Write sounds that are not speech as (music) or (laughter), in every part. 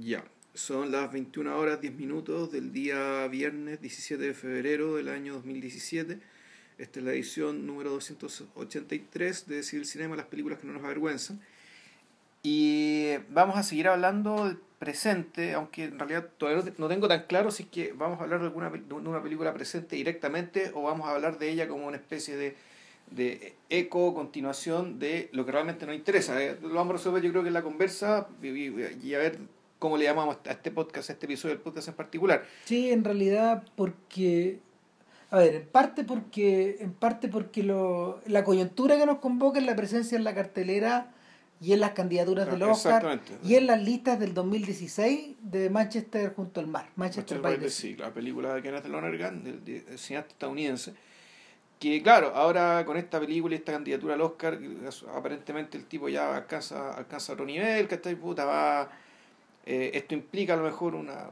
Ya, son las 21 horas 10 minutos del día viernes 17 de febrero del año 2017. Esta es la edición número 283 de Civil Cinema, las películas que no nos avergüenzan. Y vamos a seguir hablando del presente, aunque en realidad todavía no tengo tan claro si es que vamos a hablar de, alguna, de una película presente directamente o vamos a hablar de ella como una especie de, de eco, continuación de lo que realmente nos interesa. Eh, lo vamos a resolver yo creo que en la conversa y, y a ver cómo le llamamos a este podcast, a este episodio del podcast en particular. Sí, en realidad porque a ver, en parte porque en parte porque lo, la coyuntura que nos convoca es la presencia en la cartelera y en las candidaturas del Oscar y en las listas del 2016 de Manchester junto al mar, Manchester, by the sea. la película de Kenneth Lonergan, del, del cineasta estadounidense, que claro, ahora con esta película y esta candidatura al Oscar, aparentemente el tipo ya alcanza, alcanza otro nivel, que está puta va... Eh, esto implica a lo mejor una,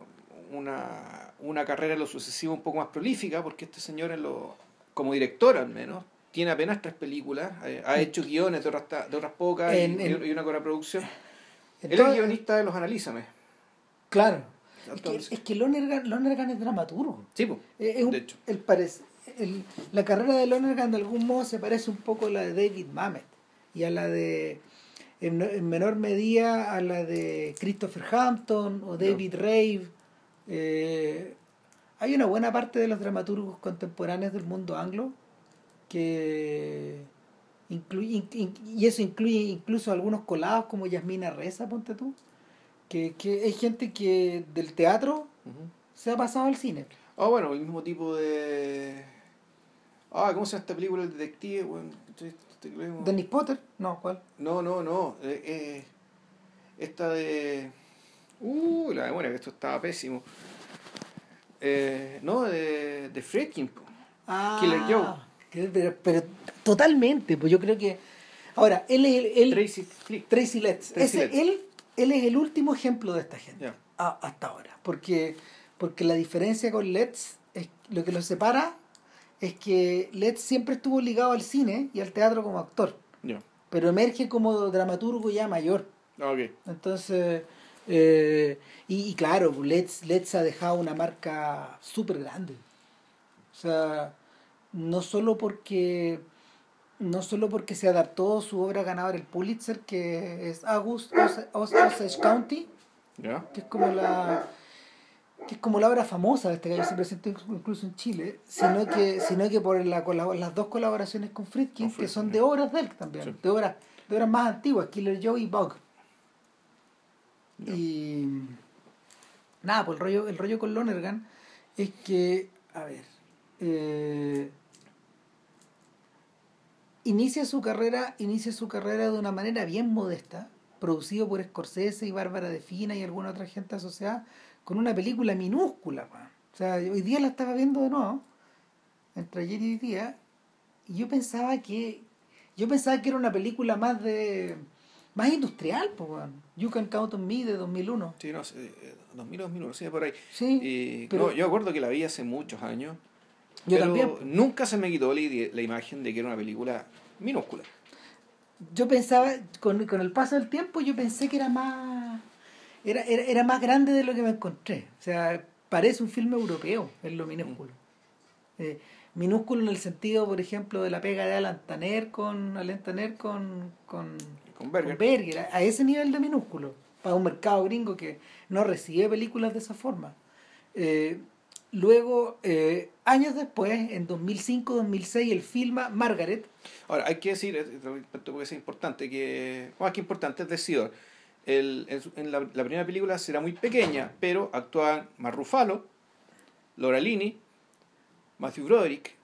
una, una carrera en lo sucesivo un poco más prolífica, porque este señor en lo, como director al menos, tiene apenas tres películas, eh, ha hecho guiones de otras, de otras pocas y, y, una producción. Él es guionista de Los Analízame. Claro. Es que, es que Lonergan, Lonergan es dramaturgo. Sí, pues, de hecho. El parece, el, la carrera de Lonergan de algún modo se parece un poco a la de David Mamet y a la de, en, en menor medida, a la de Christopher Hampton o David no. Rave. Eh, hay una buena parte de los dramaturgos contemporáneos del mundo anglo que incluye, y eso incluye incluso algunos colados como Yasmina Reza, ponte tú, que, que hay gente que del teatro uh -huh. se ha pasado al cine. Ah, oh, bueno, el mismo tipo de... Ah, ¿cómo se llama esta película El Detective? Bueno, ¿Dennis Potter? No, ¿cuál? No, no, no. Eh, eh, esta de... Uh, la memoria, que esto estaba pésimo. Eh, no, de, de Fredkin. Ah. Killer Joe. Pero, pero totalmente, pues yo creo que. Ahora, él es el. Tracy Flick. Tracy Letts. Tracy Ese, Letts. Él, él es el último ejemplo de esta gente. Yeah. A, hasta ahora. Porque, porque la diferencia con Letts, es, lo que los separa es que Letts siempre estuvo ligado al cine y al teatro como actor. Yeah. Pero emerge como dramaturgo ya mayor. Okay. Entonces. Eh, y, y, claro, Letts, Letts ha dejado una marca súper grande. O sea no solo porque no solo porque se adaptó su obra ganadora el Pulitzer que es August Osage County yeah. que es como la que es como la obra famosa de este gallo se presentó incluso en Chile sino que sino que por la, las dos colaboraciones con Friedkin, con Friedkin que son de obras de él también sí. de obras de obras más antiguas Killer Joe y Bug yeah. y nada pues el rollo el rollo con Lonergan es que a ver eh, inicia su carrera inicia su carrera de una manera bien modesta producido por Scorsese y Bárbara de Fina y alguna otra gente asociada con una película minúscula man. o sea hoy día la estaba viendo de nuevo entre ayer y hoy día y yo pensaba que yo pensaba que era una película más de más industrial pues. You Can Count on Me de 2001 sí no sé 2000 2001 sí por ahí sí y, pero, no, yo acuerdo que la vi hace muchos años yo pero también. nunca se me quitó la, la, imagen de que era una película minúscula. Yo pensaba, con, con el paso del tiempo, yo pensé que era más. Era, era, era, más grande de lo que me encontré. O sea, parece un filme europeo en lo minúsculo. Mm. Eh, minúsculo en el sentido, por ejemplo, de la pega de Alan Tanner con Alan Tanner con, con, con Berger. Con Berger a, a ese nivel de minúsculo. Para un mercado gringo que no recibe películas de esa forma. Eh, Luego, eh, años después, en 2005-2006, él filma Margaret. Ahora, hay que decir, porque es importante, que, más que importante, es decir, el, en la, la, primera película será muy pequeña, pero actúan Mar Ruffalo, Laura Linney, Matthew Broderick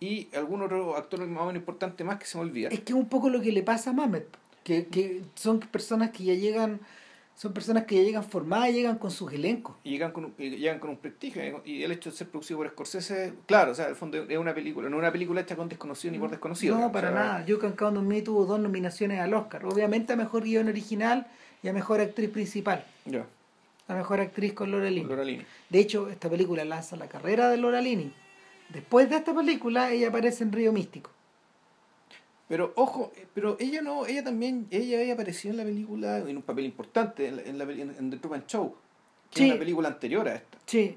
y algún otro actor más o menos importante más que se me olvida. Es que es un poco lo que le pasa a Mamet, que, que son personas que ya llegan son personas que ya llegan formadas llegan con sus elencos. Y llegan con, y llegan con un prestigio. Y el hecho de ser producido por Scorsese, claro, o sea, al fondo es una película, no es una película hecha con desconocido ni por desconocido. No, digamos, para o sea, nada. Can Count on Me tuvo dos nominaciones al Oscar. Obviamente a Mejor Guión Original y a Mejor Actriz Principal. Ya. Yeah. A Mejor Actriz con Laura Linney. Laura Linney. De hecho, esta película lanza la carrera de Laura Linney. Después de esta película, ella aparece en Río Místico. Pero ojo, pero ella no, ella también, ella había aparecido en la película en un papel importante en, la, en, la, en The Truman Show, que Sí. es una película anterior a esta. Sí,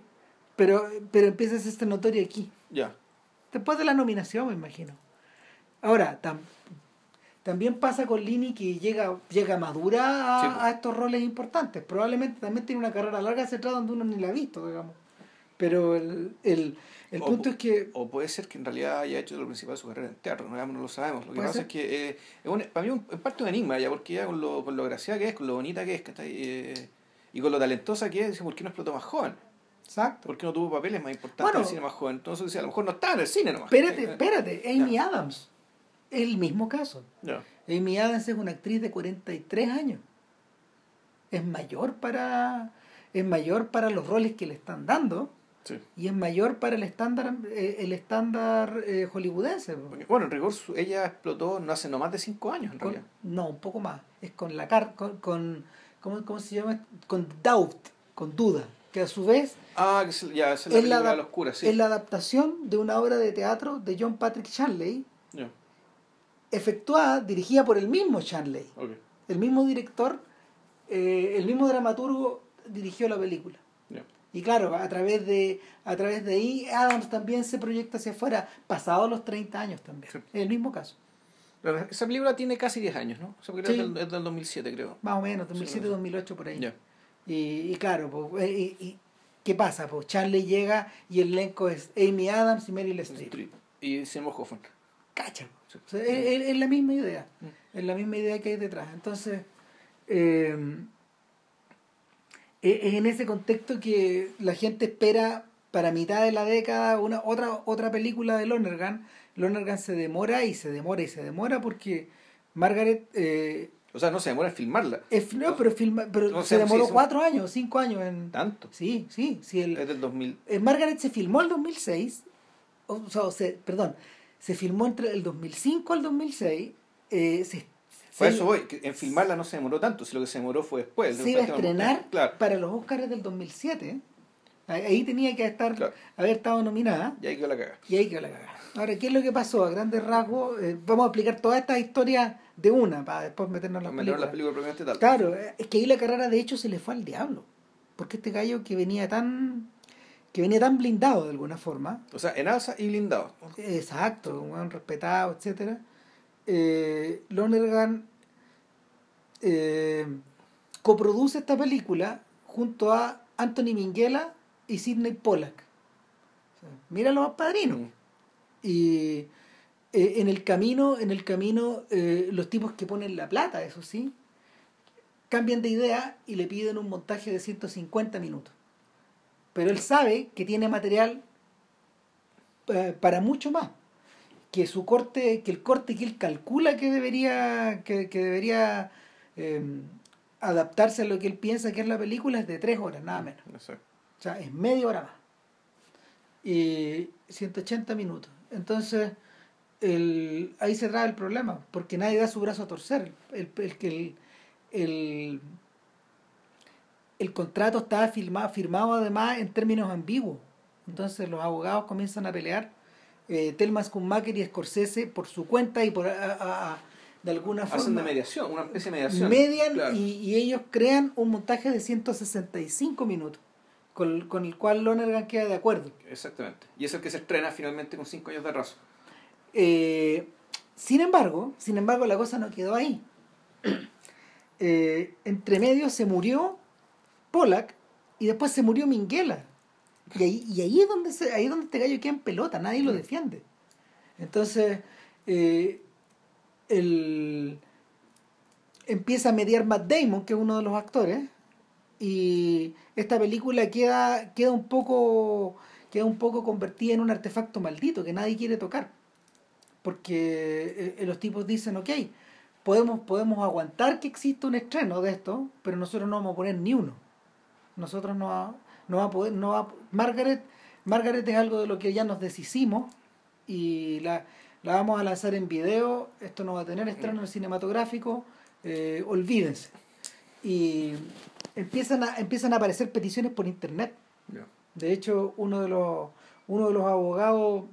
pero, pero empieza a ser notorio aquí. Ya. Después de la nominación, me imagino. Ahora, tam- también pasa con Lini que llega, llega madura a, Sí, pues. a estos roles importantes. Probablemente también tiene una carrera larga atrás donde uno ni la ha visto, digamos. Pero el, el, el punto pu- es que... O puede ser que en realidad haya hecho lo principal de su carrera en teatro, no, no lo sabemos. Lo que pasa ser. es que eh, es un- para mí un- es parte de un enigma ya, porque ya con lo, con lo graciada que es, con lo bonita que es, que está ahí, eh, y con lo talentosa que es, ¿por qué no explotó más joven? Exacto. ¿Por qué no tuvo papeles más importantes Bueno. en el cine más joven? Entonces, a lo mejor no estaba en el cine nomás. Espérate, Eh, espérate. Amy Adams. El mismo caso. ya. Amy Adams es una actriz de 43 años. Es mayor para es mayor para los roles que le están dando Sí. y es mayor para el estándar eh, el estándar eh, hollywoodense. Porque, bueno, en rigor ella explotó no hace no más de cinco años en Con- realidad. no, un poco más. Es con la car con, con ¿cómo, cómo se llama? Con doubt, con duda, que a su vez Ah, que se- ya, es la es la, la oscura, sí. es la adaptación de una obra de teatro de John Patrick Shanley, Ya, efectuada, dirigida por el mismo Shanley. ok, el mismo director, eh, el mismo dramaturgo dirigió la película. ya. Y claro, a través de a través de ahí Adams también se proyecta hacia afuera, pasados los 30 años también. Sí. Es el mismo caso, esa película tiene casi 10 años, ¿no? Esa película Sí. es, del, es del 2007, creo. más o menos, Sí, 2007, no sé. 2008 por ahí. Y, y claro, pues, eh, y, y- ¿qué pasa? Pues Charlie llega y el elenco es Amy Adams y Meryl Streep. Streep. Y Seymour Hoffman. Cacha. O sea, es, es- es la misma idea. Mm. Es la misma idea que hay detrás. Entonces, eh, es en ese contexto que la gente espera para mitad de la década una otra otra película de Lonergan. Lonergan se demora y se demora y se demora porque Margaret eh, O sea, no se demora en filmarla. es- no, pero filma, pero No, se demoró cuatro años, cinco años en Tanto. sí, sí, sí el, Es del 2000. eh, Margaret se filmó el 2006, o sea, o se- perdón, se filmó entre el 2005 al 2006. Eh, se, Por se- eso voy, en filmarla no se demoró tanto, si lo que se demoró fue después. se iba a estrenar Claro, para los Oscars del 2007. Ahí tenía que estar, Claro. haber estado nominada y ahí quedó la caga. y ahí quedó la cagada. Ahora, ¿qué es lo que pasó? A grandes rasgos, eh, vamos a explicar todas estas historias de una para después meternos en las películas. la película propiamente tal. Claro, eh, es que ahí la carrera de hecho se le fue al diablo. Porque este gallo que venía tan que venía tan blindado de alguna forma, O sea, en alza y blindado. Exacto, un buen respetado, etcétera. Eh, Lonergan eh, coproduce esta película junto a Anthony Minghella y Sidney Pollack. Mira los padrinos. Mm. Y eh, en el camino, en el camino, eh, los tipos que ponen la plata, eso sí, cambian de idea y le piden un montaje de 150 minutos. Pero él sabe que tiene material eh, para mucho más. Que su corte, que el corte que él calcula que debería, que, que debería eh, adaptarse a lo que él piensa que es la película es de tres horas, nada menos. Exacto. O sea, es media hora más. Y 180 minutos. Entonces, el, ahí se trae el problema, porque nadie da su brazo a torcer. El, el, el, el, el contrato estaba firmado, firmado además en términos ambiguos. Entonces los abogados comienzan a pelear. Eh, Telma Schumacher y Scorsese por su cuenta y por a- a- a- de alguna Hacen de forma mediación, una especie de mediación. median Claro. y, y ellos crean un montaje de 165 minutos con, con el cual Lonergan queda de acuerdo. Exactamente. Y es el que se estrena finalmente con cinco años de atraso. Eh, sin embargo, sin embargo, la cosa no quedó ahí. (clears throat) Eh, entre medio se murió Pollack y después se murió Minghella. Y ahí, y ahí es donde se, ahí es donde este gallo queda en pelota, nadie lo defiende. Entonces, eh, el, empieza a mediar Matt Damon, que es uno de los actores, y esta película queda, queda un poco queda un poco convertida en un artefacto maldito que nadie quiere tocar. Porque eh, los tipos dicen, ok, podemos, podemos aguantar que exista un estreno de esto, pero nosotros no vamos a poner ni uno. Nosotros no, va- no va a poder, no va, Margaret, Margaret es algo de lo que ya nos deshicimos y la, la vamos a lanzar en video, esto no va a tener estreno cinematográfico, eh, olvídense. Y empiezan a, empiezan a aparecer peticiones por internet. De hecho, uno de los, uno de los abogados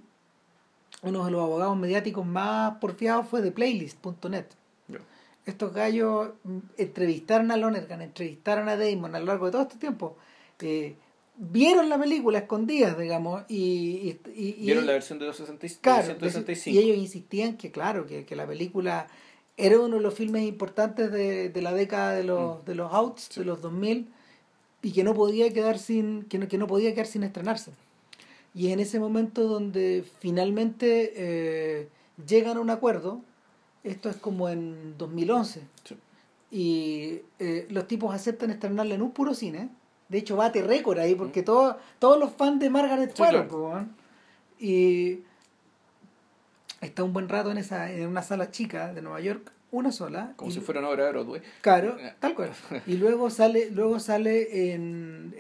uno de los abogados mediáticos más porfiados fue de Playlist.net. Estos gallos mm, entrevistaron a Lonergan, entrevistaron a Damon a lo largo de todo este tiempo. Eh, vieron la película escondidas, digamos, y... y- y- y- ¿Vieron la versión de 265? Claro, 165? y ellos insistían que, claro, que, que la película era uno de los filmes importantes de, de la década de los, de los outs, de los 2000, y que no podía quedar sin que no, que no podía quedar sin estrenarse. Y en ese momento donde finalmente eh, llegan a un acuerdo, esto es como en 2011, Sí. y eh, los tipos aceptan estrenarla en un puro cine. De hecho, bate récord ahí, porque todos todos los fans de Margaret Sí, fueron. claro. Y está un buen rato en esa en una sala chica de Nueva York, una sola. Como y- si fuera una obra de Broadway. Claro, tal cual. Y luego sale, luego sale en,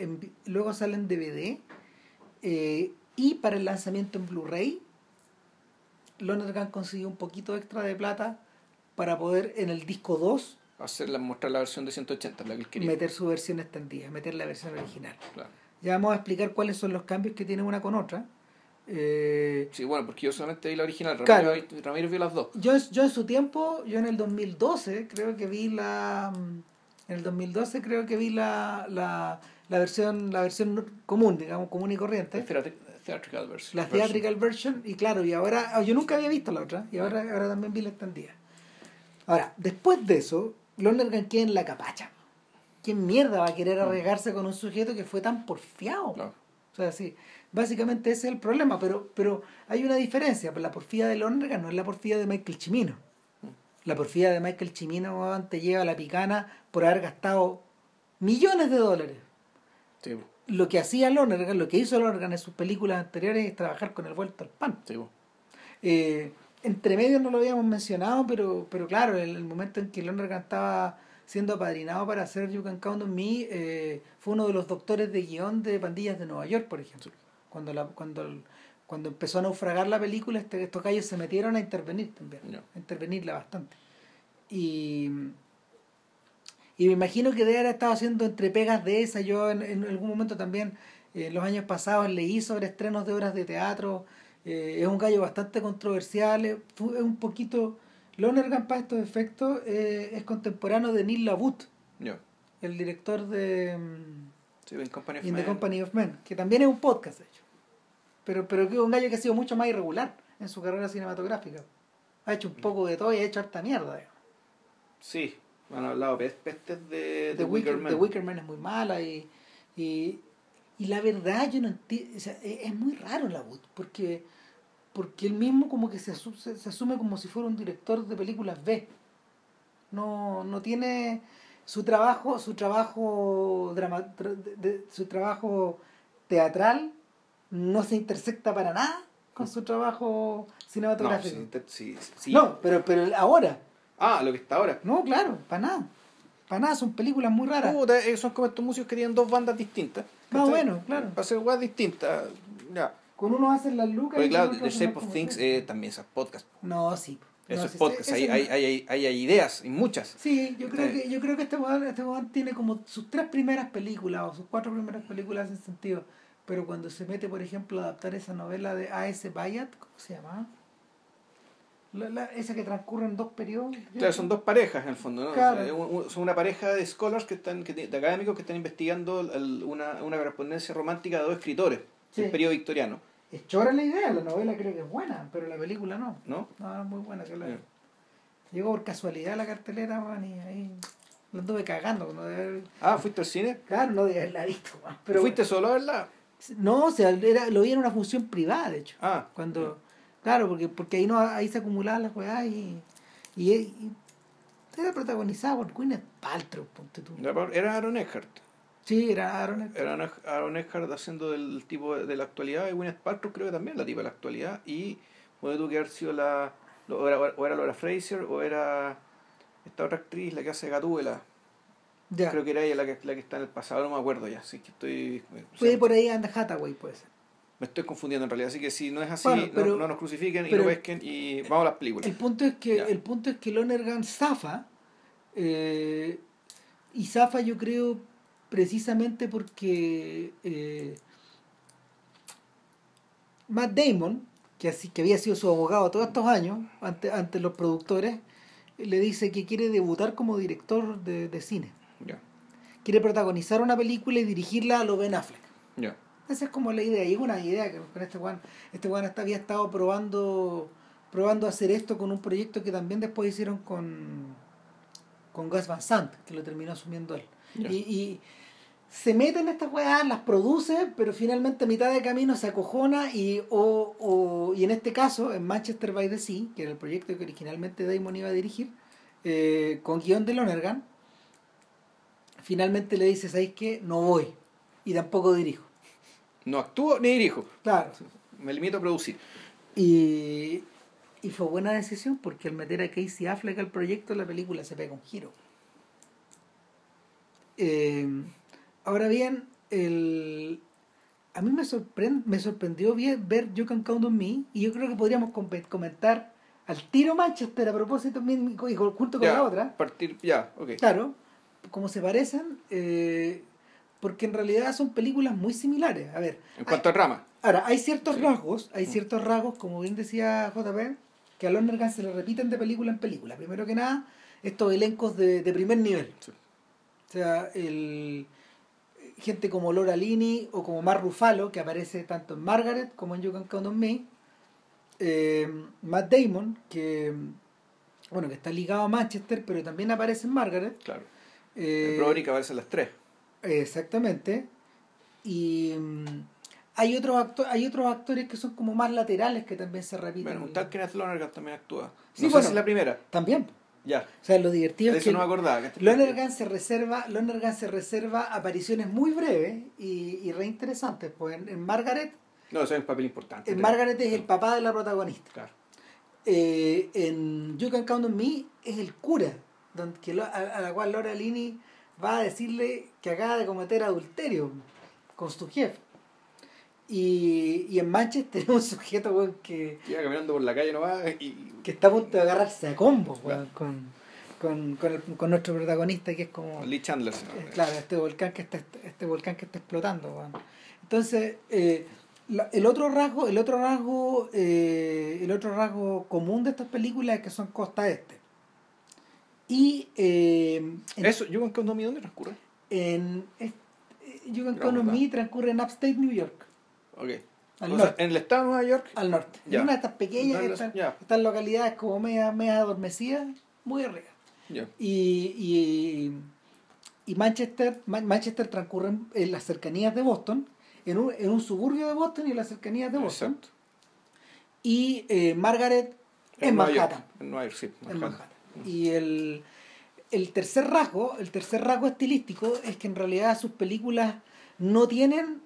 luego sale en DVD eh, y para el lanzamiento en Blu-ray, Lonergan consiguió un poquito extra de plata para poder en el disco 2 Hacerla, mostrar la versión de 180, la que él quería. meter su versión extendida, meter la versión original. Claro. Ya vamos a explicar cuáles son los cambios que tiene una con otra. Eh, Sí, bueno, porque yo solamente vi la original. Claro. Ramiro, Ramiro vio las dos. yo, yo en su tiempo, yo en el 2012 creo que vi la mm, en el 2012 creo que vi la, la, la versión la versión común, digamos, común y corriente. Theatri- theatrical version. La theatrical version y claro, y ahora ah, yo nunca había visto la otra y ahora ahora también vi la extendida. Ahora, después de eso, Lonergan queda en la capacha. ¿Quién mierda va a querer arriesgarse con un sujeto que fue tan porfiado? Claro. O sea, sí, básicamente ese es el problema, pero, pero hay una diferencia. La porfía de Lonergan no es la porfía de Michael Chimino. La porfía de Michael Chimino te lleva a la picana por haber gastado millones de dólares. Sí. Lo que hacía Lonergan, lo que hizo Lonergan en sus películas anteriores es trabajar con el vuelto al pan. sí. Eh, entre medio no lo habíamos mencionado, pero, pero claro, el, el momento en que Lonergan estaba siendo apadrinado para hacer You Can Count on Me, eh, fue uno de los doctores de guion de Pandillas de Nueva York, por ejemplo. Cuando, la, cuando, el- cuando empezó a naufragar la película, este, estos gallos se metieron a intervenir también, a intervenirla bastante. Y, y me imagino que debe haber estado haciendo entrepegas de esa. Yo en, en algún momento también, eh, los años pasados, leí sobre estrenos de obras de teatro. Eh, es un gallo bastante controversial. eh, Es un poquito. Lonergan, para estos efectos, eh, es contemporáneo de Neil LaBute, Ya. el director de mm, Sí, en Company of In the Men. Company of Men, que también es un podcast, de hecho. Pero, pero que es un gallo que ha sido mucho más irregular en su carrera cinematográfica. Ha hecho un poco de todo y ha hecho harta mierda. digamos. Sí, han hablado pes- pestes de, de Wicker Wicker, Man. The Wicker Man es muy mala y, y, y la verdad yo no entiendo, o sea, es, es muy raro la Wood, porque, porque él mismo como que se, asu- se, asume como si fuera un director de películas B. No, no tiene su trabajo, su trabajo drama, de- de- su trabajo teatral no se intersecta para nada con su trabajo No, cinematográfico. sí, te- sí, sí. No, pero, pero ahora, Ah, lo que está ahora. no, claro, para nada. Para nada, son películas muy raras. Puta, eh, son como estos músicos que tienen dos bandas distintas. Más ¿cachai? bueno, claro. Para hacer weas distintas. Ya. Con uno hacen las lucas Porque y claro, con otro The Shape of Things eh, también es podcast. No, sí. Eso No, es sí, podcast. ese- Hay, ese hay, hay, hay, hay- hay ideas, y muchas. Sí, yo creo que yo creo que este weón este tiene como sus tres primeras películas o sus cuatro primeras películas en sentido, pero cuando se mete, por ejemplo, a adaptar esa novela de A.S. Bayat, ¿cómo se llama? La, la- esa que transcurre en dos periodos. Claro, son dos parejas en el fondo, ¿no? Claro. O sea, un- un- son una pareja de scholars que están, que, de académicos que están investigando el- una, una correspondencia romántica de dos escritores Sí. del periodo victoriano, Es chora la idea, la novela creo que es buena, pero la película no. ¿no? No, es muy buena. Que la... Ya. Llegó por casualidad a la cartelera, man, y ahí la anduve cagando. No haber- Ah, ¿fuiste al cine? Claro, no debe haberla visto, man, pero ¿Fuiste solo a verla? No, o sea, era, lo vi en una función privada, de hecho. Ah, Cuando, claro, porque, porque ahí no ahí se acumulaban las weas y, y, y era protagonizada por Gwyneth Paltrow, ponte tú. era Aaron Eckhart. Sí, era Aaron. Era Aaron- Eckhart haciendo del tipo de, de la actualidad y Gwyneth Paltrow creo que también la tipa de la actualidad y puede tú que haber sido la o era, o era Laura Fraser o era esta otra actriz la que hace Gatúbela Ya. creo que era ella la que, la que está en el pasado no me acuerdo ya así que estoy o sea, Fue por ahí Anne Hathaway, puede ser. Me estoy confundiendo en realidad así que si no es así Bueno, no- pero- no, nos crucifiquen y no pesquen y vamos a las películas El punto es que, Ya. el punto es que Lonergan zafa, eh, y zafa yo creo precisamente porque eh, Matt Damon, que, así, que había sido su abogado todos estos años, ante, ante los productores, le dice que quiere debutar como director de, de cine. Ya. Quiere protagonizar una película y dirigirla a lo Ben Affleck. Ya. Esa es como la idea. Y es una idea que con este Juan, este Juan hasta había estado probando probando hacer esto con un proyecto que también después hicieron con con Gus Van Sant, que lo terminó asumiendo él. Y, y se mete en estas weas, las produce, pero finalmente a mitad de camino se acojona y, o, o- y en este caso, en Manchester by the Sea, que era el proyecto que originalmente Damon iba a dirigir, eh, con guion de Lonergan, finalmente le dice, ¿sabéis qué? No voy. Y tampoco dirijo. No actúo ni dirijo. Claro. Me limito a producir. Y, y fue buena decisión porque al meter a Casey Affleck al proyecto, la película se pega un giro. Eh, ahora bien, el, a mí me, sorprend, me sorprendió bien ver You Can Count on Me y yo creo que podríamos com- comentar al tiro Manchester a propósito y junto con la otra. Partir, ya, ok. Claro, como se parecen, eh, porque en realidad son películas muy similares. A ver, En cuanto a rama. Ahora, hay ciertos Sí. rasgos, hay Mm. ciertos rasgos, como bien decía JP, que a Lonergan se le repiten de película en película. Primero que nada, estos elencos de, de primer nivel. Sí. O sea, el, gente como Laura Linney o como Mark Ruffalo, que aparece tanto en Margaret como en You Can Count on Me. Eh, Matt Damon, que bueno que está ligado a Manchester, pero también aparece en Margaret. Claro. Eh, en Broderick aparecen las tres. Exactamente. Y mm, hay otros actores, hay otros actores que son como más laterales que también se repiten. Bueno, tal Kenneth Lonergan también actúa. Sí, no sé bueno. si es la primera. También. Ya. O sea, lo divertido De es eso que no me acordaba. que- Lonergan se reserva, Lonergan se reserva apariciones muy breves y, y re interesantes. Pues en, en Margaret, No, eso es un papel importante. en Margaret es el papá de la protagonista. Claro. Eh, en You Can Count on Me es el cura, donde, que lo- a, a la cual Laura Linney va a decirle que acaba de cometer adulterio con su jefe. Y, y en Manchester es (laughs) un sujeto weón, que, Iba caminando por la calle nomás y. que está a punto de agarrarse a combo weón, con, con, con, el- con nuestro protagonista que es como Lee Chandler. eh, claro este volcán que está este volcán que está explotando weón. entonces eh, la- el otro rasgo el otro rasgo eh, el otro rasgo común de estas películas es que son costa este y eh, en, Eso, con Count ¿dónde transcurre? en eh, ¿verdad? Me transcurre en Upstate New York Ok. Al O sea, norte. en el estado de Nueva York. al norte en una de estas pequeñas estas, localidades como media, media adormecidas muy arriba Ya. y, y, y Manchester Ma- Manchester transcurre en- las cercanías de Boston en un, en un suburbio de Boston y en las cercanías de Boston Exacto. y eh, Margaret en, Nueva York. Manhattan En Nueva York, sí. en Manhattan. Y el, el tercer rasgo el tercer rasgo estilístico es que en realidad sus películas no tienen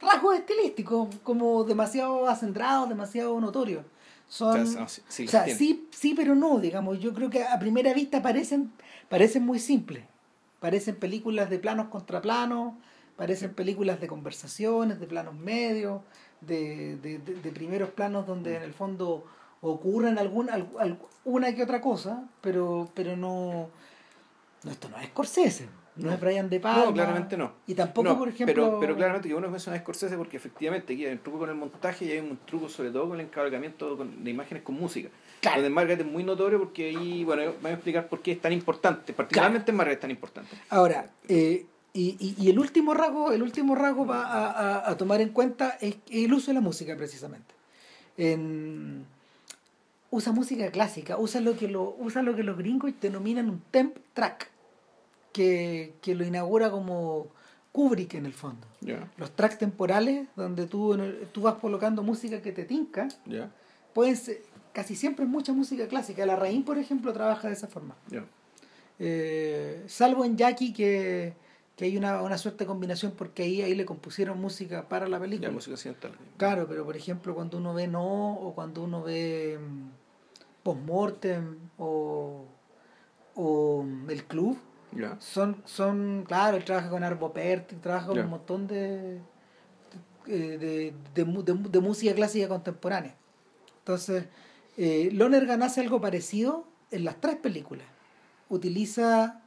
rasgos estilísticos como demasiado acendrados demasiado notorios son O sea, no, sí- sí o las sea, tiene. sí, sí, pero no, digamos. Yo creo que a primera vista parecen, parecen muy simples. Parecen películas de planos contra planos, parecen películas de conversaciones, de planos medios, de, de, de- de primeros planos donde en el fondo ocurren algún, al- al- una que otra cosa, pero, pero no, no. Esto no es Scorsese, no, es Brian De Palma. No, claramente no. Y tampoco, No, por ejemplo. Pero, pero claramente que uno menciona a Scorsese porque efectivamente aquí hay un truco con el montaje y hay un truco sobre todo con el encabalgamiento con- de imágenes con música. Claro. Donde en Margaret es muy notorio porque ahí, bueno, voy a explicar por qué es tan importante, particularmente en Margaret es tan importante. Ahora, eh, y, y, y el último rasgo, el último rasgo va a, a- a tomar en cuenta es el uso de la música precisamente. En- usa música clásica, usa lo que lo, usa lo que los gringos denominan un temp track, que, que lo inaugura como Kubrick en el fondo. Los tracks temporales, donde tú, tú vas colocando música que te tinca, pueden ser, casi siempre es mucha música clásica. La Raín, por ejemplo, trabaja de esa forma. Eh, salvo en Jackie que, que hay una, una suerte de combinación porque ahí, ahí le compusieron música para la película. Música. Claro, pero por ejemplo cuando uno ve No o cuando uno ve mm, Postmortem o, o El Club, son, son claro, él trabaja con Arvo Pärt, trabaja con un montón de, de, de, de de música clásica contemporánea. Entonces, eh, Lonergan hace algo parecido en las tres películas. Utiliza,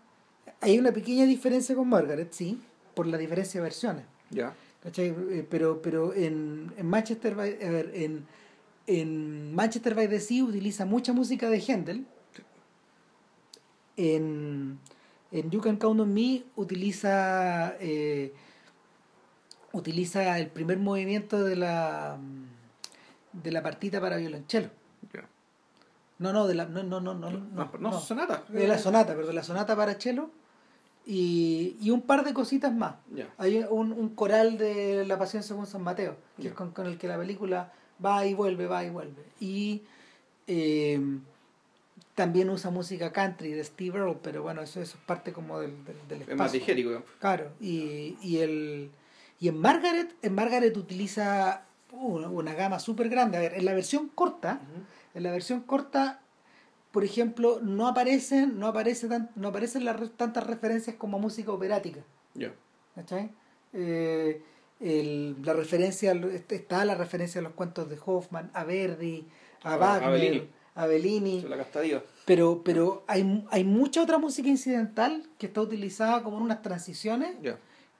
hay una pequeña diferencia con Margaret, sí, por la diferencia de versiones. ya. Eh, Pero, pero en, en Manchester, by- a ver, en, en Manchester by the Sea utiliza mucha música de Händel. En, en You Can Count on Me utiliza eh, utiliza el primer movimiento de la de la partita para violonchelo. No, no, de la no no no no, No, no, sonata. de la sonata, pero de la sonata para cello y, y un par de cositas más. Ya. Hay un, un coral de La Pasión según San Mateo, que es con, con el que la película va y vuelve, va y vuelve. Y eh, también usa música country de Steve Earle, pero bueno, eso, eso es parte como del, del, del Es más espacio. ligérico. Claro, y, y, el, y en Margaret, en Margaret utiliza una, una gama súper grande. A ver, en la versión corta, en la versión corta, por ejemplo, no aparecen, no aparece tan, no aparecen las tantas referencias como música operática. Ya. ¿cachai? Eh, el- la referencia al- está la referencia a los cuentos de Hoffman, a Verdi, a A- Wagner, a Bellini. a. Pero, pero hay, hay mucha otra música incidental que está utilizada como en unas transiciones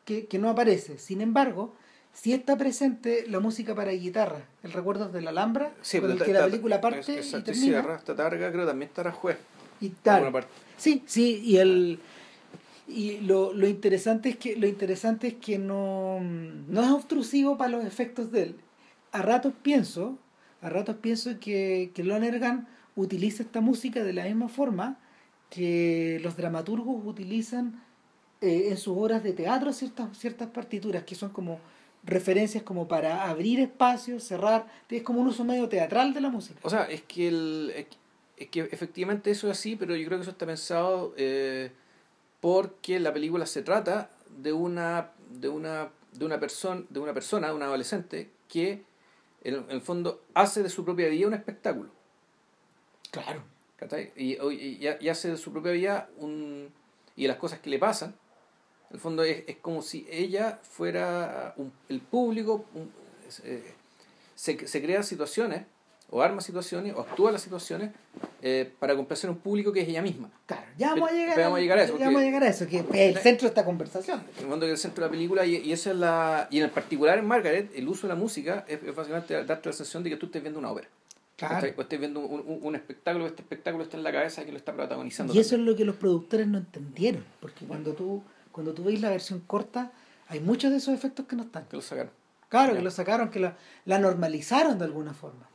que, que no aparece. Sin embargo, sí está presente la música para guitarra, el recuerdo de la Alhambra, Sí, con el que ta- la película parte es- y exacto, y termina. targa creo también estará juez. Y tal. Sí, sí, y el y lo, lo interesante es que lo interesante es que no, no es obtrusivo para los efectos de él. A ratos pienso, a ratos pienso que, que Lonergan utiliza esta música de la misma forma que los dramaturgos utilizan eh, en sus obras de teatro ciertas, ciertas partituras que son como referencias como para abrir espacios, cerrar, es como un uso medio teatral de la música. O sea, es que, el, es que- efectivamente eso es así, pero yo creo que eso está pensado eh, porque la película se trata de una de una de una persona de una persona, un adolescente que en, en el fondo hace de su propia vida un espectáculo. Claro. Y, y, y- hace de su propia vida un y las cosas que le pasan. En el fondo es, es como si ella fuera un- el público, un- eh, se, se crea situaciones, o arma situaciones, o actúa las situaciones eh, para complacer a un público que es ella misma. Claro, ya vamos a Pero- llegar, pero vamos a llegar a eso, ya vamos a llegar a eso, que es el centro de esta conversación. En el fondo que es el centro de la película, y, y esa es la. Y en el particular en Margaret, el uso de la música es, es básicamente darte la sensación de que tú estés viendo una ópera. Claro. O estés viendo un, un- un espectáculo, este espectáculo está en la cabeza que lo está protagonizando. Y eso también. es lo que los productores no entendieron, porque cuando tú cuando tú veis la versión corta, hay muchos de esos efectos que no están. que lo sacaron. Claro, Ya. que lo sacaron, que la, la normalizaron de alguna forma.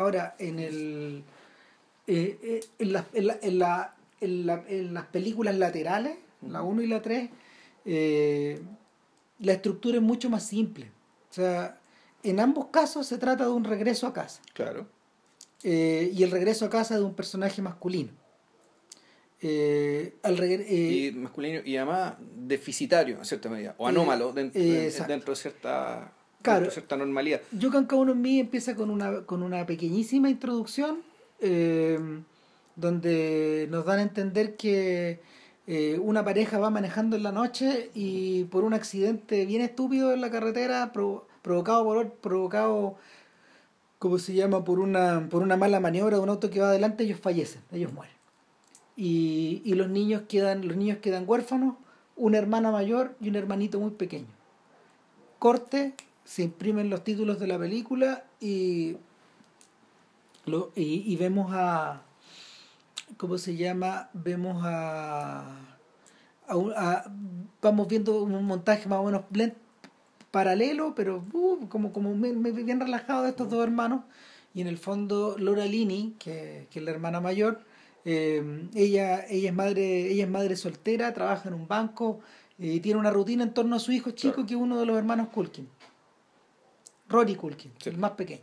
Ahora, en el eh, eh, en, la- en, la- en, la- en la- en las películas laterales, la 1 y la 3, eh, la estructura es mucho más simple. O sea, en ambos casos se trata de un regreso a casa. Claro. Y el regreso a casa de un personaje masculino. Eh, al eh, y masculino y además deficitario en cierta medida o anómalo dentro, eh, dentro de cierta Claro. de cierta normalidad on Me empieza con una, con una pequeñísima introducción eh, donde nos dan a entender que eh, una pareja va manejando en la noche y por un accidente bien estúpido en la carretera provo- provocado por provocado ¿cómo se llama? por una por una mala maniobra de un auto que va adelante ellos fallecen, ellos mueren. Y, y los niños quedan los niños quedan huérfanos, una hermana mayor y un hermanito muy pequeño. Corte, se imprimen los títulos de la película y lo, y, y vemos a ¿cómo se llama? Vemos a, a a- vamos viendo un montaje más o menos blend- paralelo, pero uh, como, como bien relajado de estos dos hermanos. Y en el fondo Laura Lini, que, que es la hermana mayor, eh, ella, ella es madre, ella es madre soltera, trabaja en un banco y tiene una rutina en torno a su hijo chico Claro. que es uno de los hermanos Culkin. Rory Culkin, Sí. el más pequeño.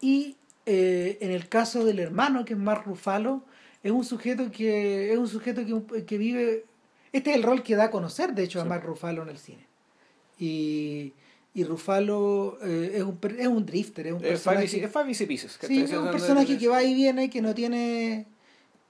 Y eh, en el caso del hermano, que es Mark Ruffalo, es un sujeto que es un sujeto que, que vive. Este es el rol que da a conocer, de hecho, a Sí. Mark Ruffalo en el cine. Y, y Ruffalo eh, es, un, es un drifter, es un es five personaje. easy- es five easy pieces Sí, ¿cachai? es un personaje que va y viene, que no tiene.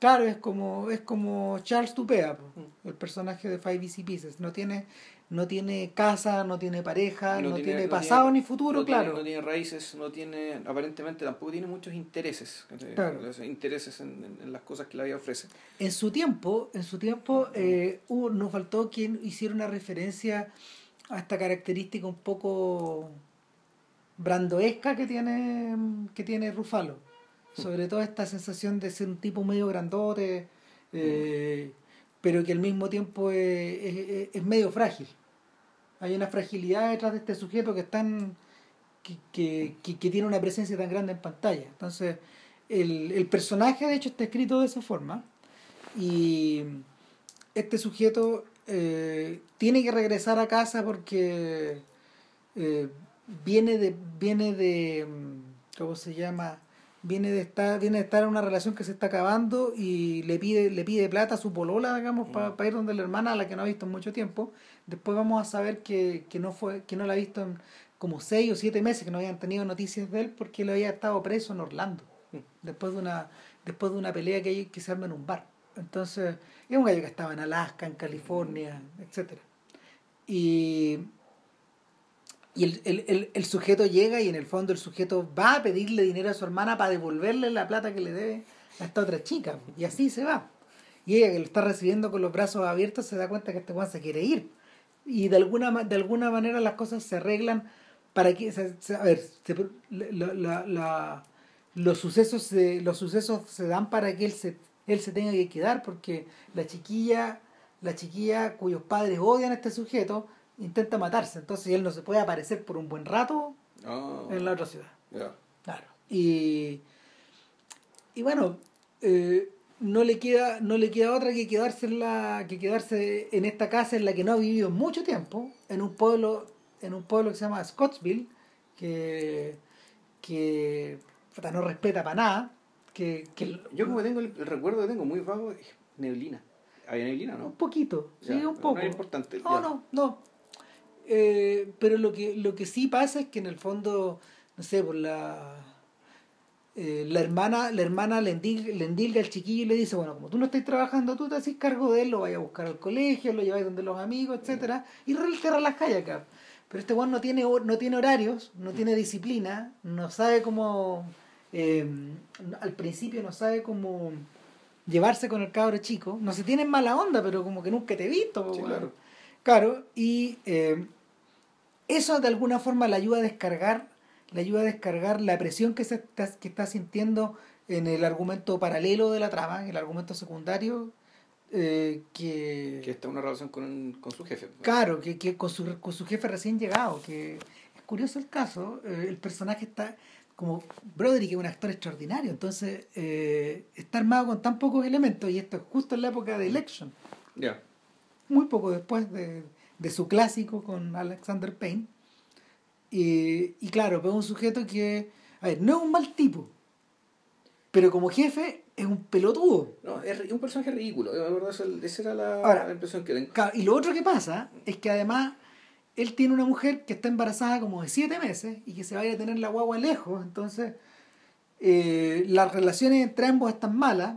Claro, es como, es como Charles Tupea, Mm. el personaje de Five Easy Pieces. No tiene, no tiene casa, no tiene pareja, no, tiene, pasado tiene- ni futuro, no tiene- claro. no tiene raíces no tiene aparentemente tampoco tiene muchos intereses. Claro. Los intereses en, en- en las cosas que la vida ofrece En su tiempo, en su tiempo eh, hubo- nos faltó quien hiciera una referencia a esta característica un poco brandoesca que tiene, que tiene Rufalo. Sobre todo esta sensación de ser un tipo medio grandote, eh, pero que al mismo tiempo es, es, medio frágil. Hay una fragilidad detrás de este sujeto que, están, que, que, que, tiene una presencia tan grande en pantalla. Entonces, el, el personaje de hecho está escrito de esa forma y este sujeto eh, tiene que regresar a casa porque eh, viene de viene de mm, cómo se llama viene de estar viene de estar en una relación que se está acabando y le pide le pide plata a su polola digamos para ir donde la hermana a la que no ha visto en mucho tiempo. Después vamos a saber que, que no fue que no la ha visto en como seis o siete meses que no habían tenido noticias de él porque él había estado preso en Orlando mm. después de una después de una pelea que, hay, que se arma en un bar. Entonces es un gallo que estaba en Alaska en California etcétera. Y y el, el, el, sujeto llega y en el fondo el sujeto va a pedirle dinero a su hermana para devolverle la plata que le debe a esta otra chica. Y así se va. Y ella que lo está recibiendo con los brazos abiertos se da cuenta que este Juan se quiere ir. Y de alguna, de alguna manera las cosas se arreglan para que... a ver, la, la, los, sucesos se, los sucesos se dan para que él se, él se tenga que quedar porque la chiquilla, la chiquilla cuyos padres odian a este sujeto intenta matarse. Entonces él no se puede aparecer por un buen rato ah. en la otra ciudad. Claro. Y, y bueno, eh, no le queda, no le queda otra que quedarse en la, que quedarse en esta casa en la que no ha vivido mucho tiempo, en un pueblo, en un pueblo que se llama Scottsville, que, que no respeta para nada. Que, que Yo como tengo el, recuerdo que tengo muy vago es neblina. Había neblina, ¿no? Un poquito, sí, un poco. No es importante. No, no, no. Eh, pero lo que, lo que sí pasa es que en el fondo, no sé, por la, eh, la hermana, la hermana le, endilga, al chiquillo y le dice, bueno, como tú no estás trabajando, tú te haces cargo de él, lo vayas a buscar al colegio, lo lleváis donde los amigos, etcétera, y te relajáis acá. Pero este Juan no tiene, no tiene horarios, no tiene disciplina, no sabe cómo, eh, al principio no sabe cómo llevarse con el cabro chico, no se tiene mala onda, pero como que nunca te he visto. claro. claro. y eso de alguna forma le ayuda a descargar, le ayuda a descargar la presión que, se está, que está sintiendo en el argumento paralelo de la trama, en el argumento secundario, eh, que... Que está en una relación con, con su jefe. Claro, que, que con, su, con su jefe recién llegado, que es curioso el caso, eh, el personaje está como Broderick es un actor extraordinario, entonces eh, está armado con tan pocos elementos y esto es justo en la época de Election. Ya. Muy poco después de, de su clásico con Alexander Payne. Y, y claro, pues es un sujeto que, a ver, no es un mal tipo, pero como jefe es un pelotudo. No, es un personaje ridículo, esa era la, impresión que tengo. y lo otro que pasa es que además él tiene una mujer que está embarazada como de siete meses y que se vaya a tener la guagua lejos, entonces eh, las relaciones entre ambos están malas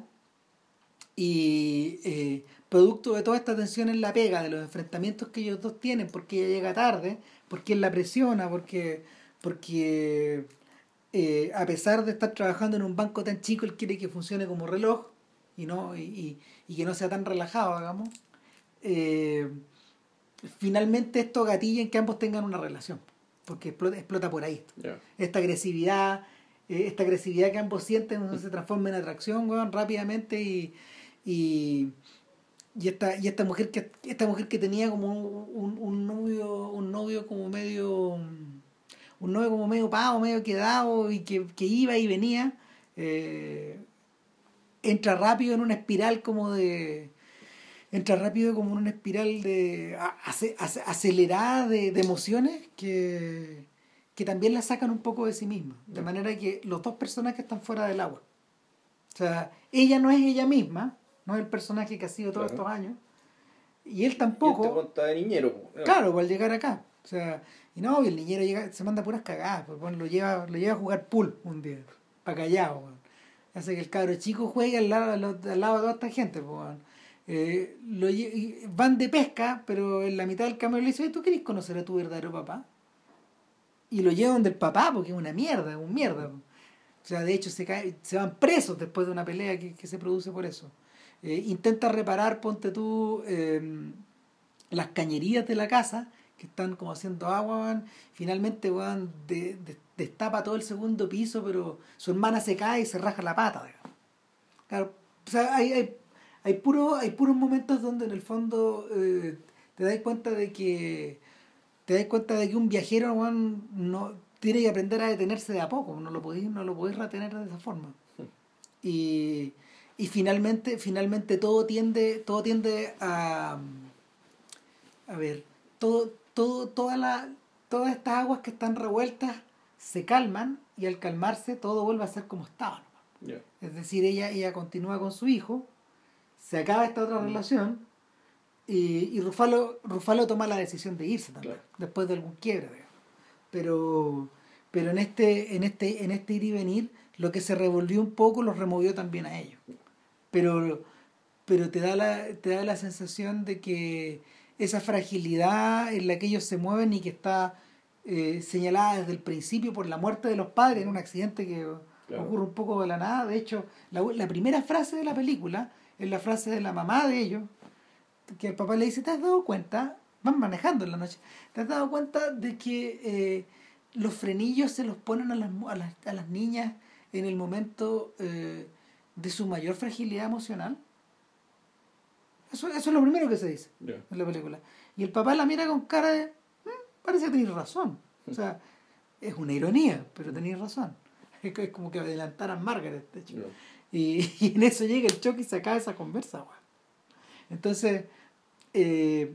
y eh, producto de toda esta tensión en la pega, de los enfrentamientos que ellos dos tienen, porque ella llega tarde, porque él la presiona, porque, porque eh, a pesar de estar trabajando en un banco tan chico, él quiere que funcione como reloj y, no, y, y, que no sea tan relajado, digamos. Eh, finalmente esto gatilla en que ambos tengan una relación, porque explota, explota por ahí. Esta agresividad, eh, esta agresividad que ambos sienten se transforma en atracción rápidamente y, y y esta y esta mujer que esta mujer que tenía como un, un novio un novio como medio un novio como medio pavo medio quedado y que, que iba y venía eh, entra rápido en una espiral como de entra rápido como en una espiral de acelerada de, emociones que, que también la sacan un poco de sí misma. De manera que los dos personajes están fuera del agua. O sea ella no es ella misma no es el personaje que ha sido todos estos años. Y él tampoco. Y este de niñero. Claro, al llegar acá. O sea, y no, el niñero llega, se manda puras cagadas, pues bueno, lo lleva, lo lleva a jugar pool un día, para callado, Hace que el cabro chico juegue al lado, al lado de toda esta gente, pues eh, lo, van de pesca, pero en la mitad del camino le dice, ¿tú querés conocer a tu verdadero papá? Y lo llevan del papá, porque es una mierda, es un mierda. O sea, de hecho se, cae, se van presos después de una pelea que, que se produce por eso. Eh, intenta reparar, ponte tú, em, las cañerías de la casa, que están como haciendo agua, van, finalmente van de, destapa todo el segundo piso, pero su hermana se cae y se raja la pata. Digamos. Claro, o sea, hay, hay, hay, puro, hay puros momentos donde en el fondo eh, te das cuenta de que te das cuenta de que un viajero no tiene que aprender a detenerse de a poco, no lo podéis, no lo podéis retener de esa forma. Y, y finalmente, finalmente todo tiende, todo tiende a a ver, todo, todo, toda la, todas estas aguas que están revueltas se calman y al calmarse todo vuelve a ser como estaba. Es decir, ella, ella continúa con su hijo, se acaba esta otra mm. relación y, y Rufalo, Rufalo toma la decisión de irse también, después de algún quiebre. Pero, pero en, este, en, este, en este ir y venir, lo que se revolvió un poco los removió también a ellos. Pero, pero te, da la, te da la sensación de que esa fragilidad en la que ellos se mueven y que está eh, señalada desde el principio por la muerte de los padres en un accidente que ocurre un poco de la nada. De hecho, la, la, primera frase de la película es la frase de la mamá de ellos, que el papá le dice, ¿te has dado cuenta? Van manejando en la noche. ¿Te has dado cuenta de que eh, los frenillos se los ponen a las, a las, a las niñas en el momento eh, de su mayor fragilidad emocional? Eso, eso es lo primero que se dice en la película. Y el papá la mira con cara de, mm, parece que tenéis razón. O sea, es una ironía, pero tenéis razón. (laughs) Es, como que adelantaran Margaret, de hecho. Y, (laughs) y, en eso llega el choque y se acaba esa conversa. Entonces, eh,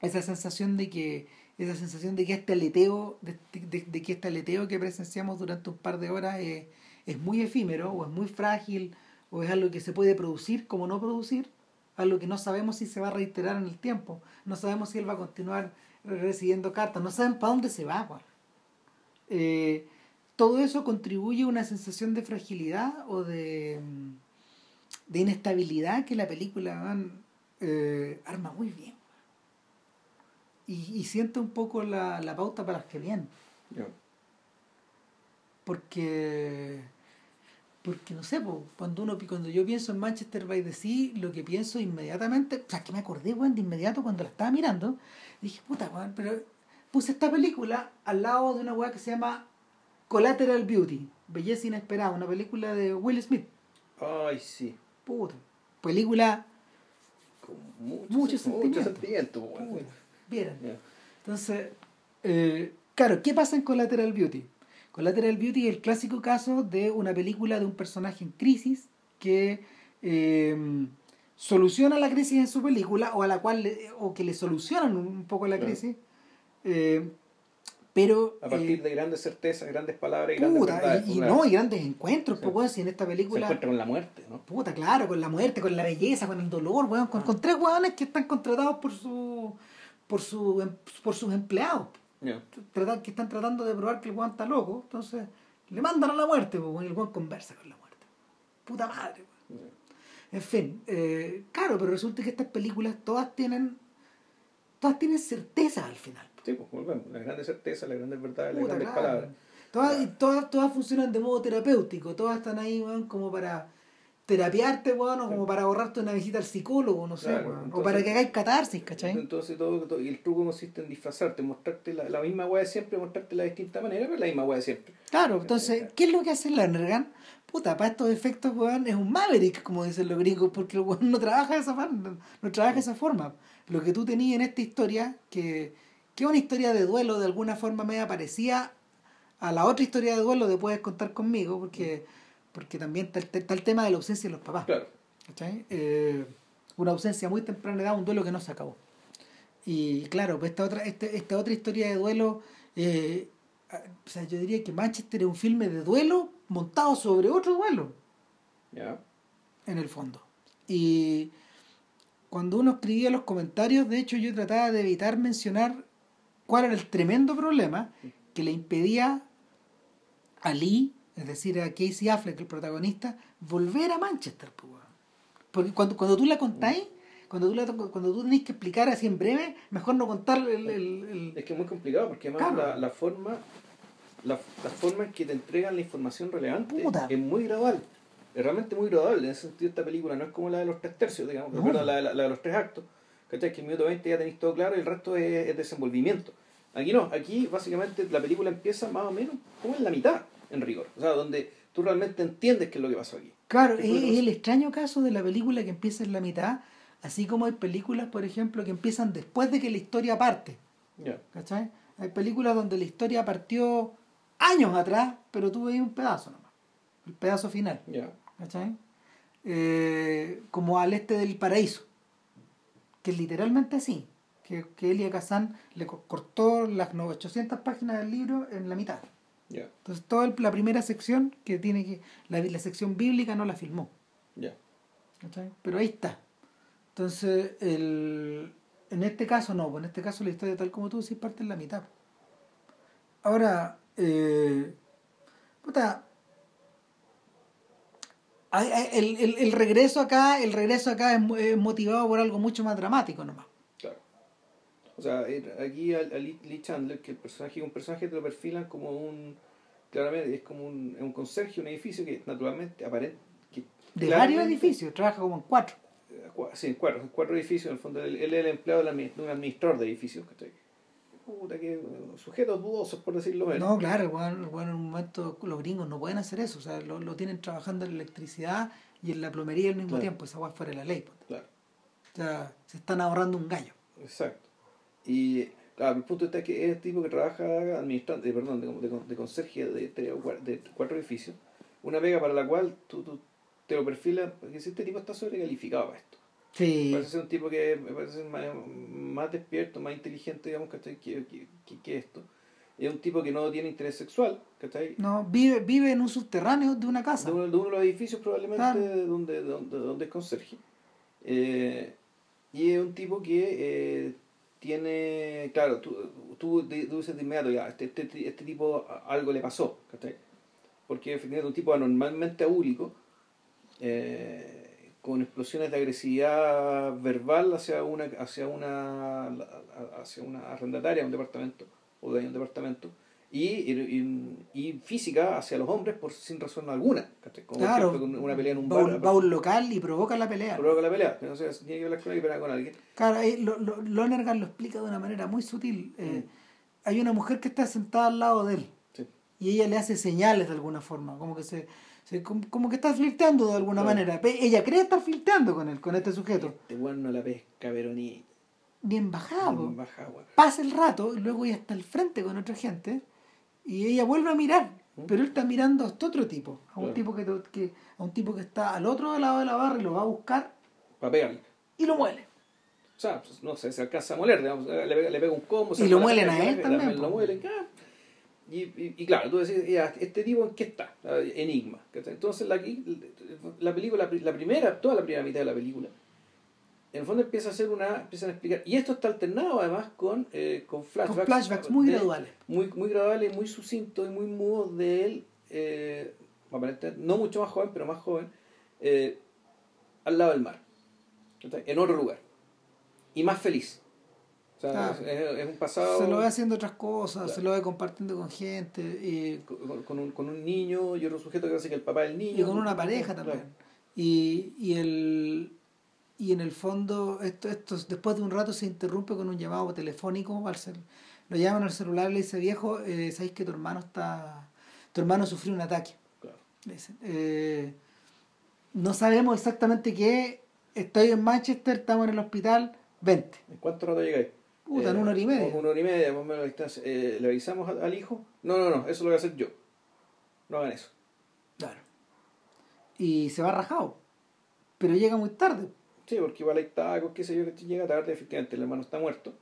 esa sensación de que esa sensación de que este aleteo de, de, que este aleteo que presenciamos durante un par de horas es, es muy efímero o es muy frágil o es algo que se puede producir como no producir algo que no sabemos si se va a reiterar en el tiempo, no sabemos si él va a continuar recibiendo cartas, no saben para dónde se va. Eh, todo eso contribuye a una sensación de fragilidad o de, mm, de inestabilidad que la película eh, arma muy bien. Y, y siente un poco la, la pauta para las que vienen. Porque porque no sé, cuando uno cuando yo pienso en Manchester by the Sea, lo que pienso inmediatamente, o sea, que me acordé, weón, de inmediato cuando la estaba mirando, dije, puta, weón, pero puse esta película al lado de una weá que se llama Collateral Beauty, Belleza Inesperada, una película de Will Smith. Ay, sí. Puta. Película con mucho, sentimiento. Vieran. Entonces, eh, claro, ¿qué pasa en Collateral Beauty? Collateral Beauty es el clásico caso de una película de un personaje en crisis que em, soluciona la crisis en su película o a la cual o que le solucionan un poco la crisis eh, pero a partir eh, de grandes certezas grandes palabras y grandes verdades, y, no y grandes encuentros pues si en esta película se encuentra con la muerte ¿no? puta claro con la muerte con la belleza con el dolor weón, con, con tres weones que están contratados por su por su por sus empleados que están tratando de probar que el guan está loco, entonces le mandan a la muerte, pues, y el guan conversa con la muerte. Puta madre. En fin, eh, claro, pero resulta que estas películas todas tienen todas tienen certeza al final. Sí, pues volvemos, la grande certeza, la grande verdad, las grandes palabras. Todas, todas, todas funcionan de modo terapéutico, todas están ahí, como para terapiarte, weón, o como para ahorrarte una visita al psicólogo, no sé, o para que hagáis catarsis, ¿cachai? Entonces todo, y el truco consiste en disfrazarte, mostrarte la, la misma weá de siempre, mostrarte la distinta manera, pero la misma weá de siempre. Claro, entonces, ¿qué es lo que hace Lernergan? Puta, para estos efectos, weón, es un maverick, como dicen los gringos, porque el weón no trabaja de esa forma, no trabaja de esa forma. Lo que tú tenías en esta historia, que, que es una historia de duelo, de alguna forma me parecía a la otra historia de duelo de Puedes Contar Conmigo, porque porque también está, el tema de la ausencia de los papás. Claro. Eh, una ausencia muy temprana edad, un duelo que no se acabó. Y claro, pues esta otra, este, esta otra historia de duelo, eh, o sea, yo diría que Manchester es un filme de duelo montado sobre otro duelo. En el fondo. Y cuando uno escribía los comentarios, de hecho yo trataba de evitar mencionar cuál era el tremendo problema que le impedía a Lee es decir, a Casey Affleck, el protagonista, volver a Manchester. Porque cuando, cuando tú la contáis, cuando tú, la, cuando tú tenés que explicar así en breve, mejor no contar el... el, Es que es muy complicado, porque además la, la, forma la, la, forma en que te entregan la información relevante es muy gradual. Es realmente muy gradual. En ese sentido, esta película no es como la de los tres tercios, digamos, la, la, de los tres actos. ¿Cachai? Que en el minuto 20 ya tenéis todo claro y el resto es, es desenvolvimiento. Aquí no, aquí básicamente la película empieza más o menos como en la mitad, en rigor. O sea, donde tú realmente entiendes qué es lo que pasó aquí. Claro, es, el extraño caso de la película que empieza en la mitad, así como hay películas, por ejemplo, que empiezan después de que la historia parte. ¿Cachai? Hay películas donde la historia partió años atrás, pero tú veías un pedazo nomás. El pedazo final. ¿Cachai? Eh, como al este del paraíso. Que es literalmente así. Que, que Elia Kazan le cortó las 800 páginas del libro en la mitad. Entonces toda la primera sección que tiene que. La, la sección bíblica no la filmó. Pero ahí está. Entonces, el, en este caso no, pues en este caso la historia tal como tú decís parte en la mitad. Ahora, eh, puta, el, el, el, regreso acá, el regreso acá es, motivado por algo mucho más dramático nomás. O sea, aquí a, Lee Chandler, que el personaje, un personaje te lo perfilan como un, claramente es como un, un conserje, un edificio que naturalmente aparece. de varios edificios, trabaja como en cuatro. Eh, sí, en cuatro, en cuatro edificios, en el fondo él, es el empleado de un administrador de edificios, ¿cachai? puta, que sujetos dudosos, por decirlo menos. No, claro, bueno, bueno, en un momento los gringos no pueden hacer eso, o sea, lo, lo tienen trabajando en la electricidad y en la plomería al mismo tiempo, esa va fuera de la ley. Pues. Claro. O sea, se están ahorrando un gallo. Exacto. Y claro, el punto está que es el tipo que trabaja administrando, eh, perdón, de, de, de conserje de, de, cuatro edificios, una pega para la cual tú, tú te lo perfilas, porque este tipo está sobrecalificado para esto. Sí. Parece ser un tipo que me parece más, despierto, más inteligente, digamos, que, que, que, esto. Es un tipo que no tiene interés sexual, ¿cachai? No, vive, vive en un subterráneo de una casa. De uno, de, los edificios probablemente donde, donde, donde es conserje. Eh, y es un tipo que eh, tiene, claro, tú, tú, dices de inmediato, ya, este, este, este tipo algo le pasó, ¿cachai? Porque efectivamente un tipo anormalmente abúlico. Eh, con explosiones de agresividad verbal hacia una hacia una hacia una arrendataria de un departamento o de un departamento y, y, física hacia los hombres por sin razón alguna como claro, una pelea en un bar va, un local y provoca la pelea provoca la pelea entonces tiene que hablar con alguien con alguien claro ahí lo, lo, Lonergan lo explica de una manera muy sutil eh, mm. hay una mujer que está sentada al lado de él y ella le hace señales de alguna forma como que se como, que está flirteando de alguna manera. Ella cree estar flirteando con él, con este sujeto. Este weón no la pesca, pero ni. Bien bajado. Bien bajado Pasa el rato y luego ella está al frente con otra gente y ella vuelve a mirar. ¿Mm? Pero él está mirando a este otro tipo, a un tipo que, que, a un tipo que está al otro lado de la barra y lo va a buscar. Para pegarle. Y lo muele. O sea, pues, no sé, se alcanza a moler, le, pega, le pega un combo. Y lo muelen a él también. Lo muelen, y, y, claro, tú decís, ¿este tipo en qué está? Enigma. Entonces la, la película, la primera, toda la primera mitad de la película, en el fondo empieza a hacer una, empiezan a explicar, y esto está alternado además con, eh, con flashbacks. Con flashbacks muy graduales. Muy, muy graduales, muy sucintos y muy mudos de él, eh, no mucho más joven, pero más joven, eh, al lado del mar, en otro lugar, y más feliz. O sea, es, un pasado... Se lo ve haciendo otras cosas, se lo ve compartiendo con gente. Y... Con, un, con un niño y otro sujeto que hace que el papá del niño. Y con una pareja también. Y, y, el, y en el fondo, esto, esto después de un rato se interrumpe con un llamado telefónico. Al ser, lo llaman al celular y le dice, viejo, eh, ¿sabéis que tu hermano está... Tu hermano sufrió un ataque. Claro. Eh, no sabemos exactamente qué. Estoy en Manchester, estamos en el hospital. Vente. ¿En cuánto rato llegáis? Puta, en una hora y media. Una hora y media, más o menos la distancia. Eh, ¿Le avisamos al hijo? No, no, no, eso lo voy a hacer yo. No hagan eso. Claro. Y se va rajado. Pero llega muy tarde. Sí, porque igual hay tacos, qué sé yo, que llega tarde, efectivamente, el hermano está muerto.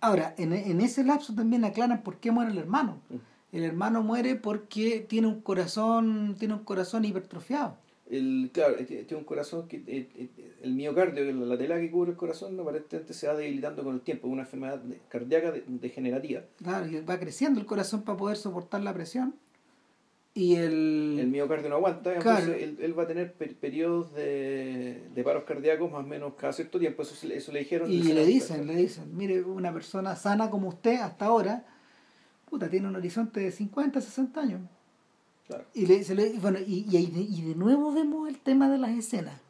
Ahora, en, en ese lapso también aclaran por qué muere el hermano. Mm. El hermano muere porque tiene un corazón, tiene un corazón hipertrofiado el, claro, tiene un corazón que eh, eh, el miocardio, la tela que cubre el corazón, aparentemente se va debilitando con el tiempo, una enfermedad cardíaca degenerativa. Claro, y va creciendo el corazón para poder soportar la presión. Y el, el miocardio no aguanta, entonces él, va a tener periodos de, de, paros cardíacos más o menos cada cierto tiempo, eso, eso le dijeron. Y le dicen, le dicen, mire, una persona sana como usted hasta ahora, puta, tiene un horizonte de 50, 60 años. Y, bueno, y, y, de nuevo vemos el tema de las escenas.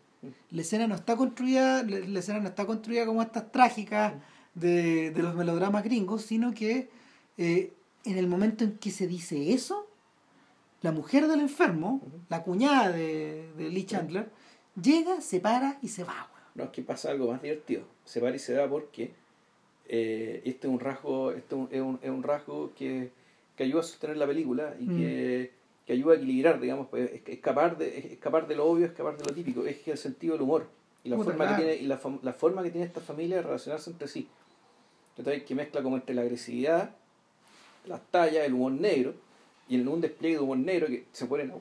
La escena no está construida, la escena no está construida como estas trágicas de, de los melodramas gringos, sino que eh, en el momento en que se dice eso, la mujer del enfermo, la cuñada de, de Lee Chandler, llega, se para y se va. weón. No, es que pasa algo más divertido. Se para y se va porque eh, este es un rasgo, este es un, es un, rasgo que, que ayuda a sostener la película y Mm. que, que ayuda a equilibrar, digamos, pues, es- escapar de, es- escapar de lo obvio, escapar de lo típico, es que el sentido del humor y la Puta, forma que tiene, y la, la forma que tiene esta familia de relacionarse entre sí. Entonces, que mezcla como entre la agresividad, las tallas, el humor negro, y en un despliegue de humor negro que se ponen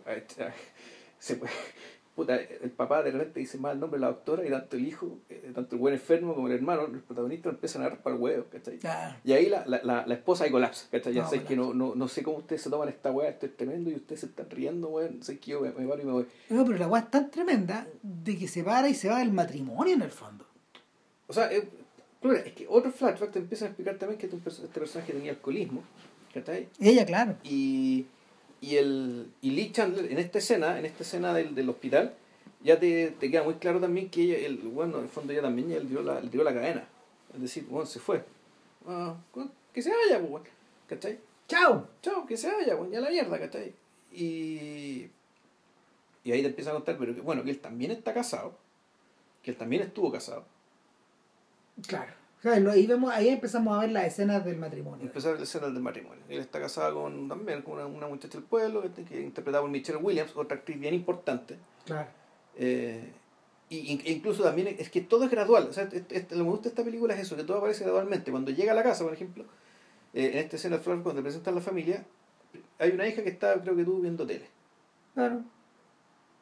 se (laughs) puta, el papá de repente dice mal el nombre de la doctora y tanto el hijo, eh, tanto el buen enfermo como el hermano, los protagonistas empiezan a agarrar para el huevo, ¿cachai? Claro. Y ahí la, la, la, la esposa ahí colapsa, ¿cachai? Ya No, sé que no, no, no sé cómo ustedes se toman esta weá, esto es tremendo y ustedes se están riendo, weón, sé que yo me, me paro y me voy. No, pero la weá es tan tremenda de que se para y se va del matrimonio en el fondo. O sea, eh, es que otros flashbacks te empiezan a explicar también que este, este personaje tenía alcoholismo, ¿cachai? Ella, claro. Y, y, el, y Lee Chandler, en esta escena, en esta escena del, del hospital, ya te, te queda muy claro también que ella, el, bueno, en el fondo ella también le dio la, le dio la cadena. Es decir, bueno, se fue. Bueno, que se vaya, pues, bueno, ¿cachai? ¡Chao! Chao, que se vaya, pues, ya la mierda, ¿cachai? Y, y ahí te empieza a contar, pero que, bueno, que él también está casado, que él también estuvo casado. Claro. O sea, no, ahí, vemos, ahí empezamos a ver las escenas del matrimonio. Empezar la escena del matrimonio. Él está casado con, también con una, una muchacha del pueblo, que, que interpretada por Michelle Williams, otra actriz bien importante. Claro. Eh, y, e incluso también es que todo es gradual. O sea, este- este- lo que me gusta de esta película es eso, que todo aparece gradualmente. Cuando llega a la casa, por ejemplo, eh, en esta escena, Flor, cuando presentan la familia, hay una hija que está, creo que tú, viendo tele. Claro.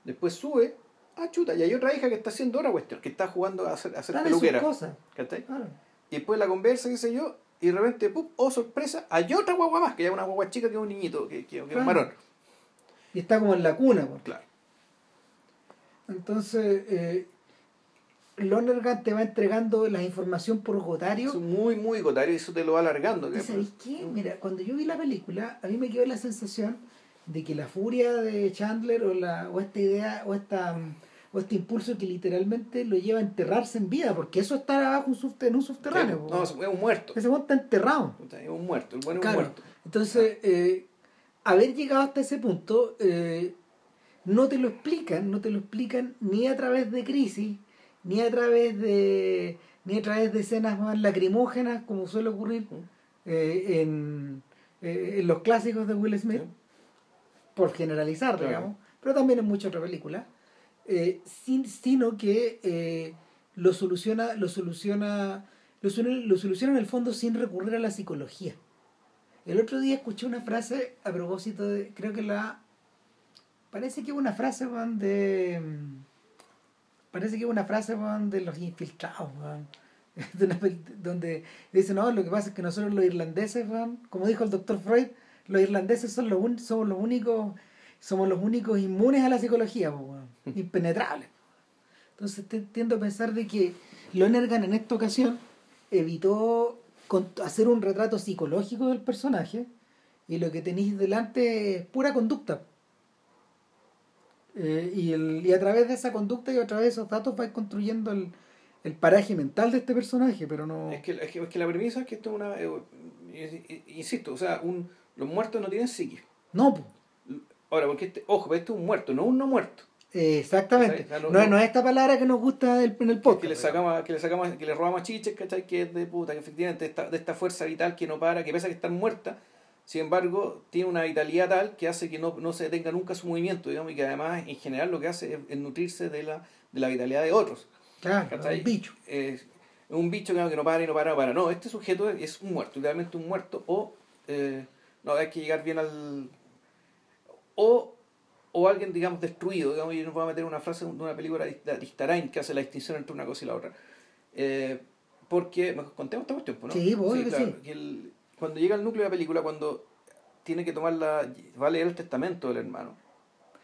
Después sube, ah, chuta, y hay otra hija que está haciendo otra cuestión, que está jugando a hacer, a peluquera. cosas. Claro. Y después la conversa, qué sé yo, y de repente, ¡pum! oh sorpresa, hay otra guagua más, que hay una guagua chica que es un niñito, que, que, que es un varón. Y está como en la cuna. pues. Claro. Entonces, eh, Lonergan te va entregando la información por Es gotario. muy, muy gotario y eso te lo va alargando. ¿Y sabéis qué? Mira, cuando yo vi la película, a mí me quedó la sensación de que la furia de Chandler o, la, o esta idea o, esta, mm, o este impulso que literalmente lo lleva a enterrarse en vida, porque eso está abajo un en un subterráneo. No, es un muerto. Ese weón está enterrado. Es un muerto, el bueno es Claro. un muerto. Entonces, eh, haber llegado hasta ese punto, eh, no te lo explican, no te lo explican ni a través de crisis, ni a través de ni a través de escenas más lacrimógenas, como suele ocurrir eh, en, eh, en los clásicos de Will Smith, por generalizar, digamos, pero también en muchas otras películas, eh, sin, sino que eh, lo soluciona, lo soluciona, lo, solu- lo soluciona en el fondo sin recurrir a la psicología. El otro día escuché una frase a propósito de, creo que la, parece que una frase de, parece que una frase de los infiltrados, (laughs) donde dice, no, lo que pasa es que nosotros los irlandeses, como dijo el doctor Freud, los irlandeses son los somos los únicos, somos los únicos inmunes a la psicología, weón, impenetrables. Entonces te- tiendo a pensar de que Lonergan en esta ocasión evitó hacer un retrato psicológico del personaje y lo que tenéis delante es pura conducta. Eh, y, el, y a través de esa conducta y a través de esos datos vais construyendo el, el paraje mental de este personaje, pero no... Es que, es, que, es que la premisa es que esto es una. eh, eh, insisto, o sea, un, los muertos no tienen psiquis. No. Ahora, porque este, ojo, este es un muerto, no un no muerto. Exactamente. O sea, no- no, es esta palabra que nos gusta del- en el podcast. Que le sacamos, que le sacamos, que le robamos chiches, ¿cachai? Que es de puta, que efectivamente esta, de esta fuerza vital que no para, que pese a que está muerta, sin embargo, tiene una vitalidad tal que hace que no, no se detenga nunca su movimiento, digamos, y que además, en general, lo que hace es, es nutrirse de la, de la vitalidad de otros. Claro, ¿cachai? un bicho. Es un bicho que no, que no para y no para, no para. No, este sujeto es un muerto, literalmente un muerto, o eh, no, hay que llegar bien al. O, o alguien, digamos, destruido, digamos, y nos va a meter una frase de una película de Aristarain que hace la distinción entre una cosa y la otra. Eh, porque, ¿me contemos esta cuestión? pues, ¿no? Sí, pues, obvio que sí. el- cuando llega el núcleo de la película, cuando tiene que tomar la. va a leer el testamento del hermano.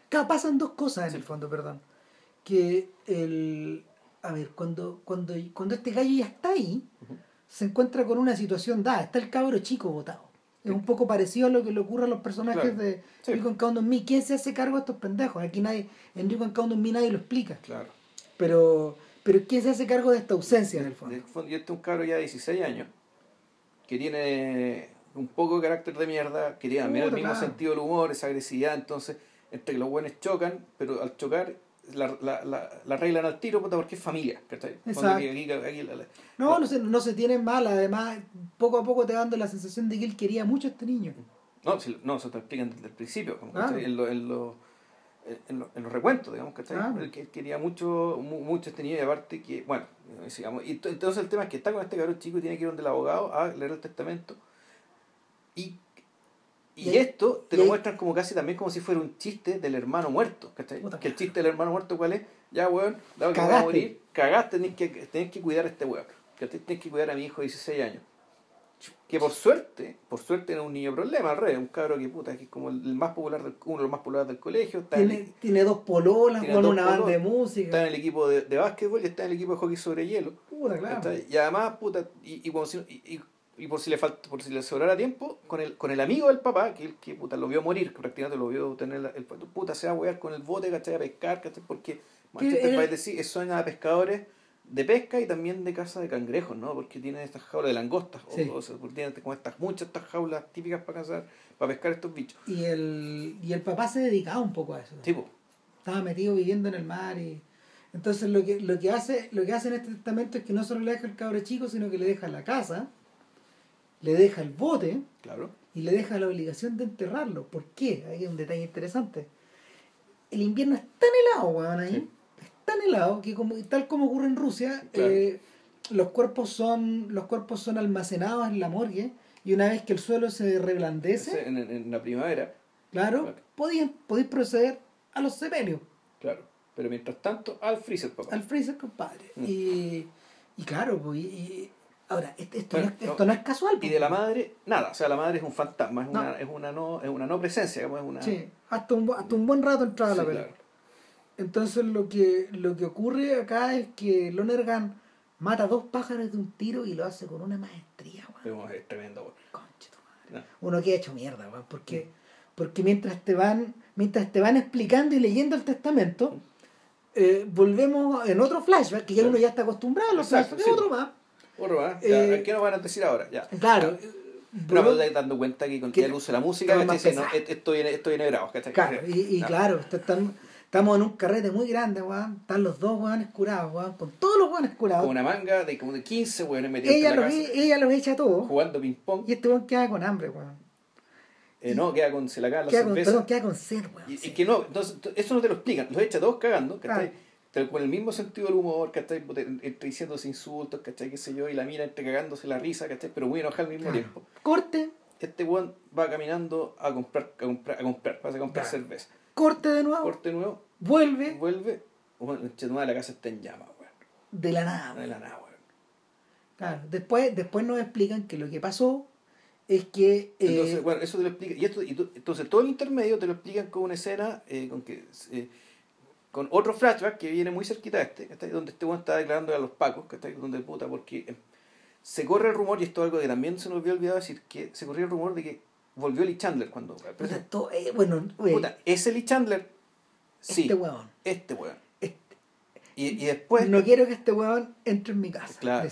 Claro, pasan dos cosas en Sí. el fondo, perdón. Que el. A ver, cuando, cuando, cuando este gallo ya está ahí, se encuentra con una situación dada. Está el cabro chico botado. Es un poco parecido a lo que le ocurre a los personajes Claro. de Sí. Count on Me. ¿Quién se hace cargo de estos pendejos? Aquí nadie, en Count on Me nadie lo explica. Claro. Pero, pero ¿quién se hace cargo de esta ausencia en el fondo? Fondo, y este es un cabro ya de 16 años que tiene un poco de carácter de mierda, que tiene también el mismo claro. sentido del humor, esa agresividad, entonces, entre que los buenos chocan, pero al chocar la, la, la, la arreglan al tiro, puta, porque es familia, ¿cachai? Aquí- aquí- la- No, no se, no se tienen mal, además, poco a poco te va dando la sensación de que él quería mucho a este niño. No, si- no, eso te explican desde el principio, en, lo- en, lo- en, lo- en los recuentos, digamos, ¿cachai? Claro. Él que- él quería mucho, mu- mucho este niño y aparte que, bueno, eh, sigamos. Y to- entonces el tema es que está con este cabrón chico y tiene que ir donde el abogado a leer el testamento y, y, esto te y lo ahí- muestran como casi también como si fuera un chiste del hermano muerto, ¿cachai? Puta que el chiste del hermano muerto, ¿cuál es? Ya, weón, dado que va a morir, cagaste, tenés que, tenés que cuidar a este weón, ¿cachai? Tenés que cuidar a mi hijo de 16 años que por suerte, por suerte era un niño problema, al revés, un cabro que puta, que es como el más popular del, uno de los más populares del colegio, está, en, Tiene, el, tiene dos pololas Tiene con dos una banda de música. está en el equipo de, de básquetbol y está en el equipo de hockey sobre hielo. Puta, claro. Y además, puta, y, y, y- y- por si le falta, por si le sobrara tiempo, con el, con el amigo del papá, que el que puta lo vio morir, que prácticamente lo vio tener el puta se va a wear con el bote, ¿cachai? A pescar, ¿cachai? Porque Manchester by the Sea es zona de pescadores de pesca y también de caza de cangrejos, ¿no? Porque tienen estas jaulas de langostas, o- Sí. o, sea, porque tienen como estas, muchas estas jaulas típicas para cazar, para pescar estos bichos. Y el, y el papá se dedicaba un poco a eso. Tipo, Estaba metido viviendo en el mar y. Entonces lo que, lo que hace, lo que hace en este testamento es que no solo le deja el cabro chico, sino que le deja la casa, le deja el bote claro. y le deja la obligación de enterrarlo. ¿Por qué? Hay un detalle interesante. El invierno es tan helado, weón, ahí. Sí. Es tan helado que como, tal como ocurre en Rusia, Claro. eh, los cuerpos son, los cuerpos son almacenados en la morgue y una vez que el suelo se reblandece, En, en- en la primavera, claro, Claro. podéis, podéis proceder a los sepelios, claro. Pero mientras tanto, al freezer, papá. al freezer, compadre. Mm. Y, y claro, pues, y- ahora, esto, esto Bueno, no, es, esto no es casual. Y de la madre, nada. O sea, la madre es un fantasma, es, No. una, es, una, no, es una no presencia, es una... Sí, hasta un, hasta un buen rato entraba Sí, la claro. película. Entonces lo que, lo que ocurre acá es que Lonergan mata dos pájaros de un tiro y lo hace con una maestría, weón. Es, tremendo. Conche tu madre. No. Uno queda hecho mierda, weón, porque, porque mientras te van, mientras te van explicando y leyendo el testamento, eh, volvemos en otro flashback, que ya uno ya está acostumbrado a los Exacto, flashbacks, sí. otro más. Más, ya, Eh, ¿Qué nos van a decir ahora? Ya. Claro. No, pero dando cuenta que con que- el uso de la música, no, esto viene, esto viene bravo, ¿cachai? Claro, y, y No. claro, est- estamos, en un carrete muy grande, weón. Están los dos weones curados, weón, con todos los weones curados. Con una manga de como de 15 weones metidos ella, en la los, casa, ella los echa a todos. jugando ping-pong. Y este weón queda con hambre, weón. Eh, no, queda con, se la caga la Queda con, cerveza. perdón, queda con sed, weón. Y, sí. y que no, entonces eso no te lo explican, los echa todos cagando, ¿cachai? Claro. Pero con el mismo sentido del humor, ¿cachai? Puta, Entre diciéndose insultos, ¿cachai? Qué sé yo, y la mira entre cagándose la risa, ¿cachai? Pero muy enojada al mismo Claro. tiempo. Corte, Este weón va caminando a comprar, a comprar, a comprar, vas a comprar Claro. cerveza. corte de nuevo, Corte nuevo, vuelve vuelve, bueno, de la casa está en llamas, weón. de la nada. Hay la nada, weón. Claro, después, después nos explican que lo que pasó es que... eh, Entonces, bueno, eso te lo explica. Y esto, y tú- entonces, todo el intermedio te lo explican con una escena, eh, con que eh, con otro flashback que viene muy cerquita de este, ¿cachai? donde este weón está declarando a los pacos, ¿cachai? donde puta, porque eh, se corre el rumor, y esto es algo que también se nos había olvidado decir, que se corría el rumor de que volvió Lee Chandler cuando. puta, to- eh, bueno, eh, Puta, ¿ese Lee Chandler? Sí, este weón. este weón. este- Y, y después, no quiero que este weón entre en mi casa. Claro.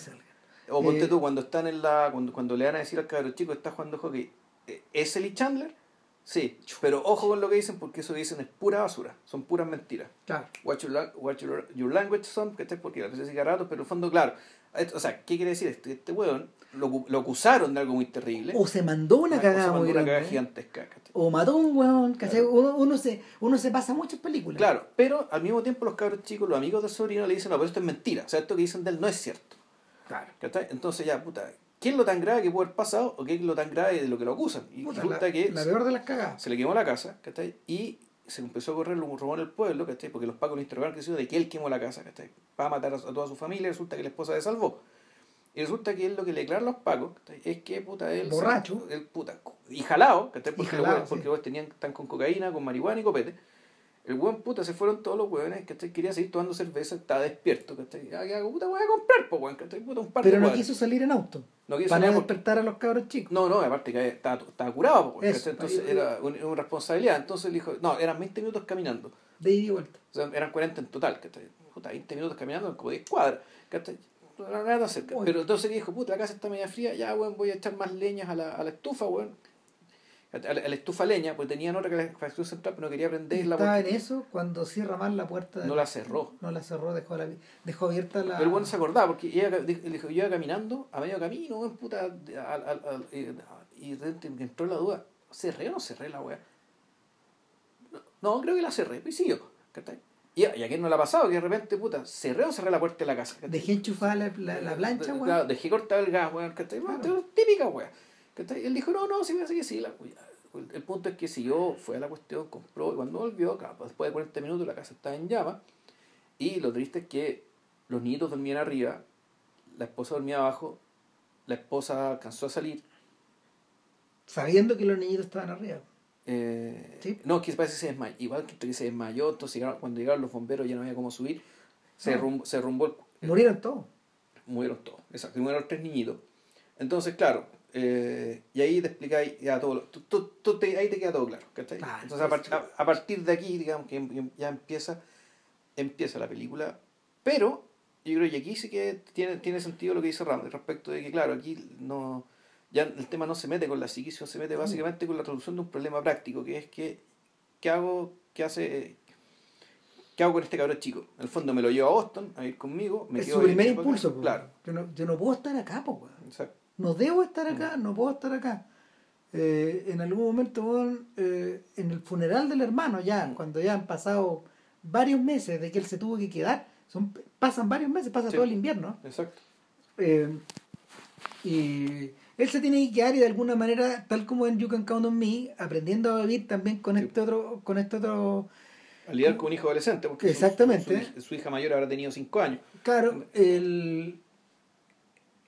o ponte eh, tú, cuando están en la. Cuando, cuando le van a decir al cabrón chico, está jugando hockey, ¿e- ¿ese Lee Chandler? Sí, pero ojo con lo que dicen porque eso que dicen es pura basura, son puras mentiras. Claro. Watch your, la- watch your, your language son, ¿cachai? Porque la veces ratos, pero en el fondo, claro. esto- O sea, ¿qué quiere decir? Este, este weón lo, lo acusaron de algo muy terrible. O se mandó una cagada mandó muy una grande. cagada ¿eh? gigantesca, ¿cachai? O mató un weón, ¿cachai? Claro. Uno, uno, se, uno se pasa muchas películas. Claro, pero al mismo tiempo los cabros chicos, los amigos del sobrino le dicen, no, pero esto es mentira. O sea, esto que dicen de él no es cierto. Claro. ¿cachai? Entonces ya, puta, ¿qué es lo tan grave que puede haber pasado o qué es lo tan grave de lo que lo acusan? Y Puta, resulta la, que la peor de las cagadas. se le quemó la casa, ¿cachai? Y se empezó a correr un rumor en el pueblo, ¿cachai? Porque los pacos lo interrogaron que de que él quemó la casa, ¿cachai? Para matar a, a toda su familia, y resulta que la esposa se salvó. Y resulta que él lo que le declara a los pacos ¿cachai? es que, puta, él... Borracho. él, puta, y jalado, ¿cachai? Y Porque, jalado, los sí. porque los tenían, están con cocaína, con marihuana y copete. El buen puta se fueron todos los hueones, ¿cachai? Quería seguir tomando cerveza, estaba despierto, ¿cachai? Ah, ya, puta, voy a comprar, pues, weón, ¿cachai? Puta, un par Pero de no quiso salir en auto. No quiso para no despertar a los cabros chicos. no, no, aparte que estaba, estaba curado, entonces ahí- era un- una responsabilidad. Entonces él dijo, no, eran 20 minutos caminando. De ida y vuelta. O sea, eran 40 en total, ¿cachai? Puta, 20 minutos caminando, como 10 cuadras, ¿cachai? nada tan cerca. Pero entonces dijo, puta, la casa está media fría, ya, weón, voy a echar más leñas a la, a la estufa, weón. A la, a la estufa leña, pues tenían otra calefacción central, pero no quería prenderla. Estaba en eso cuando cierra mal la puerta. No la cerró. No la cerró, dejó, la, dejó abierta la... Pero bueno, se acordaba, porque ella, dijo, yo iba caminando, a medio camino, puta, al, y de repente me entró la duda, ¿cerré o no cerré la weá? No, creo que la cerré, y siguió, ¿cachai? Y a, y a quién no le ha pasado que de repente, puta, cerré o cerré la puerta de la casa. ¿cachai? Dejé enchufada la, la, la plancha, weón. Claro, dejé cortar el gas, weón, ¿cachai? Claro. Típica, weón. ¿cachai? Él dijo, no, no, sí, que sí. La, el punto es que siguió, fue a la cuestión, compró, y cuando volvió, acá, después de 40 minutos la casa estaba en llamas. Y lo triste es que los nietos dormían arriba, la esposa dormía abajo, la esposa alcanzó a salir. Sabiendo que los niñitos estaban arriba. Eh, ¿Sí? No, que parece que se desmayó. Igual que se desmayó, entonces cuando llegaron los bomberos ya no había cómo subir. Se, no. derrumbó, se derrumbó el, Murieron todos. Murieron todos, exacto. Murieron los tres niñitos. Entonces, claro, eh, y ahí te explicáis ya todo. Tú, tú, tú te, ahí te queda todo claro. ¿cachai? Ah, entonces, a, part, a, a, partir de aquí, digamos que ya empieza, empieza la película. Pero yo creo que aquí sí que tiene, tiene sentido lo que dice Ramos respecto de que, claro, aquí no ya el tema no se mete con la psiquis, se mete básicamente con la traducción de un problema práctico, que es que, ¿qué hago, qué hace, qué hago con este cabrón chico? En el fondo me lo llevo a Boston a ir conmigo. Me es su primer impulso, claro. Yo no, yo no puedo estar acá, pues, No debo estar acá, no puedo estar acá. Eh, en algún momento, eh, en el funeral del hermano, ya, cuando ya han pasado varios meses de que él se tuvo que quedar, son, pasan varios meses, pasa sí. todo el invierno. Exacto. Eh, y él se tiene que quedar y de alguna manera, tal como en You Can Count on Me, aprendiendo a vivir también con sí. este otro, con este otro a lidiar con un hijo adolescente, porque Exactamente. Su, su, su, hija mayor habrá tenido 5 años. Claro, el,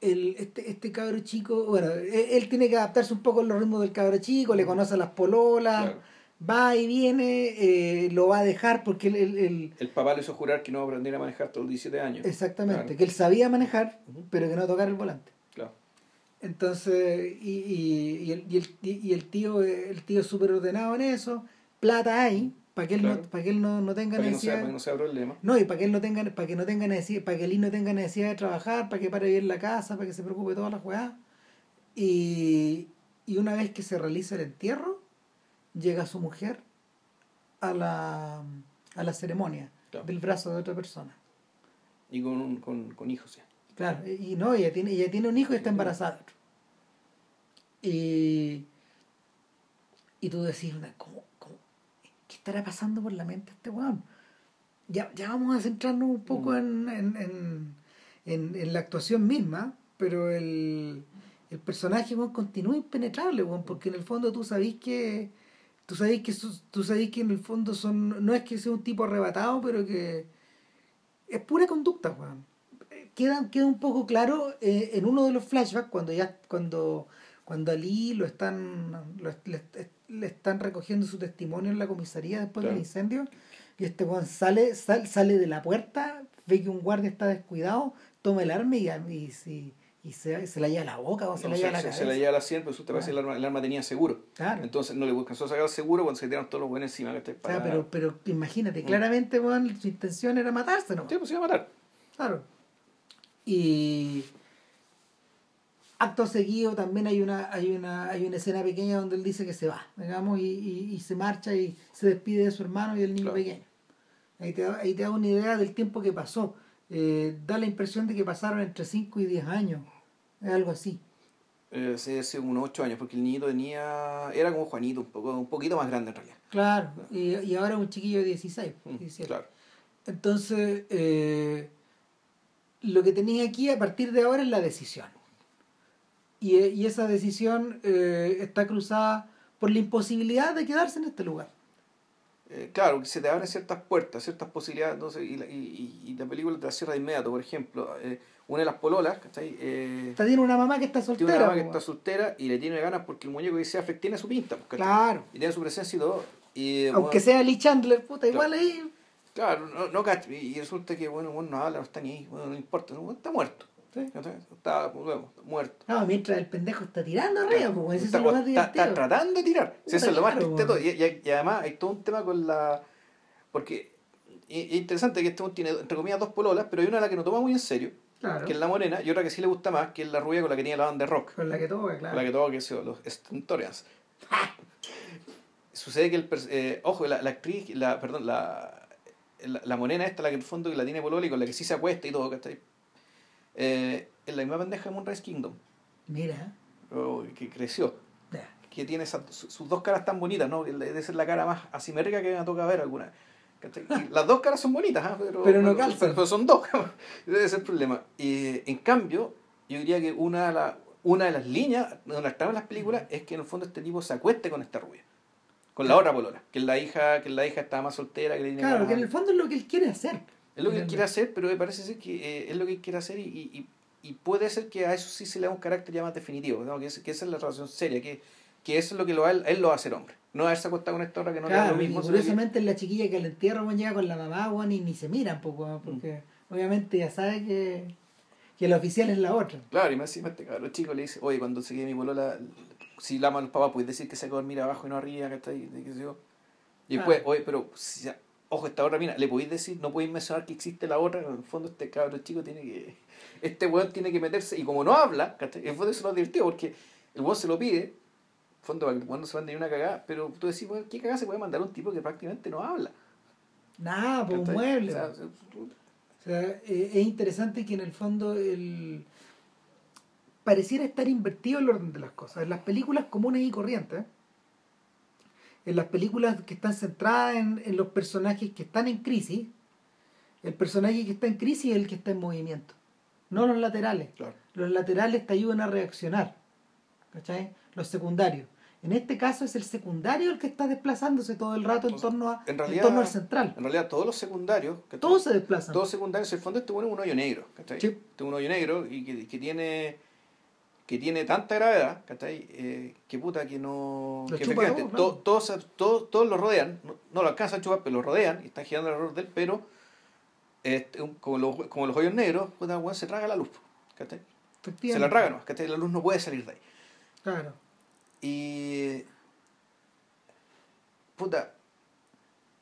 el, este, este cabro chico, bueno, él, él, tiene que adaptarse un poco a los ritmos del cabro chico, le conoce a las pololas, claro. va y viene, eh, lo va a dejar porque el, el, el, papá le hizo jurar que no va a manejar todos los 17 años. Exactamente, claro. que él sabía manejar, pero que no tocar el volante. Claro. Entonces, y, y, y, el, y, el, y el tío el tío es súper ordenado en eso, plata hay, para que él Claro. no, para que él no, no tenga Para que no necesidad. sea, para que no sea problema. No, y para que él no tenga, para que no tenga necesidad, para que él no tenga necesidad de trabajar, para que pare bien la casa, para que se preocupe todas las weas. Y, y una vez que se realiza el entierro, llega su mujer a la, a la ceremonia Claro. del brazo de otra persona. Y con, un- con, con hijos, sí. Claro, y no, ella tiene, ella tiene un hijo y está embarazada. Y, y tú decís, ¿cómo, cómo, ¿qué estará pasando por la mente este weón? Ya, ya vamos a centrarnos un poco Mm. en, en, en, en, en la actuación misma, pero el, el personaje weón, continúa impenetrable, weón, porque en el fondo tú sabés que tú sabés que tú sabés que en el fondo son no es que sea un tipo arrebatado, pero que es pura conducta, weón queda, queda un poco claro eh, en uno de los flashbacks cuando ya cuando cuando Ali lo están lo, le, le están recogiendo su testimonio en la comisaría después Claro. del incendio y este Juan sale sal- sale de la puerta ve que un guardia está descuidado toma el arma y, y, y, y se, se la lleva a la boca o se No, la lleva a la se, cabeza se la lleva a la 100, pero usted parece que el arma, el arma tenía seguro. claro Entonces no le alcanzó a sacar el seguro cuando se tiraron todos los buenos encima. ¿cachai? o sea, pero pero imagínate Mm. claramente Juan, su intención era matarse ¿no? Sí, pues se iba a matar. Claro. Y acto seguido también hay una, hay una, hay una escena pequeña donde él dice que se va, digamos, y, y, y se marcha y se despide de su hermano y del niño Claro. pequeño. Ahí te, da, ahí te da una idea del tiempo que pasó. Eh, da la impresión de que pasaron entre 5 y 10 años. Es algo así. Eh, hace unos 8 años, porque el niñito tenía. Era como Juanito, un, poco, un poquito más grande en realidad. Claro. Y, y ahora es un chiquillo de 16. Mm, 17. Claro. Entonces, eh, lo que tenía aquí a partir de ahora es la decisión. Y, y esa decisión eh, está cruzada por la imposibilidad de quedarse en este lugar. Eh, claro, que se te abren ciertas puertas, ciertas posibilidades, entonces, y, la, y, la película te la cierra de inmediato. Por ejemplo, eh, una de las pololas, ¿cachai? Eh, tiene una mamá que está tiene soltera. una mamá que está soltera y le tiene ganas porque el muñeco que dice Affleck tiene su pinta, ¿cachai? Claro. Y tiene su presencia y todo. Y, Aunque bueno, sea Lee Chandler, puta, Claro. igual ahí. Claro, no, no y resulta que, bueno, bueno, no habla, no está ni ahí, bueno, no importa, no, está muerto. Sí. Está, pues, bueno, muerto. No, mientras el pendejo está tirando arriba, pues, está, es lo más está- está tratando de tirar. Si eso es lo más claro, triste de todo. weón. Y, y- y además hay todo un tema con la. Porque y- es interesante que este tiene, entre comillas, dos pololas, pero hay una a la que no toma muy en serio. Claro. que es la morena, y otra que sí le gusta más, que es la rubia con la que tiene la banda de rock. Con la que toca, Con claro. la que toca, que son los Stentorians. Sucede que el eh, ojo, la, la actriz, la, perdón, la, la, la morena esta, la que en el fondo que la tiene Pololi, con la que sí se acuesta y todo, ¿cachai? Eh, es la misma pendeja de Moonrise Kingdom, Mira. o que creció, Ya. que tiene esas- su- sus dos caras tan bonitas, ¿no? Debe ser la cara más asimérica que me toca ver alguna. las dos caras son bonitas, ¿ah? pero, Pero no calzan. pero son dos, (laughs) ese es el problema. Y, en cambio, yo diría que una de, la- una de las líneas donde tramas las películas es que en el fondo este tipo se acueste con esta rubia. Con la otra polola, que es la hija, que la hija está más soltera, que le tiene Claro, que en el fondo es lo que él quiere hacer. Es lo que él quiere hacer, pero me parece ser que eh, es lo que él quiere hacer y, y, y puede ser que a eso sí se le da un carácter ya más definitivo, ¿no? que, es- que esa es la relación seria, que, que eso es lo que lo, a él, a él lo va a hacer hombre. No haberse acostado con esta otra que no le da Claro, lo y mismo. sino que- curiosamente la chiquilla que le entierra weón, llega con la mamá weón, y ni se miran poco, weón, porque obviamente ya sabe que, que la oficial es la otra. Claro, y más encima este cabrón chico le dice, oye, cuando se quede mi bolola, si la ama los papás, puedes decir que se quedó a dormir abajo y no arriba, que está ahí, qué sé yo. Y después, Ah. oye, pero, si ya- ojo, esta otra mina, le podéis decir, no podéis mencionar que existe la otra, en el fondo este cabrón chico tiene que, este weón tiene que meterse, y como no habla, ¿cachai? en el fondo eso es divertido, porque el weón se lo pide, en el fondo el weón no se mande ni una cagada, pero tú decís, weón, ¿qué cagada se puede mandar a un tipo que prácticamente no habla? Nada, pues un mueble. O sea. O sea, eh, es interesante que en el fondo el pareciera estar invertido el orden de las cosas. En las películas comunes y corrientes, en las películas que están centradas en, en los personajes que están en crisis, el personaje que está en crisis es el que está en movimiento, no los laterales. claro. Los laterales te ayudan a reaccionar, ¿cachai? Los secundarios. En este caso es el secundario el que está desplazándose todo el rato en, O sea, torno, a, en torno al central. En realidad todos los secundarios. Todos se desplazan. todos secundarios, en el fondo este bueno es un hoyo negro, ¿cachai? Sí. Este es un hoyo negro y que, que tiene que tiene tanta gravedad, ¿cachai? Eh, que puta que no... Que efectivamente to- todos, todos, todos lo rodean, no, no lo alcanzan a chupar, pero lo rodean y están girando alrededor de él, pero este, un- como, los, como los hoyos negros, puta, weón se traga la luz, ¿cachai? Se la traga. ¿cachai? La luz no puede salir de ahí. Claro. Y. Puta.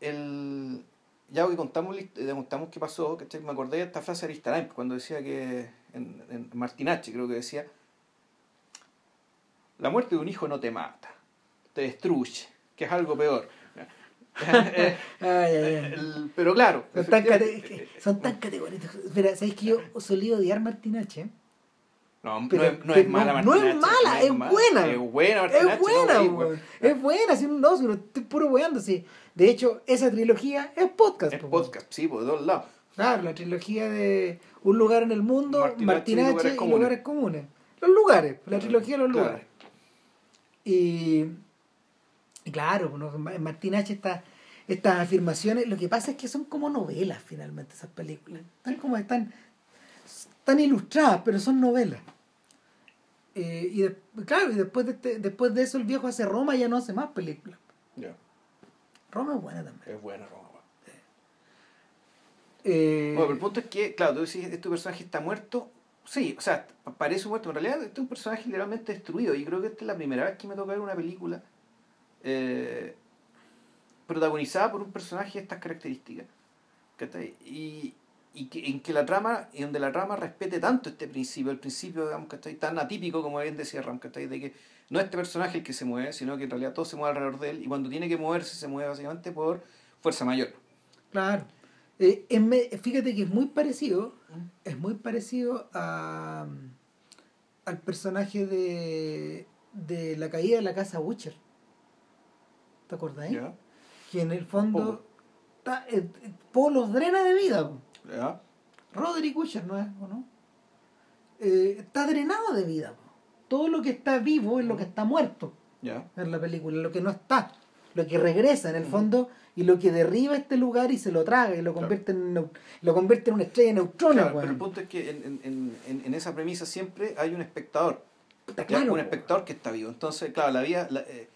El. Ya que contamos, contamos qué pasó, ¿cachai? me acordé de esta frase de Aristarain, cuando decía que. En, en Martinache, creo que decía. La muerte de un hijo no te mata, te destruye, que es algo peor. Eh, (laughs) Ay, ay, ay. el- pero claro. Son tan, son tan categóricos. Espera, ¿sabéis que yo solía odiar Martinache? No, Pero- no, es, no pero es mala no es Martinache, mala, es mala. buena. Es buena Martinache. Es buena, no, weón. weón. Es buena, si no, no estoy puro weando, sí. De hecho, esa trilogía es podcast. Es po, podcast, sí, por dos lados. Claro, la trilogía de Un lugar en el mundo, Martinache Martinache, y Lugares y Comunes. lugares comunes. Los lugares, la trilogía de los Claro. lugares. Y, y claro, bueno, en Martinache está estas afirmaciones, lo que pasa es que son como novelas finalmente esas películas. Están como están, están ilustradas, pero son novelas. Eh, y de- claro, y después de, este- después de eso el viejo hace Roma y ya no hace más películas. Ya, Roma es buena también. es buena Roma. Eh, Bueno, pero el punto es que, claro, tú decís, este personaje está muerto. Sí, o sea, parece muerto. En realidad, este es un personaje literalmente destruido. Y creo que esta es la primera vez que me toca ver una película eh, protagonizada por un personaje de estas características. ¿cachai? Y, y que, en que la trama, y donde la trama respete tanto este principio, el principio, digamos, ¿cachai? tan atípico como bien decía Ram, ¿cachai? de que no es este personaje el que se mueve, sino que en realidad todo se mueve alrededor de él. Y cuando tiene que moverse, se mueve básicamente por fuerza mayor. Claro. Eh, fíjate que es muy parecido, es muy parecido a, al personaje de, de la caída de la casa Butcher. ¿Te acordás? ¿Ya? Que en el fondo está, eh, Poe los drena de vida. Roderick Butcher, ¿no es? ¿O no? Eh, está drenado de vida. Todo lo que está vivo es lo que está muerto en la película, lo que no está, lo que regresa en el Ujú. fondo y lo que derriba este lugar y se lo traga y lo Claro. convierte en neu- lo convierte en una estrella de neutrones, Claro, pero el punto es que en, en- en, en- en esa premisa siempre hay un espectador. Claro, un espectador que está vivo. Entonces, claro, la vida, la, eh,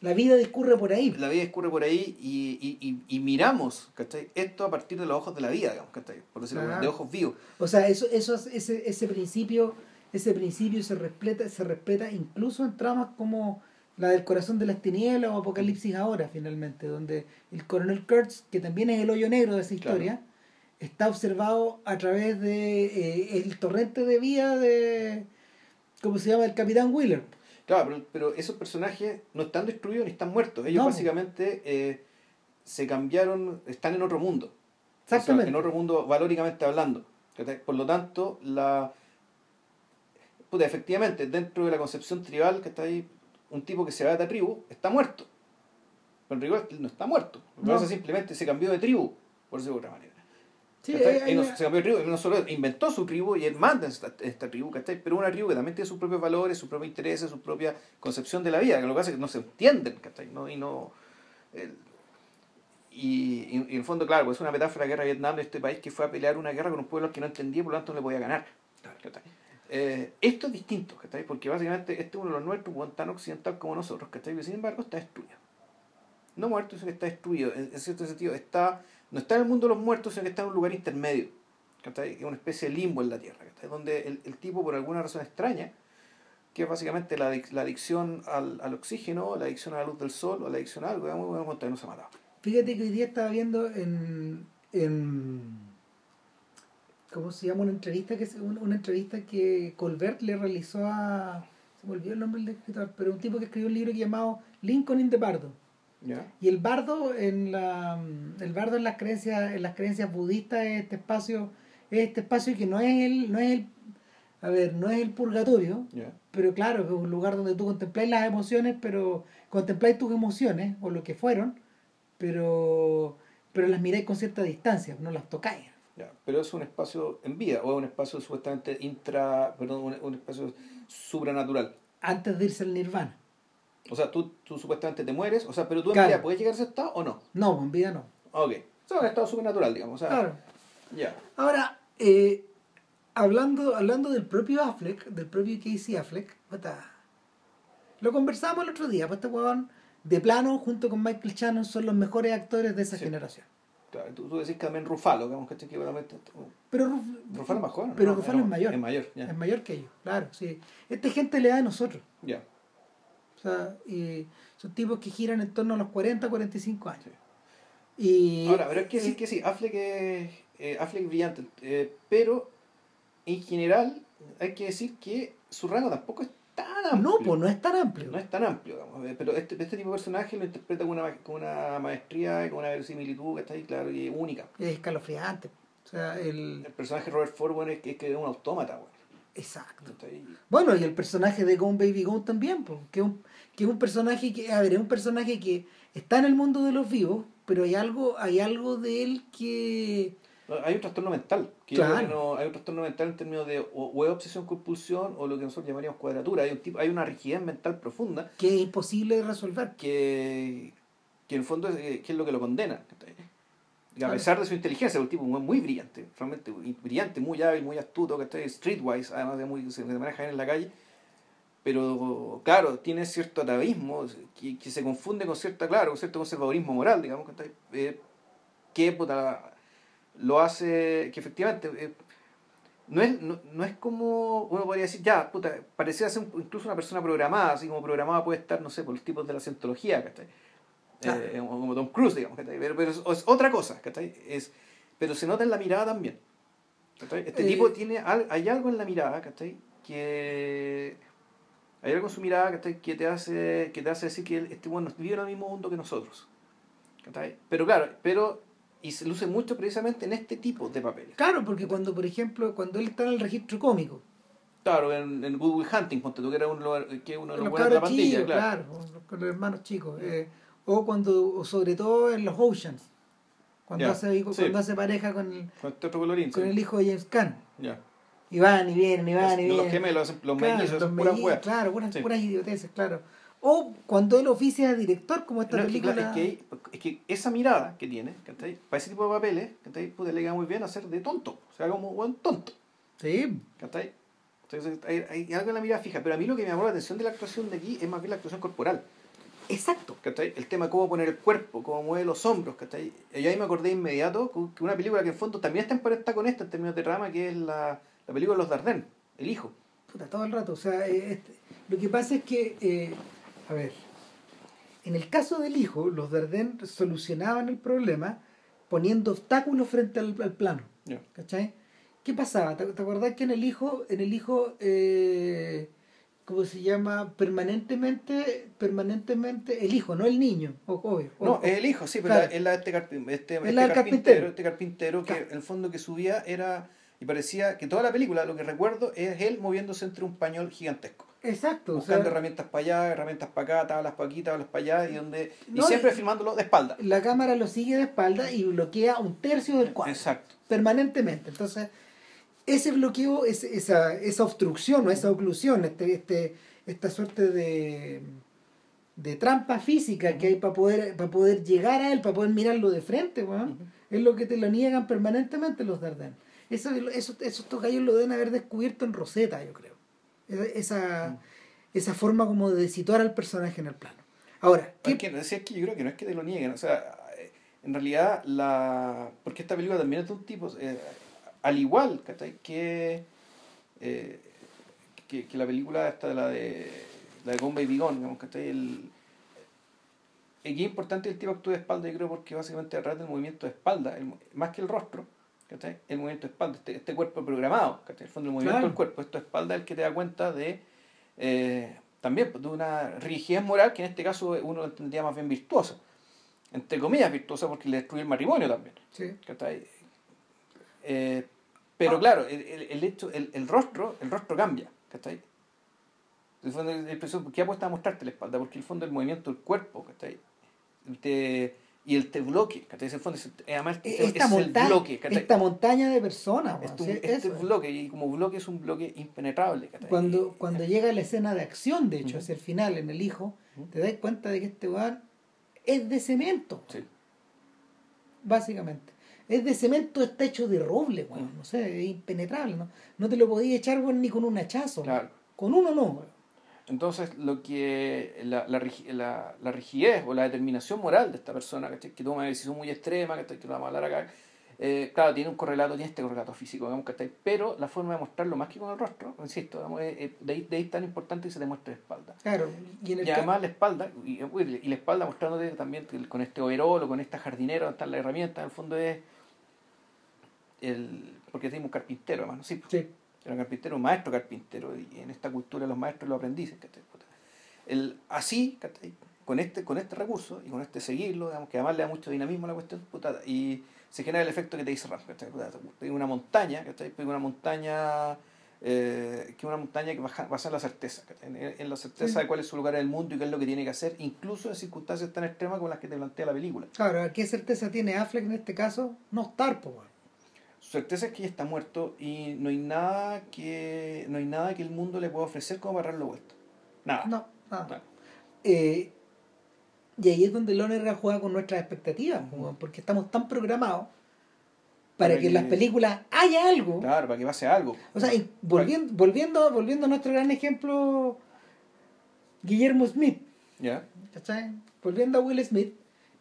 La vida discurre por ahí. la vida escurre por ahí y, y, y, y miramos ¿cachai? esto a partir de los ojos de la vida, digamos, ¿cachai? por decirlo Claro. de ojos vivos. O sea, eso, eso es- ese, ese principio, ese principio se respeta, se respeta incluso en tramas como la del corazón de las tinieblas o Apocalipsis ahora, finalmente, donde el coronel Kurtz, que también es el hoyo negro de esa Claro. historia, está observado a través de eh, el torrente de vía de ¿cómo se llama? el Capitán Wheeler. Claro, pero, pero esos personajes no están destruidos ni están muertos. Ellos No. básicamente eh, se cambiaron, están en otro mundo. Exactamente. O sea, en otro mundo valóricamente hablando. Por lo tanto, la puta, efectivamente, dentro de la concepción tribal que está ahí, un tipo que se va de esta tribu está muerto. Pero en rigor no está muerto. Lo que No. pasa es simplemente se cambió de tribu, por decirlo de otra manera. Sí, no, se cambió de tribu, y no solo inventó su tribu y él manda esta, esta tribu, ¿cachai? Pero una tribu que también tiene sus propios valores, sus propios intereses, su propia concepción de la vida, que lo que pasa es que no se entienden, ¿cachai? ¿no? Y no... el- y, y- en el fondo, claro, pues es una metáfora de la guerra de Vietnam de este país que fue a pelear una guerra con un pueblo que no entendía, por lo tanto no le podía ganar. ¿cachai? Eh, esto es distinto, ¿cachai? Porque básicamente este es uno de los nuestros, pues, tan occidental como nosotros, ¿cachai? Sin embargo está destruido. No muerto, sino que está destruido. En, cierto sentido, está, no está en el mundo de los muertos, sino que está en un lugar intermedio. ¿cachai? Es una especie de limbo en la Tierra, ¿cachai? Donde el, tipo, por alguna razón extraña, que es básicamente la, la adicción al, al oxígeno, la adicción a la luz del sol, o la adicción a algo, digamos, montaña no se ha matado. Fíjate que hoy día estaba viendo en, en ¿cómo se llama? Una entrevista que se- una, entrevista que Colbert le realizó a se me olvidó el nombre del escritor, pero un tipo que escribió un libro llamado Lincoln in the Bardo. Y el bardo en la el bardo en las creencias en las creencias budistas es este espacio es este espacio que no es el no es el a ver, no es el purgatorio, pero claro, es un lugar donde tú contempláis las emociones, pero contempláis tus emociones o lo que fueron, pero pero las miráis con cierta distancia, no las tocáis. Ya, pero es un espacio en vida o es un espacio supuestamente intra, perdón, un, un espacio supranatural. Antes de irse al nirvana. O sea, tú, tú supuestamente te mueres, o sea, pero tú en Claro. vida puedes llegar a ese estado o no. No, en vida no. Ok. O sea, un estado supernatural, digamos. O sea, Claro. ya. Ahora, eh, hablando, hablando del propio Affleck, del propio Casey Affleck, lo conversamos el otro día, pues este huevón, de plano, junto con Michael Shannon, son los mejores actores de esa Sí. generación. Tú, tú decís que también Rufalo, digamos, que que realmente- Pero, Ruf- Rufalo es más joven. pero ¿no? Rufalo No, es mayor. Es mayor, ya. es mayor que ellos, claro, sí. Esta gente le da de nosotros. Ya. O sea, y son tipos que giran en torno a los 40, 45 años. Sí. Y, Ahora, pero hay que decir eh, que sí, Affleck es, eh, Affleck es brillante, eh, pero en general hay que decir que su rango tampoco es tan amplio. No, pues no es tan amplio. No es tan amplio, digamos, eh, pero este, este tipo de personaje lo interpreta con una, con una maestría y con una verosimilitud que está ahí, claro, y única. Es escalofriante. O sea, el... El personaje de Robert Ford, bueno, es que es, que es un autómata, bueno. Exacto. Bueno, y el personaje de Gone Baby Gone también, pues, que es un, que es un personaje que, a ver, es un personaje que está en el mundo de los vivos, pero hay algo, hay algo de él que No, Hay un trastorno mental. Que Claro. no- hay un trastorno mental en términos de o, o es obsesión compulsión o lo que nosotros llamaríamos cuadratura. Hay, un tipo, hay una rigidez mental profunda que es imposible de resolver. que, que en el fondo es, eh, que es lo que lo condena. Y a pesar de su inteligencia, es un tipo muy, muy brillante, realmente brillante, muy hábil, muy astuto, que está streetwise, además de muy, se maneja bien en la calle. Pero claro, tiene cierto atavismo que, que se confunde con cierta, claro, con cierto conservadurismo moral, digamos, que, está- eh, que puta, lo hace, que efectivamente eh, no es, no, no es como uno podría decir, ya, puta, parecía ser un- incluso una persona programada, así como programada puede estar, no sé, por los tipos de la cientología, ¿cachai? Eh, o como Tom Cruise, digamos, ¿cachai? Pero, pero es, es otra cosa, ¿cachai? Es, pero se nota en la mirada también. ¿cachai? Este Eh, tipo tiene, al- hay algo en la mirada, ¿cachai? Que hay algo en su mirada ¿cachai? que te hace que te hace decir que este bueno vive en el mismo mundo que nosotros. ¿cachai? Pero claro, pero y se luce mucho precisamente en este tipo de papeles. Claro, porque cuando, por ejemplo, cuando él está en el registro cómico, Claro, en, en Good Will Hunting, ponte tú que era uno, de los- que uno de los los buenos de la pandilla, chicos, claro. claro, con- los hermanos chicos, eh, o cuando, o sobre todo en los Oceans, cuando, Ya, hace, sí. cuando hace pareja con el, Con este colorín. con sí. el hijo de James Caan. Ya. Y van y vienen, y van y Los vienen. gemelos, hacen- los Claro, mellizos, los puras mellizos, weas. Claro, puras, Sí. puras idioteces, claro. O cuando él oficia de director, como esta No, película. es, que, es que esa mirada que tiene, ¿cachai? para ese tipo de papeles, ¿cachai? Puta, le queda muy bien hacer de tonto. O sea, como buen tonto. Sí, ¿cachai? Entonces hay, hay algo en la mirada fija. Pero a mí lo que me llamó la atención de la actuación de aquí es más bien la actuación corporal. exacto. ¿cachai? El tema de cómo poner el cuerpo, cómo mueve los hombros, ¿cachai? Y ahí me acordé de inmediato que una película que en fondo también está emparejada con esta en términos de trama, que es la, la película de los Dardenne, El Hijo. Puta, todo el rato. O sea, eh, este, lo que pasa es que, eh, a ver, en el caso del hijo, los Dardenne solucionaban el problema poniendo obstáculos frente al, al plano. Ya. ¿Cachai? ¿Qué pasaba? ¿Te, te acordás que en el hijo, en el hijo, eh, ¿cómo se llama? Permanentemente, permanentemente, el hijo, no el niño, o- obvio. No, es el hijo, sí, pero Claro. la- es la de este, este, este carpintero, carpintero. este carpintero que en el fondo que subía era y parecía que toda la película, lo que recuerdo, es él moviéndose entre un pañol gigantesco. Exacto. o buscando sea, herramientas para allá, herramientas para acá, tablas para aquí, tablas para allá, y donde y siempre y- filmándolo de espalda. la cámara lo sigue de espalda y bloquea un tercio del cuadro. Exacto. permanentemente. Entonces, ese bloqueo, ese- esa, esa obstrucción o esa oclusión, este, este, esta suerte de, de trampa física que hay para poder, para poder llegar a él, para poder mirarlo de frente, Ujú. es lo que te lo niegan permanentemente los Darden. Eso, eso, esos tocayos lo deben haber descubierto en Rosetta, yo creo. Esa, esa, forma como de situar al personaje en el plano. Ahora, ¿qué Es que, es que yo creo que no es que te lo nieguen, o sea, eh, en realidad, la porque esta película también es de un tipo, eh, al igual ¿cachai? que, eh, que, que la película esta de la de la de Gone Baby Gone, digamos, ¿cachai? El, el que es importante el tipo actúe de espalda, yo creo, porque básicamente detrás del movimiento de espalda, el más que el rostro, ¿cachai? el movimiento de espalda, este, este cuerpo programado, ¿cachai? el fondo del movimiento Claro. del cuerpo, esto de espalda es el que te da cuenta de eh, también pues, de una rigidez moral que en este caso uno lo entendía más bien virtuosa, entre comillas virtuosa porque le destruye el matrimonio también. Sí. ¿cachai? Eh, pero Ah. claro, el, el, hecho, el, el rostro, el rostro cambia, ¿cachai? El fondo, el- preso- ¿Qué apuesta a mostrarte la espalda? Porque el fondo del movimiento del cuerpo, ¿cachai? Te- y el te bloque, ¿cachai? Fondo es, además es, esta, es el montaña, bloque, ¿cachai? esta montaña de personas. Sí, este eso bloque, y como bloque es un bloque impenetrable, ¿cachai? Cuando, cuando llega la escena de acción, de hecho, hacia el final, en el hijo, te das cuenta de que este weón es de cemento, Sí. básicamente. Es de cemento, está hecho de roble, weón. Ujú. No sé, es impenetrable, ¿no? No te lo podías echar, weón, ni con un hachazo. Claro. Con uno no. Entonces, lo que la, la, la, la rigidez o la determinación moral de esta persona, ¿cachai? que toma una decisión muy extrema, ¿cachai? que lo vamos a hablar acá, eh, claro, tiene un correlato, tiene este correlato físico, digamos, ¿cachai? pero la forma de mostrarlo más que con el rostro, insisto, digamos, es- es- de, ahí, de ahí es tan importante que se te muestre la espalda. Claro, y en el Y además la espalda, y, y la espalda mostrándote también con este overol o con esta jardinera donde están las herramientas, en el fondo es el porque tenemos un carpintero, además, ¿no? Sí, ca- sí. Era un carpintero, un maestro carpintero, y en esta cultura los maestros los aprendices. El, así, ¿cachai? Con este, con este recurso y con este seguirlo, digamos, que además le da mucho dinamismo a la cuestión, puta, y se genera el efecto que te dice Ram, ¿cachai? Puta, una montaña, ¿cachai? Una montaña, eh, que una montaña que baja- basa en la certeza. En, en la certeza Sí. de cuál es su lugar en el mundo y qué es lo que tiene que hacer, incluso en circunstancias tan extremas como las que te plantea la película. Claro, ¿qué certeza tiene Affleck en este caso? No estar, po, certeza es que ya está muerto y no hay nada que no hay nada que el mundo le pueda ofrecer como para darlo vuelta. Nada. No, nada. Nada. Eh, y ahí es donde Lonergan juega con nuestras expectativas, porque estamos tan programados para Para que en las películas haya algo. Claro, para que pase algo. O sea, y volviendo, volviendo, volviendo a nuestro gran ejemplo, Guillermo Smith, ¿Ya? ¿cachai? Volviendo a Will Smith,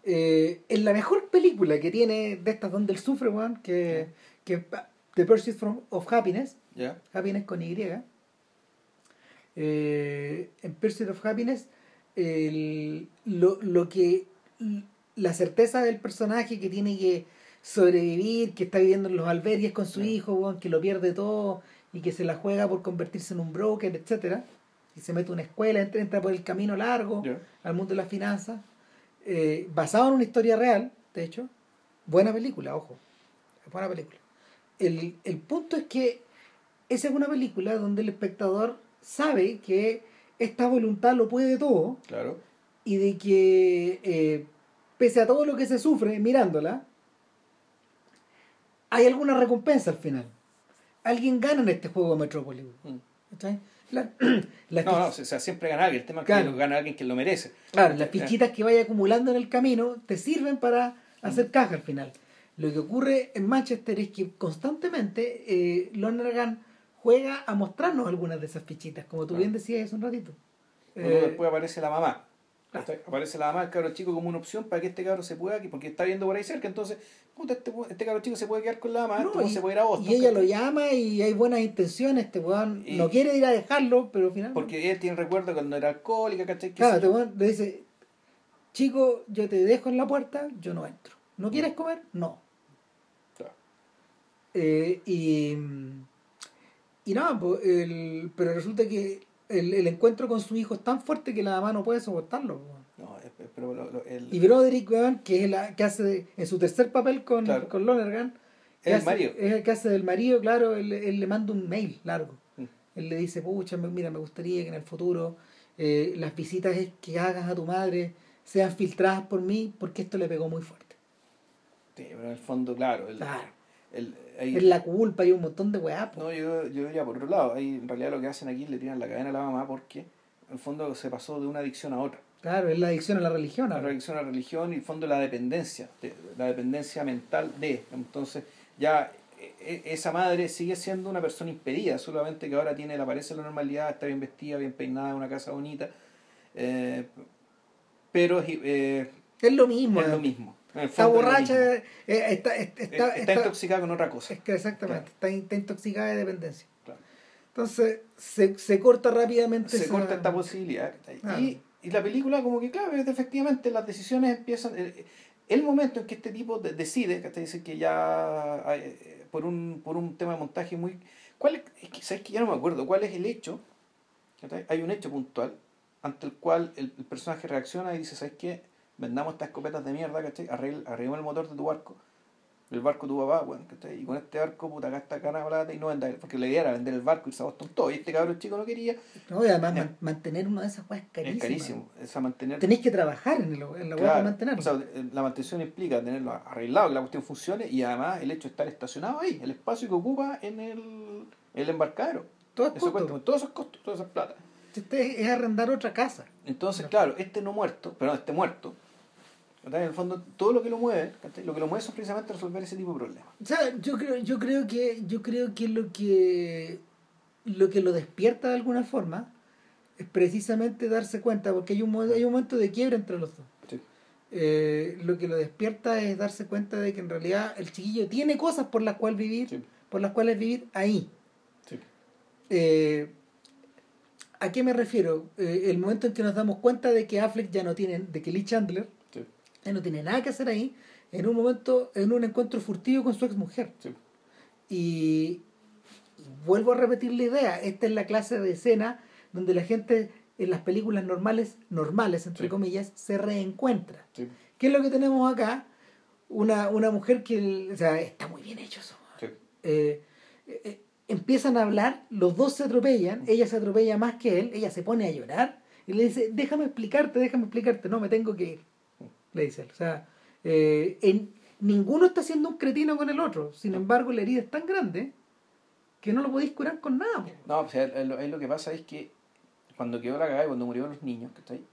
eh, en la mejor película que tiene de estas donde él sufre, weón, que, que The Pursuit from, of Happiness. Happiness con Y, eh, en Pursuit of Happiness, el- lo, lo que la certeza del personaje que tiene que sobrevivir, que está viviendo en los albergues con su hijo, que lo pierde todo y que se la juega por convertirse en un broker, etcétera y se mete a una escuela, entra, entra por el camino largo al mundo de las finanzas, eh, basado en una historia real, de hecho, buena película, ojo, buena película. El, el punto es que esa es una película donde el espectador sabe que esta voluntad lo puede todo Claro. y de que eh, pese a todo lo que se sufre mirándola, hay alguna recompensa al final. Alguien gana en este juego de Metrópolis. Mm. ¿cachai? La- (clears throat) las No, no, o sea, siempre gana alguien. El tema es Claro. que lo gana alguien que lo merece. Claro, las fichitas que vaya acumulando en el camino te sirven para hacer caja al final. Lo que ocurre en Manchester es que constantemente eh, Lonergan juega a mostrarnos algunas de esas fichitas, como tú bien decías hace un ratito. Luego Eh, después aparece la mamá. Aparece la mamá del cabro chico como una opción para que este cabro se pueda, porque está viendo por ahí cerca, entonces, puta, este, este cabro chico se puede quedar con la mamá, no, este y, se puede ir a Boston. y ella lo llama y hay buenas intenciones, este weón no quiere ir a dejarlo, pero al final... Porque él tiene recuerdo cuando era alcohólica, ¿cachai? Claro, este weón le dice, chico, yo te dejo en la puerta, yo no entro. ¿No quieres comer? No. Eh, y, y nada, pues, el, pero resulta que el, el encuentro con su hijo es tan fuerte que la mamá no puede soportarlo. pues. No, es- es- pero lo- lo- el, Y Broderick, weón, que es la que hace en su tercer papel con, Claro. con Lonergan, el marido. es el que hace del marido, claro, él, él le manda un mail largo. Mm. Él le dice, pucha, mira, me gustaría que en el futuro eh, las visitas que hagas a tu madre sean filtradas por mí, porque esto le pegó muy fuerte. Sí, pero en el fondo, claro. El, Claro. el- Es la culpa y un montón de weá. No, yo, yo diría por otro lado. Ahí en realidad lo que hacen aquí es le tiran la cadena a la mamá porque en el fondo se pasó de una adicción a otra. Claro, es la adicción a la religión. La adicción a la religión y en el fondo la dependencia, de- la dependencia mental de. Entonces ya e- e- esa madre sigue siendo una persona impedida, solamente que ahora tiene, le aparece la normalidad, está bien vestida, bien peinada, una casa bonita. eh, pero es, eh, Es lo mismo. es lo mismo. Está borracha, mismo. eh, está, está, está, está, está- intoxicada con otra cosa. es que exactamente, está, in- está intoxicada de dependencia. Claro. Entonces, se, se corta rápidamente se esa- corta esta posibilidad. Claro. Y, y la película como que, claro, efectivamente las decisiones empiezan... El, el momento en que este tipo de- decide, que dice que ya eh, por un, por un tema de montaje muy... ¿Cuál es, es que, ¿Sabes que ya no me acuerdo? ¿Cuál es el hecho? Hay un hecho puntual ante el cual el, el personaje reacciona y dice, ¿sabes qué? Vendamos estas escopetas de mierda, ¿cachai? Arregl- Arreglemos el motor de tu barco. El barco de tu papá, bueno, ¿cachai? Y con este barco, puta, gasta gana plata y no vender. Porque la idea era vender el barco y se Boston todo. Y este cabrón chico no quería. No, y además mantener una de esas weas es carísimo. Es carísimo. Es a mantener. Tenéis que trabajar en, el, en la Claro, para mantenerlo. o sea, eh, la mantención implica tenerlo arreglado, que la cuestión funcione y además el hecho de estar estacionado ahí, el espacio que ocupa en el, el embarcadero. Todo es Eso costo. cuesta, todos esos costos, todas esas plata. Este es arrendar otra casa. Entonces, Claro. este no muerto, perdón, este muerto. En el fondo todo lo que lo mueve, lo que lo mueve son precisamente resolver ese tipo de problemas. O sea, yo creo, yo creo que, yo creo que lo que lo que lo despierta de alguna forma es precisamente darse cuenta, porque hay un, hay un momento de quiebra entre los dos. Sí. Eh, lo que lo despierta es darse cuenta de que en realidad el chiquillo tiene cosas por las cuales vivir, Sí. por las cuales vivir ahí. Sí. Eh, ¿A qué me refiero? Eh, el momento en que nos damos cuenta de que Affleck ya no tiene, de que Lee Chandler Ya no tiene nada que hacer ahí, en un momento, en un encuentro furtivo con su ex mujer. Sí. Y vuelvo a repetir la idea, esta es la clase de escena donde la gente en las películas normales, normales entre Sí. comillas, se reencuentra. Sí. ¿Qué es lo que tenemos acá? Una, una mujer que, o sea, está muy bien hecho eso. Eh, eh, eh, empiezan a hablar, los dos se atropellan, ella se atropella más que él, ella se pone a llorar y le dice, déjame explicarte, déjame explicarte, no, me tengo que ir, le dice él. O sea, eh, en, ninguno está siendo un cretino con el otro, sin embargo la herida es tan grande que no lo podéis curar con nada. No, o sea, lo, lo que pasa es que cuando quedó la cagada y cuando murieron los niños, ¿cachai?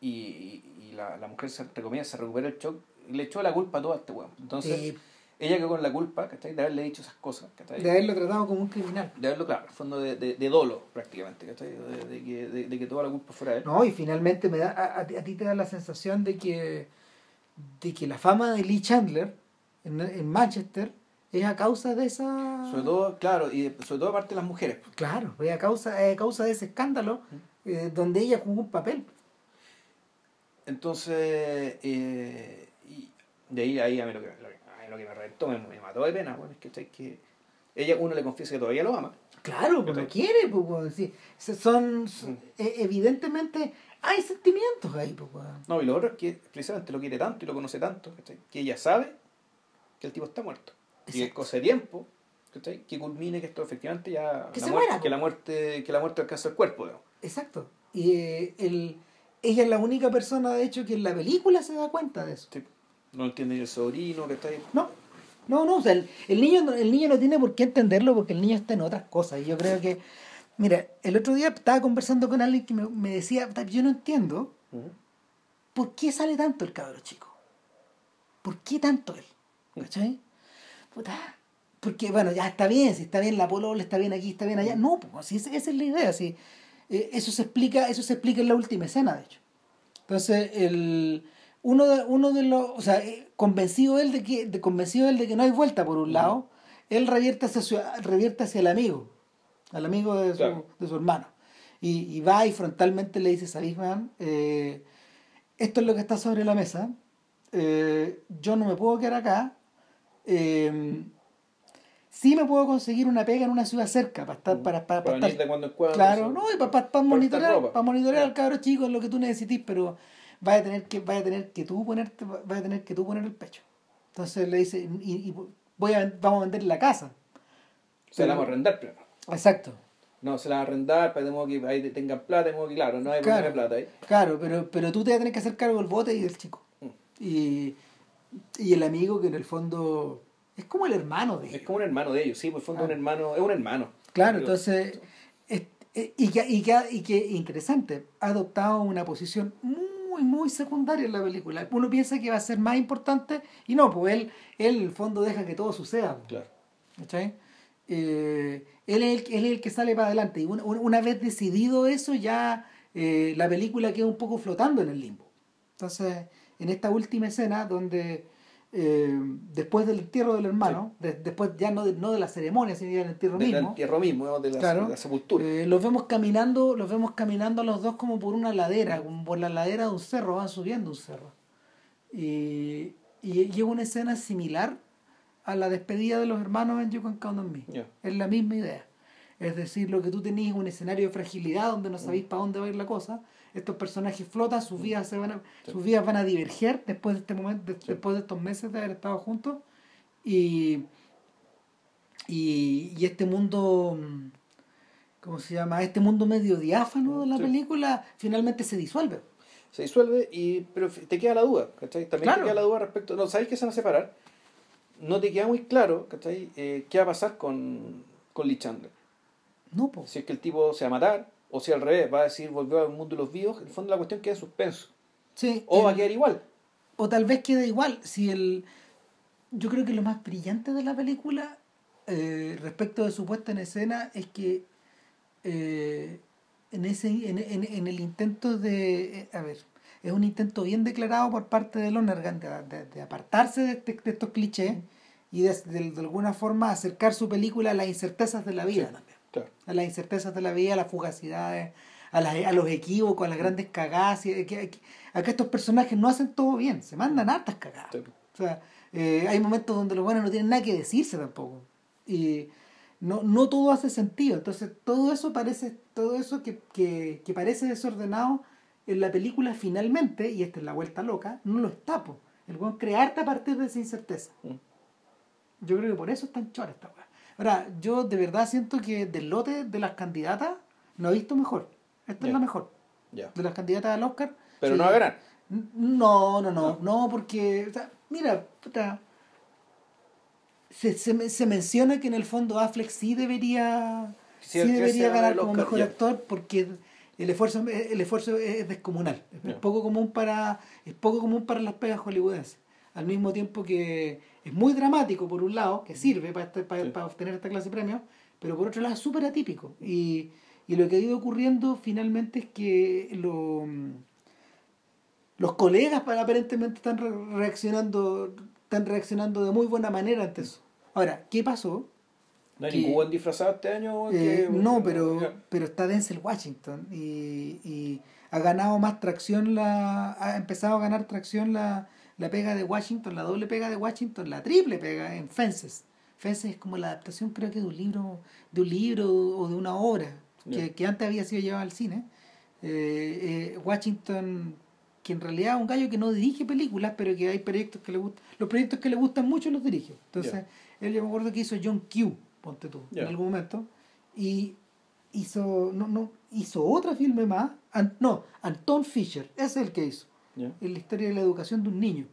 Y, y, y la, la mujer se, entre comillas, se recupera el shock y le echó la culpa a todo a este weón. Entonces, ella quedó con la culpa, ¿cachai? De haberle dicho esas cosas, ¿cachai? de haberlo tratado como un criminal. De haberlo, claro, en fondo de, de, de dolo, prácticamente, ¿cachai? De, de que, de, que toda la culpa fuera de él. No, y finalmente me da, a, a ti- a ti te da la sensación de que, de que la fama de Lee Chandler en, en Manchester es a causa de esa... Sobre todo, claro, y sobre todo aparte de las mujeres. Claro, es a causa, es a causa de ese escándalo eh, donde ella jugó un papel. Entonces, eh, y de ahí, ahí a mí lo que, lo que, mí lo que me reventó, me, me mató de pena, bueno, es que, ¿cachai? que ella, uno le confiesa que todavía lo ama. Claro, pues lo quiere, pues, sí. Son, son- e- evidentemente hay sentimientos ahí, pues. No, y lo otro es que precisamente lo quiere tanto y lo conoce tanto, ¿cachai? que ella sabe que el tipo está muerto. Y es Exacto. cosa de tiempo ¿cachai? que culmine que esto efectivamente ya. Que la se muerte, muera, que la muerte Que la muerte alcanza el cuerpo, digamos. Exacto. Y eh, el, ella es la única persona, de hecho, que en la película se da cuenta de eso. Sí. No entiende el sobrino, que está ahí. No, no, no, o sea, el, el niño, no- el niño no tiene por qué entenderlo porque el niño está en otras cosas. Y yo creo que, mira, el otro día estaba conversando con alguien que me, me decía, "Ta, yo no entiendo por qué sale tanto el cabro chico. ¿Por qué tanto él? ¿Cachai? Puta, porque, bueno, ya está bien, si está bien la polola, está bien aquí, está bien allá. No, pues, si esa, esa es la idea, si, eh, eso se explica, eso se explica en la última escena, de hecho. Entonces, el, uno, de, uno de los, o sea, eh, convencido él de que, de, convencido él de que no hay vuelta por un lado, él revierte hacia, su- revierte hacia el amigo, al amigo de su, Claro. de su hermano. Y, y va y frontalmente le dice, ¿sabéis, man? Eh, esto es lo que está sobre la mesa. eh, yo no me puedo quedar acá. Eh, sí me puedo conseguir una pega en una ciudad cerca para estar para, para, Para estar- venir de cuando claro no y para, para, Para monitorear para monitorear al cabro chico en lo que tú necesites pero vaya a tener que vaya a tener que tú ponerte vaya a tener que tú poner el pecho entonces le dice y, y voy a vamos a vender la casa Se la vamos a arrendar primero. exacto No, se la va a arrendar para que ahí tengan plata, modo que claro, no hay Claro. problema de plata ahí. Claro, pero, pero tú te vas a tener que hacer cargo del bote y del chico. Mm. Y, y el amigo que en el fondo es como el hermano de Es ellos. como un hermano de ellos, sí, por el fondo Ah. un hermano, es un hermano. Claro, Pero- entonces, es- es- y, que, y, que, y que interesante, ha adoptado una posición muy, muy secundaria en la película. Uno piensa que va a ser más importante y no, pues él, él en el fondo deja que todo suceda. Claro. ¿cachai? Eh, él, es el, él es el que sale para adelante. Y una, una vez decidido eso, ya eh, la película queda un poco flotando en el limbo. Entonces, en esta última escena, donde eh, después del entierro del hermano, de- después ya no de, no de la ceremonia, sino del entierro Del mismo, entierro mismo, de la, Claro. de la sepultura. eh, los vemos caminando, los vemos caminando a los dos como por una ladera, como por la ladera de un cerro, van subiendo un cerro. Y, y llega una escena similar a la despedida de los hermanos en You Can Count on Me. Ya. Es la misma idea. Es decir, lo que tú tenías es un escenario de fragilidad donde no sabéis para dónde va a ir la cosa. Estos personajes flotan, sus vidas se van a, Sí. sus vidas van a diverger después de este momento, de- después de estos meses de haber estado juntos. Y, y, y este mundo, mm, ¿cómo se llama? Este mundo medio diáfano de la Sí. película finalmente se disuelve. Se disuelve, y, pero te queda la duda, ¿cachai? También Claro. te queda la duda respecto, no, ¿sabéis que se van a separar? No te queda muy claro, ¿cachai? Eh, ¿Qué va a pasar con, con Lee Chandler? No, po. Si es que el tipo se va a matar, o si al revés, va a decir volvió al mundo de los vivos, en el fondo la cuestión queda en suspenso. Sí, O va a quedar igual. o tal vez quede igual si el yo creo que lo más brillante de la película eh, respecto de su puesta en escena es que eh, en ese en, en- en el intento de eh, a ver es un intento bien declarado por parte de Lonergan de, de- de apartarse de, este- de estos clichés y de, de- de alguna forma acercar su película a las incertezas de la vida Sí. Claro. a las incertezas de la vida, a las fugacidades, a, las, a los equívocos, a las grandes cagadas. que- que- Acá estos personajes no hacen todo bien, se mandan hartas cagadas. Sí. O sea, eh, hay momentos donde los buenos no tienen nada que decirse tampoco. Y no, no todo hace sentido. Entonces, todo eso parece, todo eso que, que, que parece desordenado en la película finalmente, y esta es la vuelta loca, no lo está. po. El buen crearte a partir de esa incerteza. Mm. Yo creo que por eso es tan chora esta weá. Ahora, yo de verdad siento que del lote de las candidatas no he visto mejor. Esta es la mejor. De las candidatas al Oscar. Pero sí. no va a ganar. N- No, no, no, No. no, porque, o sea, mira, puta, se, se, se menciona que en el fondo Affleck sí debería, Sí, debería ganar como Oscar, mejor actor porque el esfuerzo, el esfuerzo es descomunal. Es poco común para, es poco común para las pegas hollywoodenses. Al mismo tiempo que es muy dramático por un lado, que sirve para, este- para, Sí. para obtener esta clase de premios, pero por otro lado es súper atípico. Y, y lo que ha ido ocurriendo finalmente es que lo, los colegas aparentemente están re- reaccionando están reaccionando de muy buena manera ante eso. Ahora, ¿qué pasó? No hay que- ningún buen disfrazado este año. Eh, que- no, pero, pero está Denzel Washington y, y ha ganado más tracción, la ha empezado a ganar tracción la, la pega de Washington, la doble pega de Washington, la triple pega en Fences. Fences es como la adaptación creo que de un libro, de un libro o de una obra que, que antes había sido llevada al cine. Eh, eh, Washington, que en realidad es un gallo que no dirige películas, pero que hay proyectos que le gustan, los proyectos que le gustan mucho los dirige. Entonces, él yo me acuerdo que hizo John Q, ponte tú, en algún momento, y hizo, no, no, hizo otra filme más, An- no, Anton Fisher, ese es el que hizo, Ya. en la historia de la educación de un niño.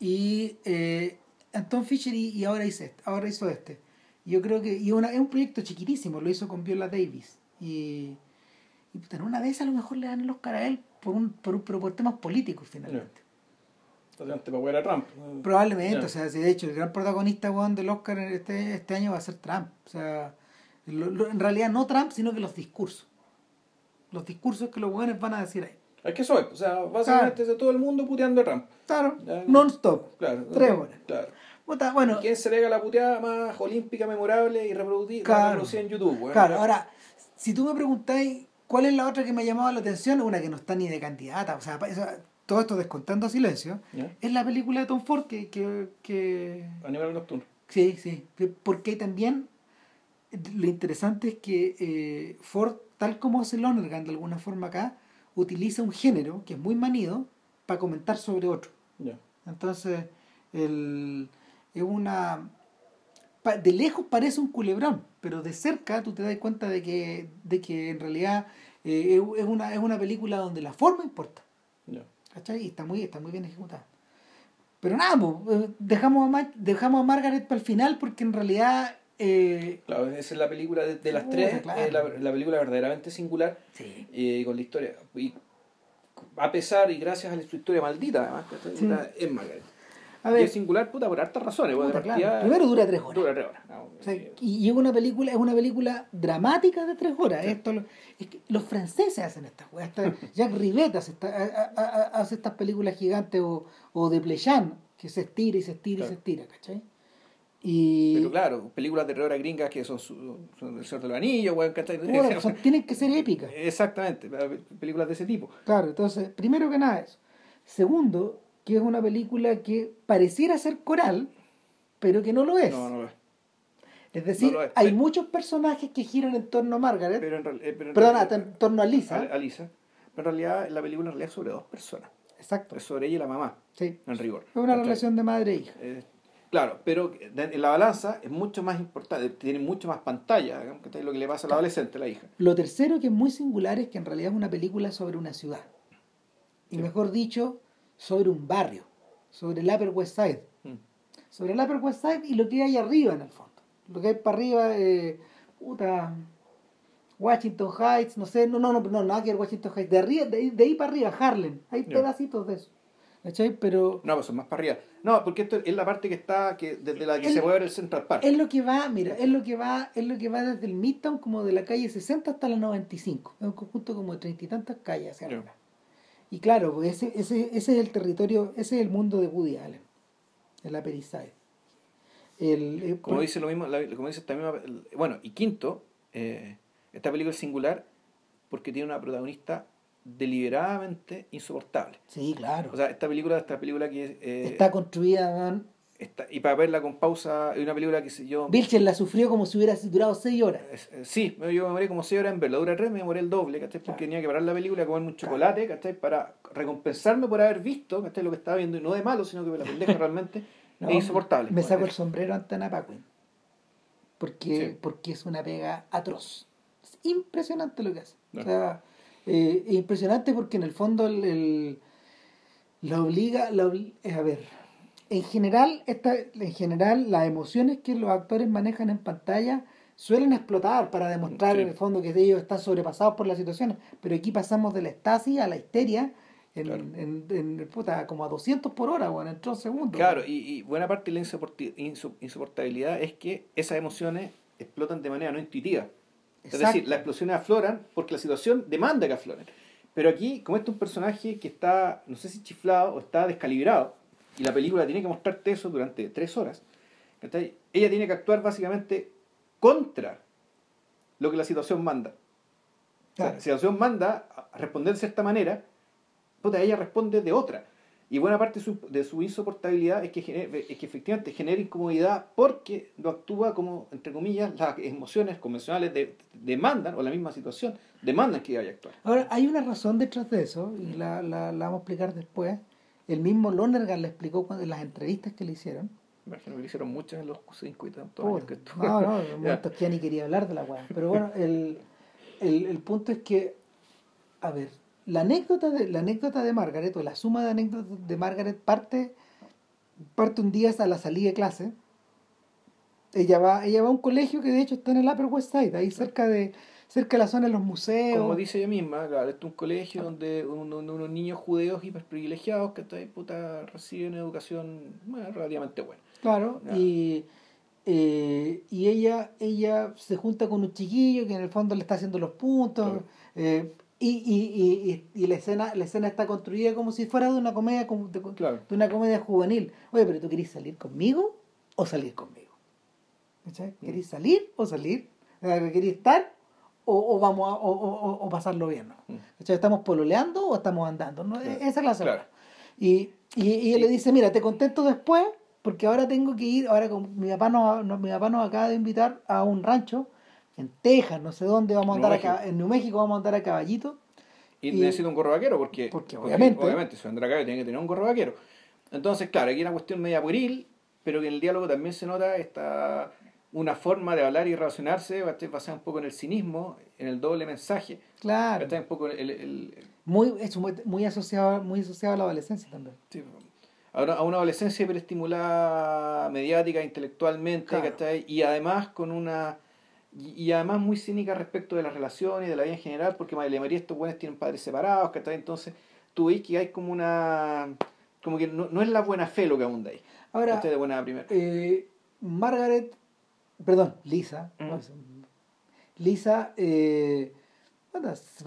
Y eh, Anton Fisher y, y ahora, hizo este, ahora hizo este. Yo creo que y una, es un proyecto chiquitísimo, lo hizo con Viola Davis. Y, y puta, en una vez a lo mejor le dan el Oscar a él por un, por, un- pero por temas políticos finalmente. Entonces, para a Trump. Probablemente, o sea, de hecho el gran protagonista del Oscar este, este año va a ser Trump. O sea, lo- lo- en realidad no Trump, sino que los discursos. Los discursos que los buenos van a decir ahí. Es que soy, o sea, básicamente es de todo el mundo puteando a Trump. Claro, non-stop. Claro. Tres horas. Claro. Bueno, ¿Quién se pega la puteada más olímpica, memorable y reproducida Claro. reproducida en YouTube? weón? claro, ahora, si tú me preguntáis cuál es la otra que me ha llamado la atención, una que no está ni de candidata. O sea, todo esto descontando silencio, ¿Ya? es la película de Tom Ford que, que, que Animal Nocturno. Sí, sí. Porque también lo interesante es que eh, Ford, tal como hace Lonergan de alguna forma acá, utiliza un género que es muy manido para comentar sobre otro. Entonces, el, es una... De lejos parece un culebrón, pero de cerca tú te das cuenta de que, de que en realidad eh, es, una, es una película donde la forma importa. ¿Cachai? Y está muy, está muy bien ejecutada. Pero nada, po, eh, dejamos, a dejamos a Margaret para el final porque en realidad... eh, Claro, esa es la película de, de las tres, claro. es la, la película verdaderamente singular sí. eh, con la historia. Y a pesar y gracias a su historia maldita, además, es Margaret. A y es singular, puta, por hartas razones. puta, claro. partida- primero dura tres horas. Dura tres horas. O sea, eh, y es una película, es una película dramática de tres horas. Esto es que los franceses hacen estas weas. (laughs) Jacques Rivette hace, esta- hace estas películas gigantes o, o de Plechan, que se estira y se estira y Claro. se estira, ¿cachai? Y Pero claro, películas de terror gringas que son, su- son El Señor de los Anillos, bueno, son- tienen que ser épicas. (laughs) Exactamente, películas de ese tipo. Claro, entonces, primero que nada eso. Segundo, que es una película que pareciera ser coral, pero que no lo es. No, no lo es. es decir, no lo es. hay Pero- muchos personajes que giran en torno a Margaret, Pero en, real- eh, pero en perdona, realidad- en torno a Lisa. a, a Lisa. Pero en realidad la película en realidad es sobre dos personas. Exacto. Es sobre ella y la mamá, Sí. en rigor. Es una relación de madre e hija. Eh, claro, pero en la balanza es mucho más importante, tiene mucho más pantalla, digamos, ¿cachai? lo que le pasa a la adolescente, la hija. Lo tercero que es muy singular es que en realidad es una película sobre una ciudad. Y Sí. mejor dicho, sobre un barrio, sobre el Upper West Side. Mm. Sobre el Upper West Side y lo que hay arriba en el fondo. Lo que hay para arriba, eh, puta, Washington Heights, no sé, no, no, no, no, nada que ver Washington Heights. De, arriba, de, ahí- de ahí para arriba, Harlem. Hay pedacitos de eso. ¿Cachai? Pero No, pues son más para arriba. No, porque esto es la parte que está, que desde la que El- se puede ver el Central Park. es lo que va, mira, es lo que va, es lo que va desde el Midtown como de la calle 60 hasta la 95. Es un conjunto como de treinta y tantas calles hacia arriba. Y claro, pues ese, ese, ese es el territorio, ese es el mundo de Woody Allen, el Upper East Side. El, eh, Como dice lo mismo, la- como dice esta misma, bueno, y quinto, eh, esta película es singular porque tiene una protagonista deliberadamente insoportable. Sí, claro. O sea, esta película, esta película que eh, Está construida, man. está- y para verla con pausa, es una película que sé yo, Vilchen la sufrió como si hubiera durado seis horas. es- eh, sí, yo me demoré como 6 horas en verla, dura 3, me demoré el doble, ¿cachai? Porque Claro. tenía que parar la película, comerme un chocolate, ¿cachai? Para recompensarme por haber visto, ¿cachai? Lo que estaba viendo, y no de malo, sino que la pendeja (laughs) realmente No, es insoportable. Me saco el sombrero ante Ana Paquin. Porque, Sí. porque es una pega atroz. Es impresionante lo que hace. No. O sea, eh, es impresionante porque en el fondo el, el- la obliga, la obli- eh, a ver, en general, esta, en general las emociones que los actores manejan en pantalla suelen explotar para demostrar Sí. en el fondo que ellos están sobrepasados por las situaciones, pero aquí pasamos de la estasis a la histeria en, Claro. en, en- puta, como a 200 por hora, bueno, en tres segundos. Claro, y, y buena parte de la insoportabilidad es que esas emociones explotan de manera no intuitiva. Es decir, las explosiones afloran porque la situación demanda que afloren. Pero aquí, como este es un personaje que está, no sé si chiflado o está descalibrado, y la película tiene que mostrarte eso durante tres horas, ¿cachai? ella tiene que actuar básicamente contra lo que la situación manda. O sea, Claro. la situación manda a responder de cierta manera, puta, ella responde de otra. Y buena parte de su, de su insoportabilidad es que, genere- es que efectivamente genera incomodidad porque lo actúa como, entre comillas, las emociones convencionales de- demandan, o la misma situación, demandan que vaya a actuar. Ahora, hay una razón detrás de eso, y la, la, la vamos a explicar después. El mismo Lonergan le explicó cuando, en las entrevistas que le hicieron. Imagino que le hicieron muchas en los cinco y tantos años que estuvo. no, no, (laughs) en momentos que ya ni quería hablar de la weá. Pero bueno, el, el, el punto es que, a ver, la anécdota de, la anécdota de Margaret, o la suma de anécdotas de Margaret parte, parte un día a la salida de clase. Ella va, ella va a un colegio que de hecho está en el Upper West Side, ahí cerca de, cerca de la zona de los museos. Como dice ella misma, claro, es un colegio donde un- un- unos niños judeos hiperprivilegiados que puta reciben educación bueno, relativamente buena. Claro, y, eh, y ella, ella se junta con un chiquillo que en el fondo le está haciendo los puntos. Claro. eh, y, y, y, y, la escena, la escena está construida como si fuera de una comedia como de, Claro. de una comedia juvenil. Oye, pero tú querés salir conmigo o salir conmigo. ¿Cachai? Mm. ¿Querés salir o salir? O ¿Querés estar o, vamos a, o, pasarlo bien. ¿no? Mm. ¿Estamos pololeando o estamos andando? ¿no? Esa es la segunda. Y, y, él le dice, mira, te contesto después porque ahora tengo que ir, ahora con, mi, papá nos, mi papá nos acaba de invitar a un rancho en Texas, no sé dónde, vamos a andar acá, en New México vamos a andar a caballito. Y, necesita un gorro vaquero porque, porque obviamente, obviamente si andar acá tiene que tener un gorro vaquero. Entonces, claro, aquí hay una cuestión media pueril, pero que en el diálogo también se nota esta una forma de hablar y relacionarse basada un poco en el cinismo, en el doble mensaje. Claro. Un poco el, Muy, es muy, asociado, muy asociado a la adolescencia también. Sí, a una adolescencia hiperestimulada mediática, intelectualmente, y además con una y, además muy cínica respecto de las relaciones y de la vida en general, porque María María estos buenos tienen padres separados, ¿cachai? Entonces, tú ves que hay como una como que no, no es la buena fe lo que abunda ahí. Ahora, de buena primera. Eh, Margaret, perdón, Lisa, mm. Lisa eh,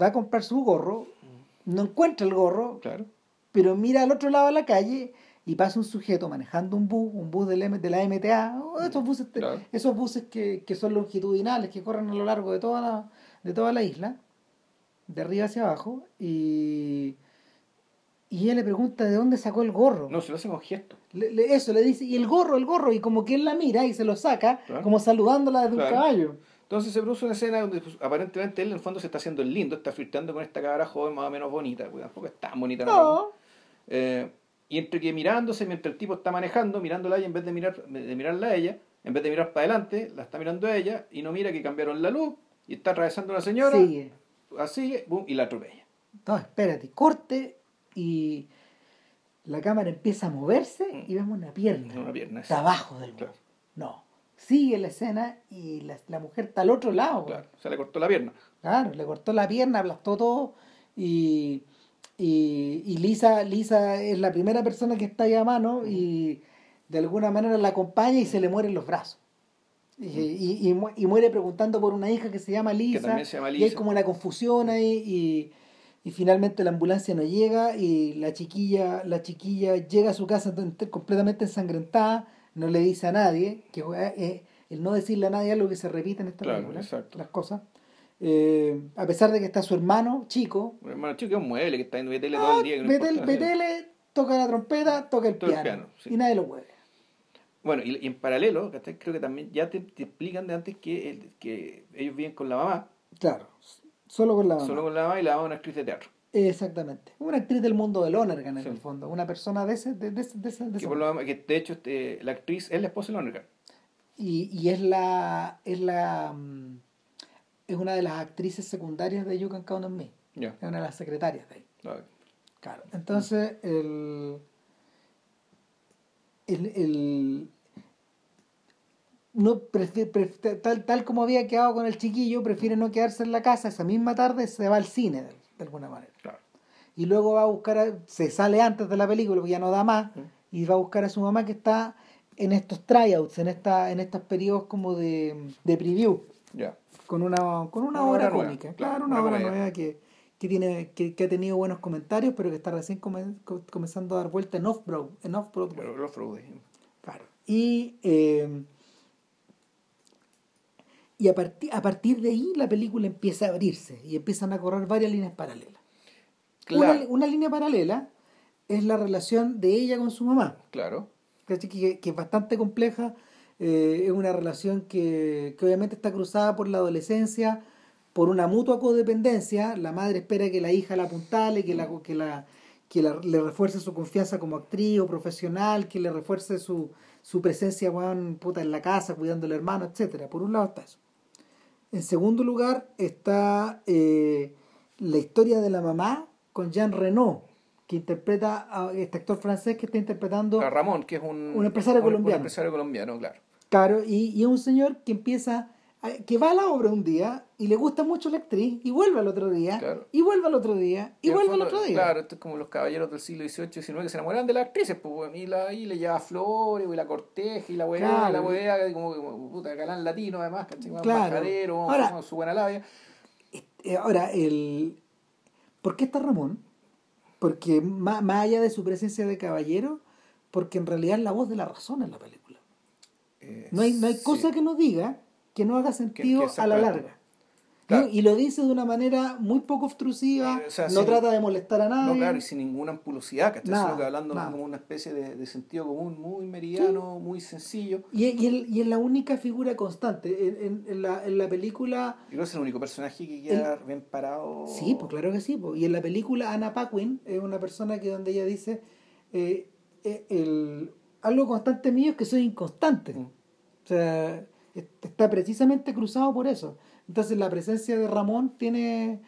va a comprar su gorro, mm. no encuentra el gorro, claro. pero mira al otro lado de la calle y pasa un sujeto manejando un bus, un bus de la MTA, esos buses, esos buses que, son longitudinales, que corren a lo largo de toda la, de toda la isla, de arriba hacia abajo, y, y ella le pregunta de dónde sacó el gorro. No, se lo hace con gesto. eso, le dice, y el gorro, el gorro, y como que él la mira y se lo saca, como saludándola desde un caballo. Entonces se produce una escena donde pues, aparentemente él en el fondo se está haciendo el lindo, está flirtando con esta cabra joven más o menos bonita, pues, tampoco es tan bonita. No. Eh, y entre que mirándose, mientras el tipo está manejando, mirándola a ella en vez de, mirar, de mirarla a ella, en vez de mirar para adelante, la está mirando a ella y no mira que cambiaron la luz y está atravesando una señora. Sigue. Así, boom, y la atropella. No, espérate, corte y la cámara empieza a moverse y vemos una pierna. Una pierna. Está abajo del claro. No. Sigue la escena y la, la, mujer está al otro lado. Claro, se le cortó la pierna. Claro, le cortó la pierna, aplastó todo y y, y Lisa, Lisa es la primera persona que está ahí a mano y de alguna manera la acompaña y se le mueren los brazos. Y, y, y, muere preguntando por una hija que se llama Lisa. Y hay como la confusión ahí y, finalmente la ambulancia no llega y la chiquilla, la chiquilla llega a su casa completamente ensangrentada, no le dice a nadie, que eh, el no decirle a nadie es algo que se repite en esta película, las cosas. Eh, a pesar de que está su hermano chico. Un hermano chico que es un mueble que está en BTL todo el día. BTL, toca la trompeta, toca el piano. Y nadie lo mueve. Bueno, y, en paralelo, creo que también ya te, explican de antes que, que ellos viven con la mamá. Claro, solo con la mamá. Solo con la mamá y la mamá es una actriz de teatro. Exactamente. Una actriz del mundo de Lonergan, en el fondo. Una persona de ese. De, de, de, de que, por lo, que de hecho, este, la actriz es la esposa de Lonergan. Y, y es la. Es la mm, es una de las actrices secundarias de You Can Count on Me. Es una de las secretarias de ahí. Claro. Entonces, el, el, el no tal, tal como había quedado con el chiquillo, prefiere no quedarse en la casa, esa misma tarde se va al cine de, alguna manera. Claro. Y luego va a buscar, se sale antes de la película porque ya no da más, y va a buscar a su mamá que está en estos tryouts, en esta, en estos periodos como de, de preview. Con una, con una, obra, cómica. Claro, una, obra nueva que, que, tiene, que, que, ha tenido buenos comentarios, pero que está recién comenzando a dar vuelta en Off-Broadway. En off Claro. Y, eh, y a, partir a partir de ahí la película empieza a abrirse y empiezan a correr varias líneas paralelas. Una, una, línea paralela es la relación de ella con su mamá. Claro. Que, que es bastante compleja eh, es una relación que, obviamente está cruzada por la adolescencia, por una mutua codependencia. La madre espera que la hija la apuntale, que, la, que, la, que le refuerce su confianza como actriz o profesional, que le refuerce su, su presencia puta, en la casa, cuidando al hermano, etcétera Por un lado está eso. En segundo lugar está eh, la historia de la mamá con Jean Renault, que interpreta a este actor francés que está interpretando a Ramón, que es un, un empresario colombiano. Un empresario colombiano, claro. Claro, y, y es un señor que empieza, que va a la obra un día y le gusta mucho la actriz y vuelve al otro día, y vuelve al otro día, y, vuelve al otro día. Claro, esto es como los caballeros del siglo XVIII y XIX que se enamoran de las actrices, pues, y, la, y le lleva flores, y la corteja, y la weá, la weá, como, como puta, galán latino además, Claro. ahora, su buena labia. Este, ahora, el... ¿por qué está Ramón? Porque más, más allá de su presencia de caballero, porque en realidad es la voz de la razón en la película. Eh, no hay, no hay cosa que nos diga que no haga sentido a la larga. Claro. Y lo dice de una manera muy poco obtrusiva, Eh, o sea, no sin- trata de molestar a nadie. No, claro, y sin ninguna ampulosidad, que hablando nada. como una especie de, de sentido común muy meridiano, muy sencillo. Y, y, él- y es la única figura constante. En, en- en la, en la película. Yo creo que es el único personaje que queda bien parado. Sí, pues claro que sí. pues. Y en la película Anna Paquin es una persona que donde ella dice: eh, eh, el, algo constante mío es que soy inconstante. Mm. O sea, est- está precisamente cruzado por eso. Entonces la presencia de Ramón tiene.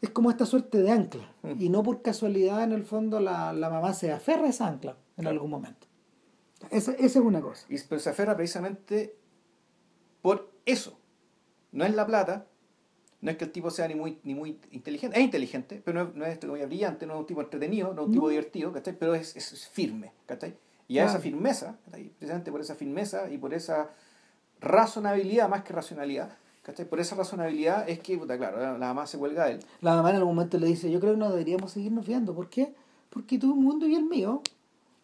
Es como esta suerte de ancla. Y no por casualidad, en el fondo, la, la mamá se aferra a esa ancla en algún momento. Esa, esa es una cosa. Y se aferra precisamente por eso. No es la plata, no es que el tipo sea ni muy, ni muy inteligente, es inteligente, pero no es, no es brillante, no es un tipo entretenido, no es un tipo divertido, ¿cachai? Pero es, es- es firme, ¿cachai? Y a Claro. esa firmeza, precisamente por esa firmeza y por esa razonabilidad más que racionalidad, ¿cachai? Por esa razonabilidad es que, puta, claro, la, la mamá se cuelga de él. La mamá en algún momento le dice, yo creo que no deberíamos seguirnos viendo. ¿Por qué? Porque tu mundo y el mío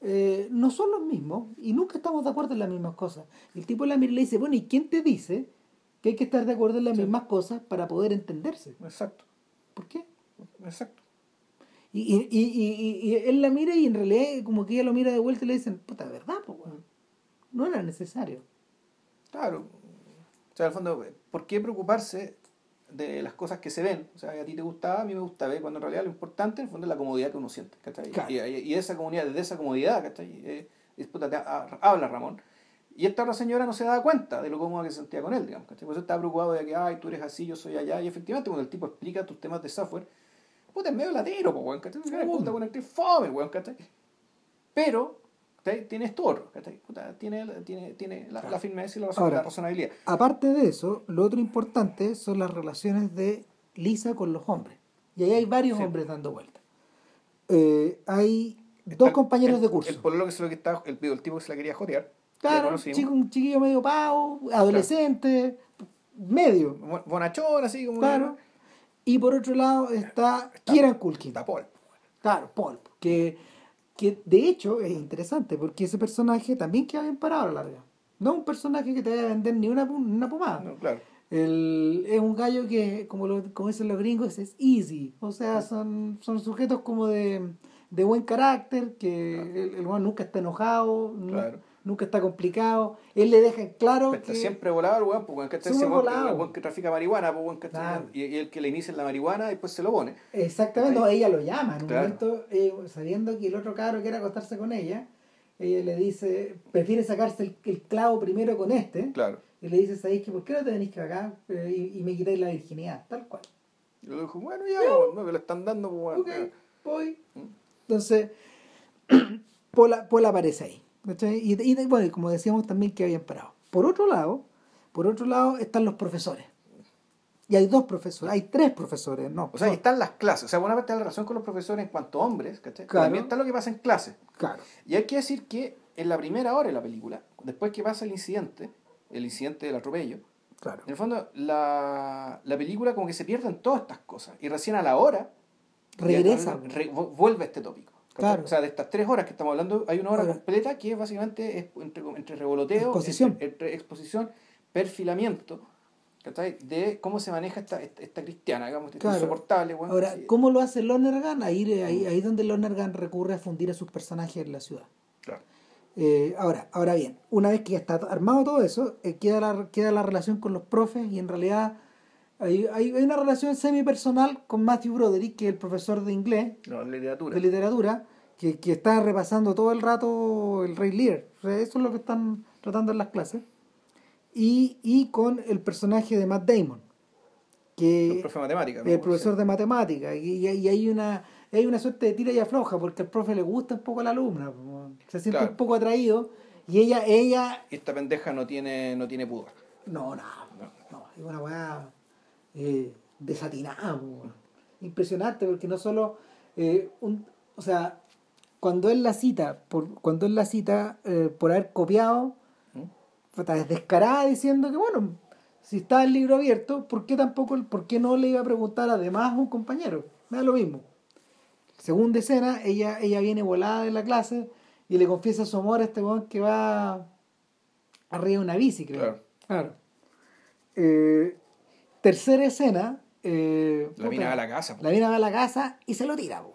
eh, no son los mismos y nunca estamos de acuerdo en las mismas cosas. El tipo la mira le dice, bueno, ¿y quién te dice que hay que estar de acuerdo en las Sí. mismas cosas para poder entenderse? Exacto, ¿Por qué? exacto. Y, y, y, y- y él la mira y en realidad como que ella lo mira de vuelta y le dicen, puta, ¿verdad? No era necesario. Claro. O sea, al fondo, ¿por qué preocuparse de las cosas que se ven? O sea, a ti te gustaba, a mí me gusta ver, cuando en realidad lo importante, en el fondo, es la comodidad que uno siente. ¿cachai? Claro. Y, esa comodidad, desde esa comodidad, ¿cachai? Eh, es, puta, te ha- habla Ramón. Y esta otra señora no se da cuenta de lo cómodo que se sentía con él, digamos. ¿cachai? Por eso estaba preocupado de que, ay, tú eres así, yo soy allá. Y efectivamente, cuando el tipo explica tus temas de software, puta, es medio latero, po, weón, ¿cachai? Puta, con el fome, weón, ¿cachai? Pero, ¿cachai? tiene esto otro, ¿cachai? Puta, tiene, tiene, tiene la, la firmeza y la, razon- Ahora, la razonabilidad. Aparte de eso, lo otro importante son las relaciones de Lisa con los hombres. Y ahí hay varios Sí. hombres dando vueltas. Eh, hay Está dos el- compañeros el- de curso. El pololo que se lo que estaba, el, el tipo que se la quería jotear. claro, chico, un chiquillo medio pavo, adolescente, medio. Bon- Bonachón, así como. Claro. Y por otro lado está, Está- Kieran Culkin. Está Paul. Claro, Paul. Que, que de hecho es interesante porque ese personaje también queda bien parado a la larga. No es un personaje que te vaya a vender ni una, una pomada. No, claro. El, es un gallo que, como, lo, como dicen los gringos, es easy. O sea, son, son sujetos como de, de buen carácter, que el, el nunca está enojado, Claro. Nunca está complicado. Él le deja en claro Está que... siempre volado el weón, weón, ¿cachai? Ese weón que- que trafica marihuana, pues ¿cachai? Claro. Y, y el que le inicia la marihuana y después se lo pone. Exactamente, no, ella lo llama. En un Claro. momento, eh, sabiendo que el otro cabro quiere acostarse con ella, ella le dice, prefiere sacarse el, el clavo primero con este. Claro. Y le dice, ¿sabéis que por qué no te venís que acá y, y me quitáis la virginidad? Tal cual. Y lo dijo, bueno, ya, no, que lo están dando, pues weón. Ok, voy. Mm. Entonces, (clears throat) Pola, Pola aparece ahí. ¿Cachai? Y, y bueno, como decíamos también que habían parado. Por otro lado, por otro lado están los profesores. Y hay dos profesores, hay tres profesores, no. O sea, están las clases. O sea, buena parte de la relación con los profesores en cuanto a hombres, ¿cachai? Claro. También está lo que pasa en clase. Claro. Y hay que decir que en la primera hora de la película, después que pasa el incidente, el incidente del atropello, Claro. en el fondo la, la película como que se pierden todas estas cosas. Y recién a la hora Regresa. re- vuelve este tópico. Claro. O sea, de estas tres horas que estamos hablando, hay una hora Ahora. completa que básicamente es entre, entre revoloteo, Exposición. Entre, entre exposición, perfilamiento, ¿cachai? de cómo se maneja esta, esta, cristiana, digamos, esta Claro. insoportable. weón, Ahora. ¿cómo lo hace Lonergan? Ahí, ahí, ahí donde Lonergan recurre a fundir a sus personajes en la ciudad. Claro. Eh, ahora, ahora bien, una vez que ya está armado todo eso, eh, queda, la, queda la relación con los profes y en realidad hay, hay hay una relación semi-personal con Matthew Broderick, que es el profesor de inglés, No, literatura. de literatura, que, que está repasando todo el rato el Rey Lear. O sea, eso es lo que están tratando en las clases. Y, y con el personaje de Matt Damon, que el profe de matemática. ¿no? el profesor de matemáticas y, y- hay una hay una suerte de tira y afloja porque al profe le gusta un poco a la alumna se siente Claro. un poco atraído y ella ella esta pendeja no tiene, no tiene pudor. no no no es una weá eh, desatinada impresionante porque no solo eh, un, o sea cuando él la cita por cuando él la cita eh, por haber copiado ¿Mm? es descarada diciendo que bueno si está el libro abierto ¿por qué tampoco por qué no le iba a preguntar además a un compañero? me da lo mismo segunda escena ella ella viene volada de la clase y le confiesa su amor a este weón que va arriba de una bici creo Claro. Claro. Eh, Tercera escena. eh, La mina va a la casa. po. La mina va a la casa y se lo tira. po.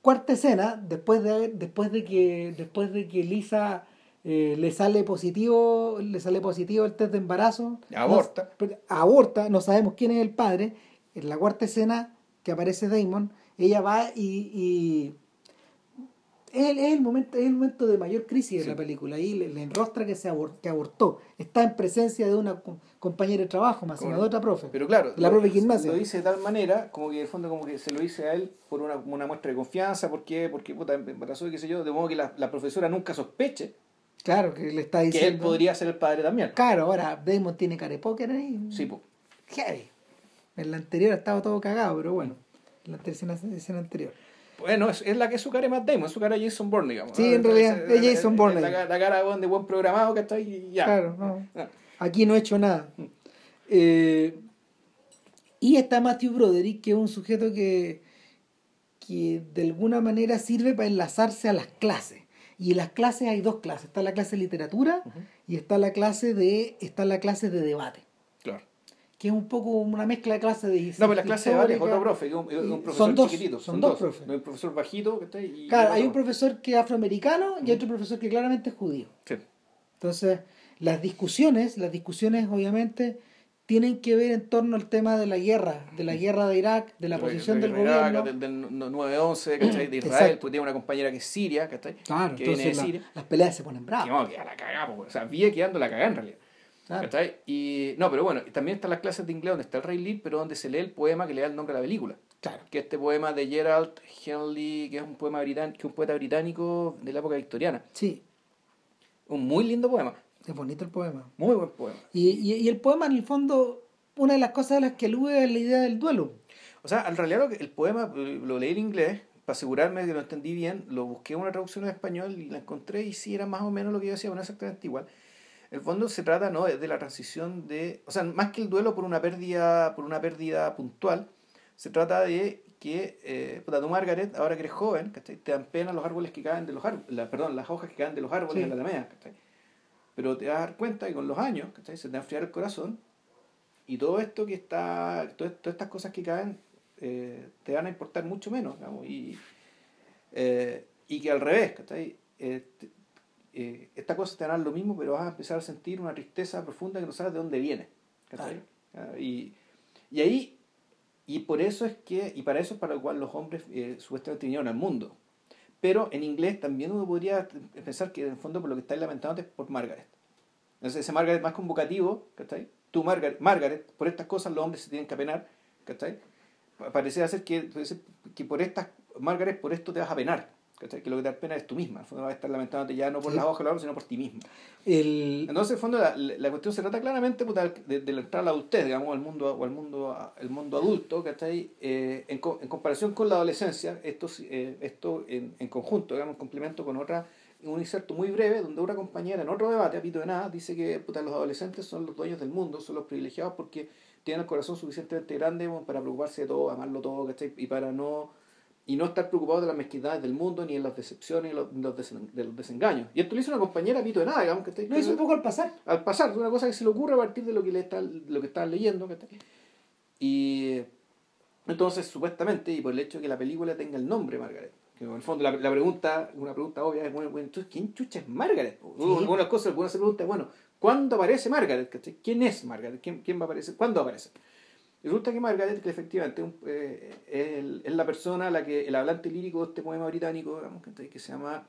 Cuarta escena, después de, después de que después de que Lisa eh, le sale positivo, le sale positivo el test de embarazo, Aborta. no- aborta, no sabemos quién es el padre. En la cuarta escena que aparece Damon, ella va y, y es, el, es el momento, es el momento de mayor crisis de la película. Ahí le, le enrostra que se abor- que abortó. Está en presencia de una com- compañera de trabajo, más de otra profe. Pero claro, la lo- profe gimnasia. Lo dice de tal manera, como que en el fondo como que se lo dice a él por una, una muestra de confianza, porque, porque puta, embarazó y qué sé yo, de modo que la, la profesora nunca sospeche Claro, que le está que diciendo. él podría ser el padre también. Claro, ahora Damon tiene cara de póker ahí. Sí, pues. Heavy. En la anterior estaba todo cagado, pero bueno. En la tercera escena anterior. Bueno, es, es la que es su cara de Matt Damon, es su cara de Jason Bourne, digamos. Sí, ¿no? en realidad, es Jason Bourne La, cara de buen programado que está ahí y ya. Claro, no. Ah. Aquí no he hecho nada. Eh, y está Matthew Broderick, que es un sujeto que, que de alguna manera sirve para enlazarse a las clases. Y en las clases hay dos clases. Está la clase de literatura y está la clase de, está la clase de debate. Claro. Que es un poco una mezcla de clase de No, pero la clase de debate es otro profe, es un, es un Son profesor dos, chiquitito. son dos profes. No hay un profesor bajito que está ahí. y- Claro, hay un profesor que es afroamericano y otro profesor que claramente es judío. Sí. Entonces, las discusiones, las discusiones obviamente tienen que ver en torno al tema de la guerra, de la guerra de Irak, de la De- posición de del Irak, gobierno. Del, del 9-11, ¿cachai? De Israel, Exacto. pues tiene una compañera que es siria, ¿cachai? Claro, que viene de la- Siria. las peleas se ponen Que bravas. no, que a la cagada, o sea, vive quedando la cagada en realidad. Claro. ¿cachai? Y, no, pero bueno, también están las clases de inglés donde está el Rey Lear, pero donde se lee el poema que le da el nombre a la película. Claro. Que es este poema de Gerald Henley, que es un poema británico, que es un poeta británico de la época victoriana. Sí, Un muy lindo poema, es bonito el poema. muy buen poema. Y, y, y el poema, en el fondo, una de las cosas a las que alude es la idea del duelo. O sea, en realidad el poema eh, lo leí en inglés, para asegurarme de que lo entendí bien, lo busqué en una traducción en español y la encontré y sí era más o menos lo que yo decía, bueno, exactamente igual. El fondo se trata ¿no? de la transición de, o sea, más que el duelo por una pérdida, por una pérdida puntual, se trata de que, eh, puta, tú Margaret, ahora que eres joven, ¿cachai? te dan pena los árboles que caen de los árboles, perdón, las hojas que caen de los árboles Sí. en la alameda, ¿cachai? Pero te vas a dar cuenta que con los años, ¿cachai? se te va a enfriar el corazón y todo esto que está, todo- todas estas cosas que caen eh, te van a importar mucho menos, digamos, y, eh, y que al revés, ¿cachai? Eh, eh, estas cosas te harán lo mismo, pero vas a empezar a sentir una tristeza profunda que no sabes de dónde viene, ¿cachai? Ah, Y, y ahí, y por eso es que, y para eso es para lo cual los hombres eh, supuestamente vinieron al mundo. Pero en inglés también uno podría pensar que en el fondo por lo que estáis lamentando es por Margaret. Entonces ese Margaret más convocativo, ¿cachai? Tú Margaret, Margaret, por estas cosas los hombres se tienen que apenar, ¿cachai? Pa- Parece ser que, que por estas, Margaret, por esto te vas a penar, ¿cachai? Que lo que te da pena es tú misma, el fondo vas a estar lamentándote ya no por Sí. las hojas de los árboles, sino por ti misma. El, Entonces, en el fondo, la, la cuestión se trata claramente puta, de, de la entrada a la adultez, digamos, al mundo, o al mundo, el mundo adulto, ¿cachai? Eh, en, en comparación con la adolescencia, esto, sí, eh, esto en, en conjunto, digamos, en complemento con otra, un inserto muy breve, donde una compañera en otro debate, a pito de nada, dice que puta, los adolescentes son los dueños del mundo, son los privilegiados porque tienen el corazón suficientemente grande bueno, para preocuparse de todo, amarlo todo, ¿cachai? Y para no y no estar preocupados de las mezquindades del mundo, ni en las decepciones, ni los, los desen- de los desengaños. Y esto lo hizo una compañera a pito de nada, digamos, que lo hizo un poco al pasar. al pasar, una cosa que se le ocurre a partir de lo que le está, lo que estaban leyendo. ¿cachai? Y entonces, supuestamente, y por el hecho de que la película tenga el nombre Margaret, que en el fondo la, la pregunta, una pregunta obvia es, bueno, entonces, ¿quién chucha es Margaret? Sí. Una cosa que uno se pregunta, bueno, ¿cuándo aparece Margaret? ¿Quién es Margaret? ¿Quién, quién va a aparecer? ¿Cuándo aparece? Y resulta que Margaret, que efectivamente eh, es, el- es la persona, a la que el hablante lírico de este poema británico, digamos, que se llama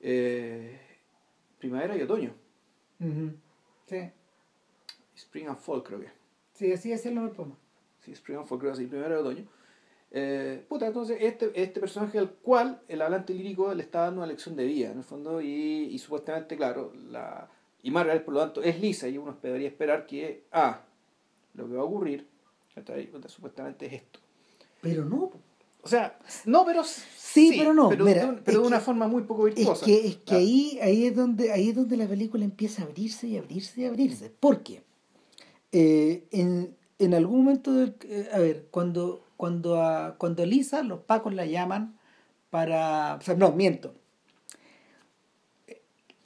eh, Primavera y Otoño. Sí, Spring and Fall, creo que. sí, así es el nombre del poema. Sí, Spring and Fall, creo que sí, primero de otoño. Eh, puta, entonces este, este personaje al cual el hablante lírico le está dando una lección de vida, en el fondo, y, y supuestamente, claro, la, y Margaret, por lo tanto, es lisa, y uno debería esperar que, ah, lo que va a ocurrir, supuestamente es esto. Pero no. O sea, no, pero Sí, pero no, Pero, mira, de, un- pero es de una que- forma muy poco Es virtuosa. que, es que Ah, ahí, ahí, es donde, ahí es donde la película empieza a abrirse y abrirse y abrirse. ¿Por qué? Eh, en, en algún momento, del- eh, a ver, cuando, cuando, a, cuando a Lisa los pacos la llaman para... O sea, no, miento.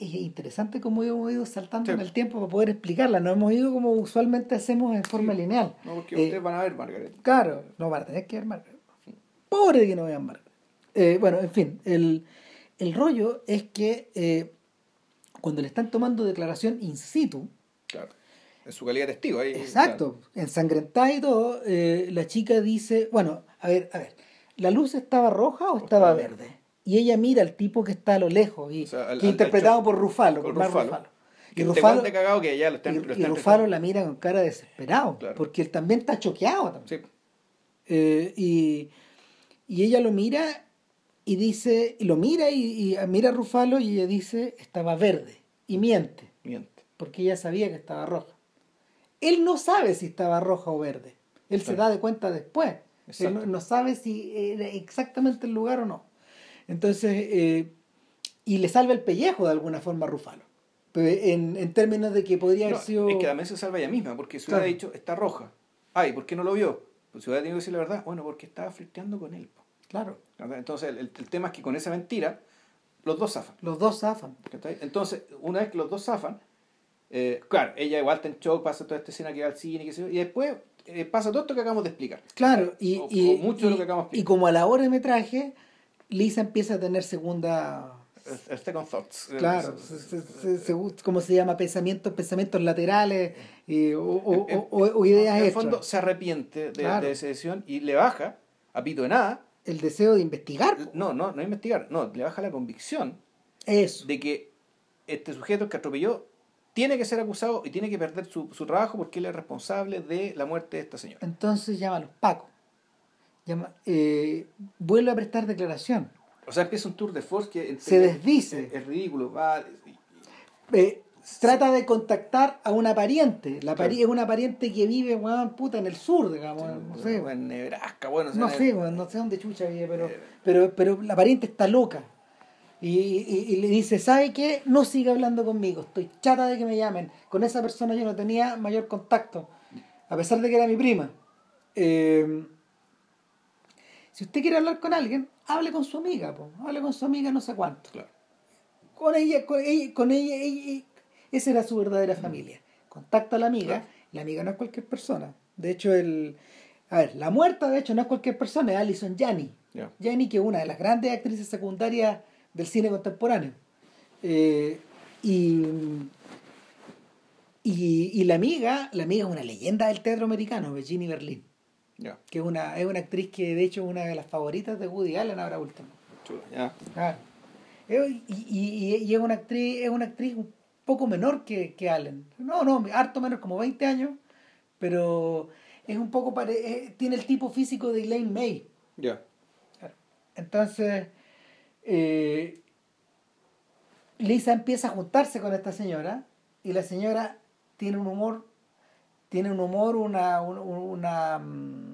Es interesante cómo hemos ido saltando en el tiempo para poder explicarla. No hemos ido como usualmente hacemos en forma lineal. No, porque ustedes eh, van a ver Margaret. Claro, no van a tener que ver Margaret. Pobre de que no vean Margaret. Eh, bueno, en fin, el, el rollo es que eh, cuando le están tomando declaración in situ. Claro. En su calidad de testigo. Ahí, exacto. Ensangrentada y todo, la chica dice: Bueno, a ver, a ver. ¿La luz estaba roja o estaba verde? Y ella mira al tipo que está a lo lejos y que interpretado por Rufalo, por Rufalo. Y Rufalo, que ya lo están, y, Rufalo la mira con cara desesperado, porque él también está choqueado. También. Eh, y, y, ella lo mira y dice, y lo mira y, mira a Rufalo y ella dice, estaba verde. Y miente. Miente. Porque ella sabía que estaba roja. Él no sabe si estaba roja o verde. Él se da de cuenta después. Él no, no, sabe si era exactamente el lugar o no. Entonces, eh, y le salva el pellejo de alguna forma a Rufalo. En, en términos de que podría haber sido. Es que también se salva ella misma, porque si hubiera dicho, está roja. Ay, ¿por qué no lo vio? Pues si hubiera tenido que decir la verdad, bueno, porque estaba flirteando con él. Claro. Entonces, el, el, tema es que con esa mentira, los dos zafan. Los dos zafan. Entonces, una vez que los dos zafan, eh, claro, ella igual está en shock, pasa toda esta escena que va al cine, qué sé yo, y después eh, pasa todo esto que acabamos de explicar. Claro, y, y, mucho de lo que acabamos de explicar. y como a la hora de metraje Lisa empieza a tener segunda... Second thoughts. Claro, ¿cómo se llama? Pensamientos, pensamientos laterales o, ideas En el fondo se arrepiente de, esa decisión y le baja, a pito de nada. El deseo de investigar. No, no, no investigar, no, le baja la convicción Eso. de que este sujeto que atropelló tiene que ser acusado y tiene que perder su, su trabajo porque él es responsable de la muerte de esta señora. Entonces llama a los pacos llama, eh, vuelve a prestar declaración. O sea, empieza un tour de force que se desdice. Es, ridículo. Va, eh, trata de contactar a una pariente. La es una pariente que vive, puta, en el sur, digamos. no sé. En Nebraska, bueno. No sé, no sé dónde chucha vive, pero, eh. pero, pero la pariente está loca. Y, y, le dice, ¿sabe qué? No siga hablando conmigo. Estoy chata de que me llamen. Con esa persona yo no tenía mayor contacto. A pesar de que era mi prima. Eh, si usted quiere hablar con alguien, hable con su amiga, hable con su amiga no sé cuánto. Con ella, con ella, con ella, esa era su verdadera familia. Contacta a la amiga, la amiga no es cualquier persona. De hecho, el, a ver, la muerta de hecho no es cualquier persona, es Alison Janney. Janney, que es una de las grandes actrices secundarias del cine contemporáneo. Eh, y, y, la amiga, la amiga es una leyenda del teatro americano, Virginia Berlin. Que es una, es una actriz que de hecho es una de las favoritas de Woody Allen ahora último. Y, y, y, es una actriz, es una actriz un poco menor que, que Allen. No, no, harto menor, como 20 años, pero es un poco pare tiene el tipo físico de Elaine May. Ya. Entonces, eh, Lisa empieza a juntarse con esta señora y la señora tiene un humor tiene un humor, una, una, mm,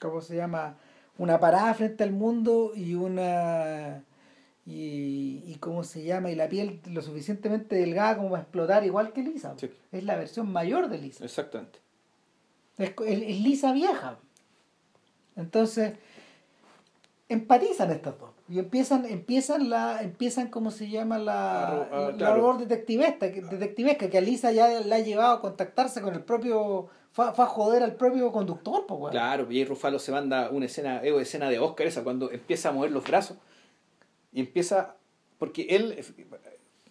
¿cómo se llama? Una parada frente al mundo y una, y, y cómo se llama, y la piel lo suficientemente delgada como para explotar igual que Lisa. Es la versión mayor de Lisa. Exactamente. Es, es Lisa vieja. Entonces, empatizan estas dos y empiezan empiezan la empiezan cómo se llama la, labor detectivesca detectivesca que a Lisa ya la ha llevado a contactarse con el propio fue, a joder al propio conductor pues claro y Rufalo se manda una escena eh, escena de Oscar esa cuando empieza a mover los brazos. Y empieza porque él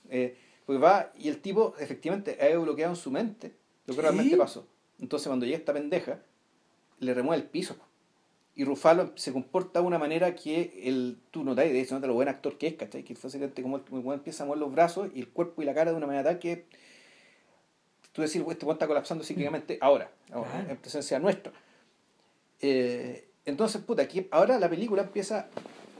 eh, pues va y el tipo efectivamente ha bloqueado en su mente lo que realmente pasó. Entonces cuando llega esta pendeja le remueve el piso y Rufalo se comporta de una manera que el, tú notas, de eso notas lo buen actor que es, ¿cachai? Que fácilmente como, como empieza a mover los brazos y el cuerpo y la cara de una manera tal que tú decís, este weón está colapsando psíquicamente ahora, en presencia nuestra. Eh, entonces, puta, aquí ahora la película empieza,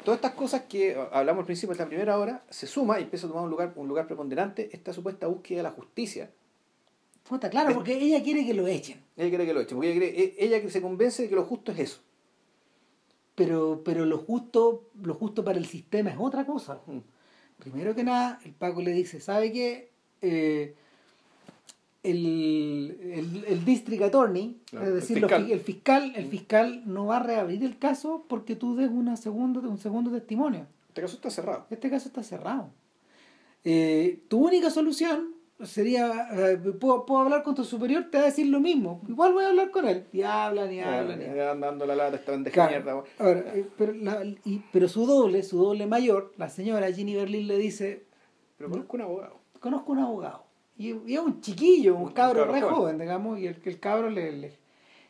todas estas cosas que hablamos al principio de la primera hora, se suma y empieza a tomar un lugar, un lugar preponderante esta supuesta búsqueda de la justicia. Puta, claro, porque ella quiere que lo echen. Ella quiere que lo echen, porque ella, quiere, ella que se convence de que lo justo es eso pero, pero lo, justo, lo justo para el sistema es otra cosa. Mm. Primero que nada, el Paco le dice, ¿sabe qué? Eh, el, el, el, district attorney, es decir, el fiscal. el fiscal, no va a reabrir el caso porque tú des una segundo, un segundo testimonio. Este caso está cerrado. Este caso está cerrado. Eh, tu única solución sería, eh, ¿puedo, puedo, hablar con tu superior, te va a decir lo mismo. Igual voy a hablar con él. Y hablan y hablan. Y hablan. dando la lata esta bandeja mierda. Ahora, eh, pero, la, y, pero su doble, su doble mayor, la señora Ginny Berlin le dice... Pero conozco un abogado. Conozco un abogado. Y, y es un chiquillo, un, un cabro, re joven, digamos, y el, el cabro le, le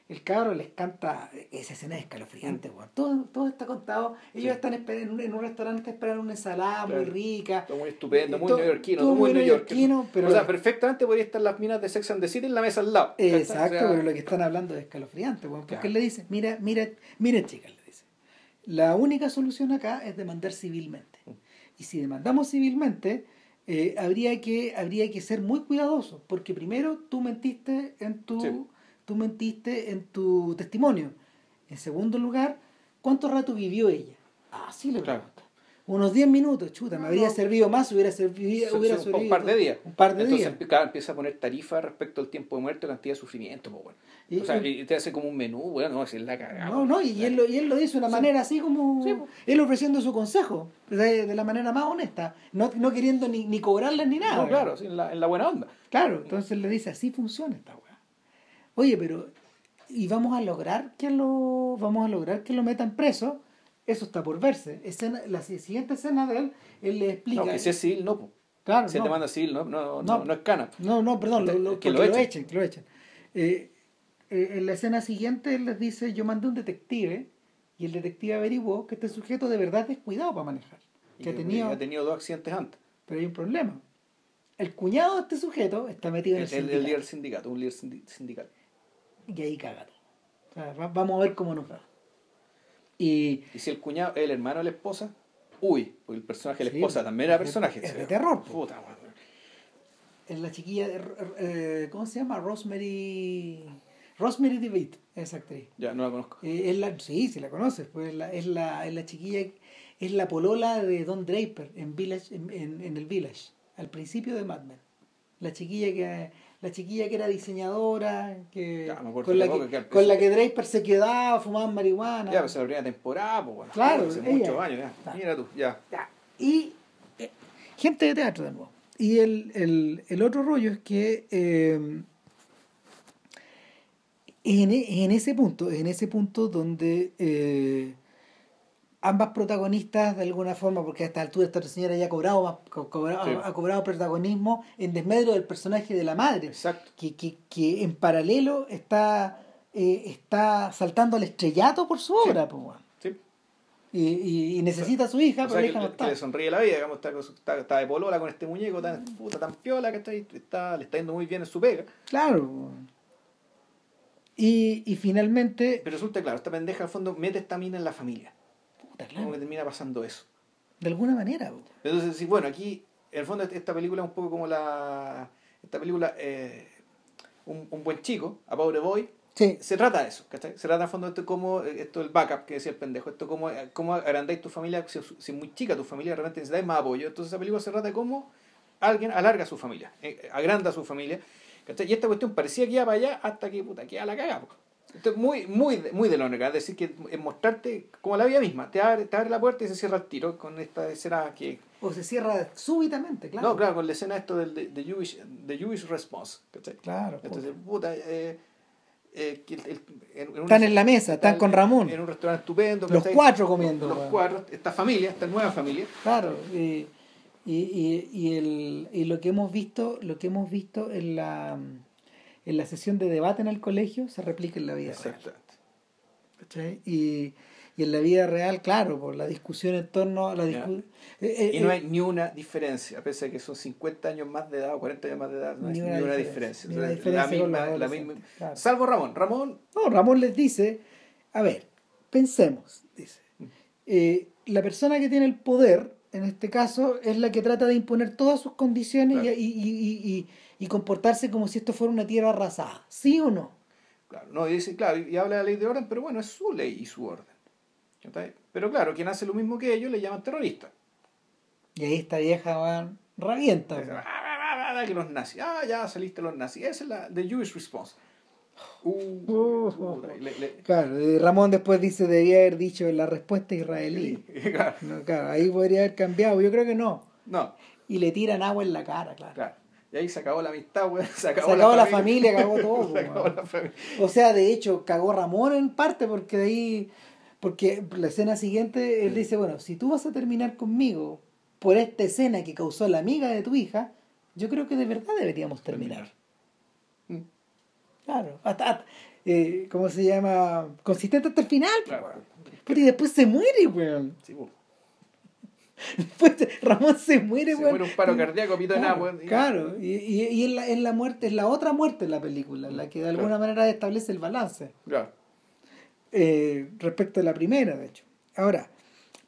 el cabro les canta esa escena es escalofriante, mm. todo, todo está contado. Ellos están en un, en un restaurante esperando una ensalada muy rica. Todo muy estupendo, muy neoyorquino. Todo muy neoyorquino. Pero o sea, perfectamente podría estar las minas de Sex and the City en la mesa al lado. Exacto, pero lo que están hablando es escalofriante, porque él le dice, mira, mira, mira chicas, le dice, la única solución acá es demandar civilmente. Mm. Y si demandamos civilmente, eh, habría, que, habría que ser muy cuidadosos, porque primero tú mentiste en tu tú mentiste en tu testimonio. En segundo lugar, ¿cuánto rato vivió ella? Ah, sí le pregunta. Unos 10 minutos, chuta, me habría servido más, hubiera servido, hubiera servido un par de días. Un par de Entonces, días. empieza a poner tarifa respecto al tiempo de muerte cantidad de sufrimiento, pues bueno. Y, o sea, y te hace como un menú, bueno, no, es la cagada. No, no, y, él, lo, y él lo dice de una manera así como. él ofreciendo su consejo, de, la manera más honesta, no, no queriendo ni, ni cobrarles ni nada. No, claro, en, la, en la buena onda. Claro, entonces le dice, así funciona esta weá. Oye, pero y vamos a lograr que lo vamos a lograr que lo metan preso. Eso está por verse. Escena, la siguiente escena de él, él le explica. No, que si es civil, no. Claro, si no. te manda civil, no, no, no, no, es cana. No, no, perdón, lo, que lo echen. que lo echen. Eh, eh, en la escena siguiente él les dice, yo mandé un detective y el detective averiguó que este sujeto de verdad es descuidado para manejar. Que, ha, tenido, ha tenido dos accidentes antes. Pero hay un problema. El cuñado de este sujeto está metido en el, sindicato. El líder sindicato, un líder sindical y ahí cágate. vamos a ver cómo nos va. Y, y si el cuñado es el hermano de la esposa, uy, porque el personaje de la esposa también era personaje. Es de terror. Puta, Es la chiquilla, de, eh, ¿cómo se llama? Rosemary. Rosemary DeWitt, esa actriz. Ya, no la conozco. Eh, es la, sí, sí la conoces, pues es la, es la, es la chiquilla, es la polola de Don Draper en, Village, en, en, en el Village, al principio de Mad Men. La chiquilla que la chiquilla que era diseñadora, que, con, la que, con la que Draper se quedaba, fumaba marihuana. Ya, pues la primera temporada, pues bueno, claro, hace muchos años, ya. Mira tú, ya. Y eh, gente de teatro de nuevo. Y el, el, el otro rollo es que eh, en, en, ese punto, en ese punto donde eh, ambas protagonistas de alguna forma, porque a esta altura esta señora ya ha cobrado, ha cobrado protagonismo en desmedro del personaje de la madre, Exacto. Que, que, que en paralelo está, eh, está saltando al estrellato por su obra. Sí. Y, y, necesita a su hija, pero la hija no está. Que le sonríe la vida, digamos, está, está, de polola con este muñeco tan, puta, tan piola que está, está, le está yendo muy bien en su pega. Claro. Y, y finalmente... Pero resulta claro, esta pendeja al fondo mete esta mina en la familia. Como que termina pasando eso. De alguna manera. Entonces, sí, bueno, aquí, en el fondo, esta película es un poco como la. Esta película, eh, un, un, buen chico, a Pobre Boy. Sí. Se trata de eso, ¿cachai? Se trata en el fondo de esto como, esto el backup que decía el pendejo, esto como, como agrandáis tu familia, si, es muy chica tu familia, realmente necesitáis más apoyo. Entonces esa película se trata de cómo alguien alarga su familia, eh, agranda su familia, ¿cachai? Y esta cuestión parecía que iba para allá hasta que, puta, que a la caga, esto es muy, muy, muy de Lonergan, es decir, que es mostrarte como la vida misma. Te abre, te abre la puerta y se cierra el tiro con esta escena que... O se cierra súbitamente, claro. No, claro, con la escena esto del de, de Jewish, de Jewish Response. Claro. Entonces, puta, eh, eh, están en la mesa, están con Ramón. En un restaurante estupendo. Los cuatro comiendo. Los, cuatro, esta familia, esta nueva familia. Claro, y, y, y, el, y lo que hemos visto, lo que hemos visto en la en la sesión de debate en el colegio se replica en la vida real. Y, y en la vida real, claro, por la discusión en torno a la discusión. Eh, eh, y no eh, hay ni una diferencia, a pesar de que son 50 años más de edad o 40 años más de edad, no hay ni una diferencia. Salvo Ramón. Ramón. No, Ramón les dice: A ver, pensemos, dice. Mm. la persona que tiene el poder, en este caso, es la que trata de imponer todas sus condiciones y, y y comportarse como si esto fuera una tierra arrasada. ¿Sí o no? Claro, no, dice, claro, y habla de la ley de orden, pero bueno, es su ley y su orden. Pero claro, quien hace lo mismo que ellos le llaman terrorista. Y ahí esta vieja va rabienta. Ah, ah, ah, que los nazis, ah, ya saliste los nazis. Esa es la de Jewish response. Uh, uh, claro, Ramón después dice debía haber dicho la respuesta israelí. (laughs) claro. ahí podría haber cambiado. Yo creo que no. No. Y le tiran agua en la cara, claro. Claro. Y ahí se acabó la amistad, weón. (laughs) Se acabó, Se acabó la familia, cagó (laughs) todo. se acabó weón. la familia. O sea, de hecho, cagó Ramón en parte porque de ahí, porque la escena siguiente, él dice, bueno, si tú vas a terminar conmigo por esta escena que causó la amiga de tu hija, yo creo que de verdad deberíamos terminar. Mm. Claro, hasta, hasta, eh, ¿cómo se llama? Consistente hasta el final. Claro. y después se muere, weón. Sí, weón. Después (laughs) Ramón se muere, Se muere un paro cardíaco, pito en Claro, y- claro. y, y, y es, la, es la muerte, es la otra muerte en la película, la que de alguna Claro. manera establece el balance. Claro. eh, respecto a la primera, de hecho. Ahora,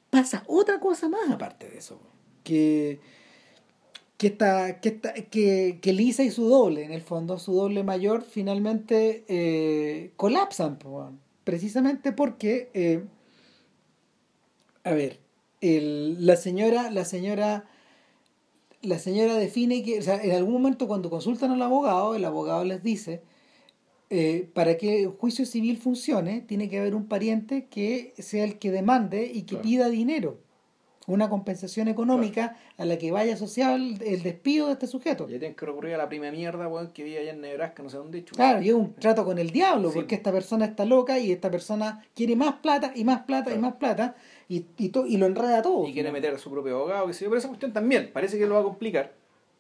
pasa otra cosa más aparte de eso, que, que, esta, que, esta- que, que Lisa y su doble, en el fondo, su doble mayor, finalmente eh, colapsan, precisamente porque, eh, a ver, el- la señora, la señora, la señora define que, o sea, en algún momento cuando consultan al abogado, el abogado les dice, eh, para que el juicio civil funcione, tiene que haber un pariente que sea el que demande y que Claro. pida dinero, una compensación económica a la que vaya asociado el, el despido de este sujeto. Ya tienen que recurrir a la prima mierda, weón, que vive allá en Nebraska, no sé dónde. Claro, y es un trato con el diablo, Sí. porque esta persona está loca y esta persona quiere más plata y más plata y más plata y, y, to- y lo enreda todo. Y quiere meter a su propio abogado, que sé yo. Pero esa cuestión también parece que lo va a complicar.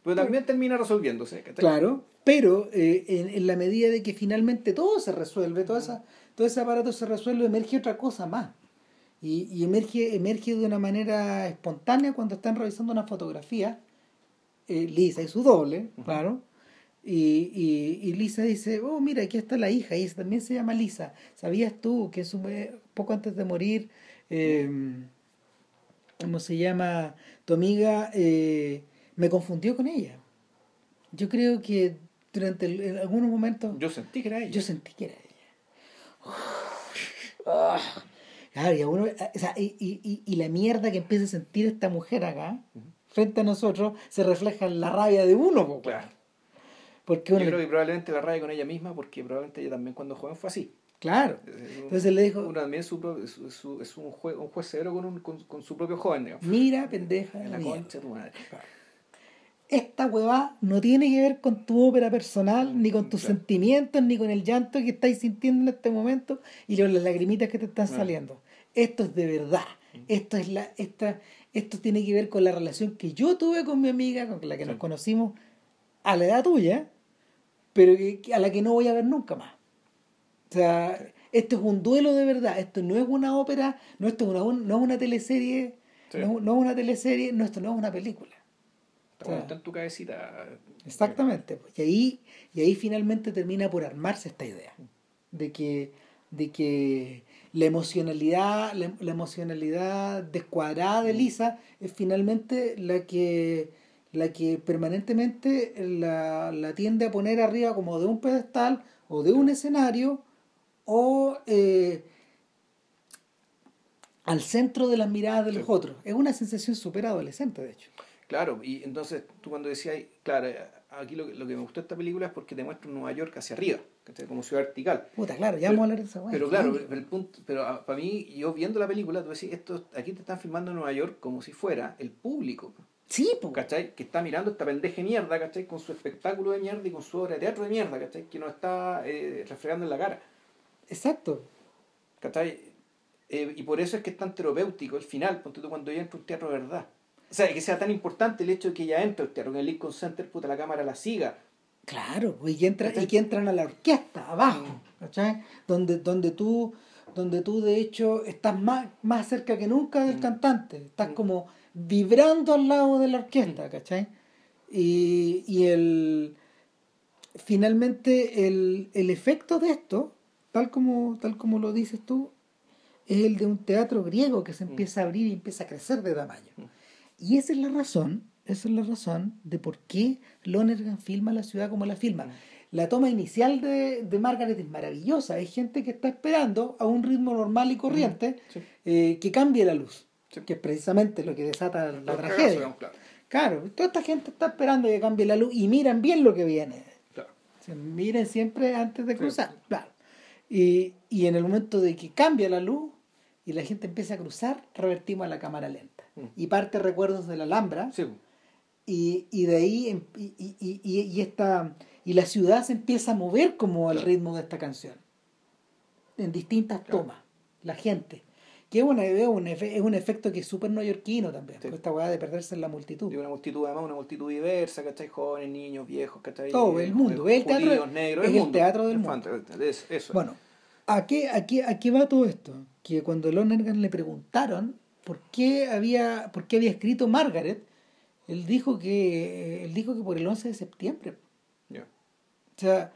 Pero también termina resolviéndose. ¿cachai? Claro, pero eh, en, en la medida de que finalmente todo se resuelve, todo, esa, todo ese aparato se resuelve, emerge otra cosa más. Y, y emerge, emerge de una manera espontánea cuando están revisando una fotografía, eh, Lisa y su doble, claro. Y, y, y Lisa dice, oh, mira, aquí está la hija, y esa también se llama Lisa. ¿Sabías tú que su, poco antes de morir, eh, ¿cómo se llama? Tu amiga eh, me confundió con ella. Yo creo que durante el- en algunos momentos Yo sentí que era ella. yo sentí que era ella. (sighs) Ah. Claro, y, a uno- o sea, y, y- y- la mierda que empieza a sentir esta mujer acá, frente a nosotros, se refleja en la rabia de uno. po, Claro. Porque Yo uno, creo que probablemente la raya con ella misma, porque probablemente ella también cuando joven fue así. Claro. Un- Entonces le dijo, uno también es, su, es, su- es un, juez, un juez severo con, un, con, con su propio joven, digamos. mira, pendeja. En la mierda. concha de tu madre. esta huevá no tiene que ver con tu ópera personal, ni con tus Claro. sentimientos, ni con el llanto que estáis sintiendo en este momento y con las lagrimitas que te están Claro. saliendo. Esto es de verdad. Esto es la, esta, esto tiene que ver con la relación que yo tuve con mi amiga, con la que nos conocimos a la edad tuya, pero que a la que no voy a ver nunca más. O sea, esto es un duelo de verdad. Esto no es una ópera, no, esto es una, no es una teleserie, Sí. no, no es una teleserie, no, esto no es una película. Está, en tu cabecita. Exactamente. pues, Y ahí, y ahí finalmente termina por armarse esta idea de que, de que la emocionalidad, la, la emocionalidad descuadrada de Lisa es finalmente la que la que permanentemente la, la tiende a poner arriba como de un pedestal o de un escenario o eh, al centro de las miradas de los Sí. otros. Es una sensación súper adolescente, de hecho. Claro, y entonces tú cuando decías, claro, aquí lo, que- lo que me gustó de esta película es porque te muestra un Nueva York hacia arriba, como ciudad vertical. Puta, claro, ya Pero- vamos a hablar de esa. Pero claro, pero el punto, pero ah, para mí, yo viendo la película, tú decís, esto, aquí te están filmando en Nueva York como si fuera el público, Sí, po. ¿cachai? Que está mirando esta pendeje mierda, ¿cachai? Con su espectáculo de mierda y con su obra de teatro de mierda, ¿cachai? Que nos está eh, refregando en la cara, Exacto. ¿cachai? Eh, y por eso es que es tan terapéutico el final, ponte tú cuando ella entra un teatro de verdad. O sea, que sea tan importante el hecho de que ella entre al teatro, que en el Lincoln Center, puta, la cámara la siga. Claro, pues, y que, entra, y que entran a la orquesta, abajo, ¿cachai? Donde, donde tú, donde tú de hecho estás más, más cerca que nunca del Mm. cantante, estás Mm. como vibrando al lado de la orquesta, ¿cachai? Y, y el finalmente el, el efecto de esto, tal como, tal como lo dices tú, es el de un teatro griego que se Mm. empieza a abrir y empieza a crecer de tamaño. Mm. Y esa es la razón, esa es la razón de por qué Lonergan filma la ciudad como la filma. Mm. La toma inicial de, de Margaret es maravillosa. Hay gente que está esperando a un ritmo normal y corriente Sí. eh, que cambie la luz, Sí. que es precisamente lo que desata la cagazos, tragedia. claro. Claro, toda esta gente está esperando que cambie la luz y miran bien lo que viene. Claro. O sea, miren siempre antes de Sí. cruzar. Claro. Y, y en el momento de que cambia la luz y la gente empieza a cruzar, revertimos a la cámara lenta. Mm. Y parte recuerdos de la Alhambra, Sí, y, y de ahí em- y, y, y, y esta y la ciudad se empieza a mover como al ritmo de esta canción en distintas Claro. tomas la gente que es, una, es, un, efe- es un efecto que es súper neoyorquino también Sí. pues esta weá de perderse en la multitud De una multitud, además, una multitud diversa, ¿cachai? Jóvenes, niños, viejos, ¿cachai? Todo, el mundo, Eh, el teatro- judíos, negros, es el mundo. teatro del mundo. es- eso. Bueno, ¿a qué, a, qué, ¿a qué va todo esto? Que cuando Lonergan le preguntaron por qué había, por qué había escrito Margaret, él dijo que, él dijo que por el 11 de septiembre. Ya. O sea,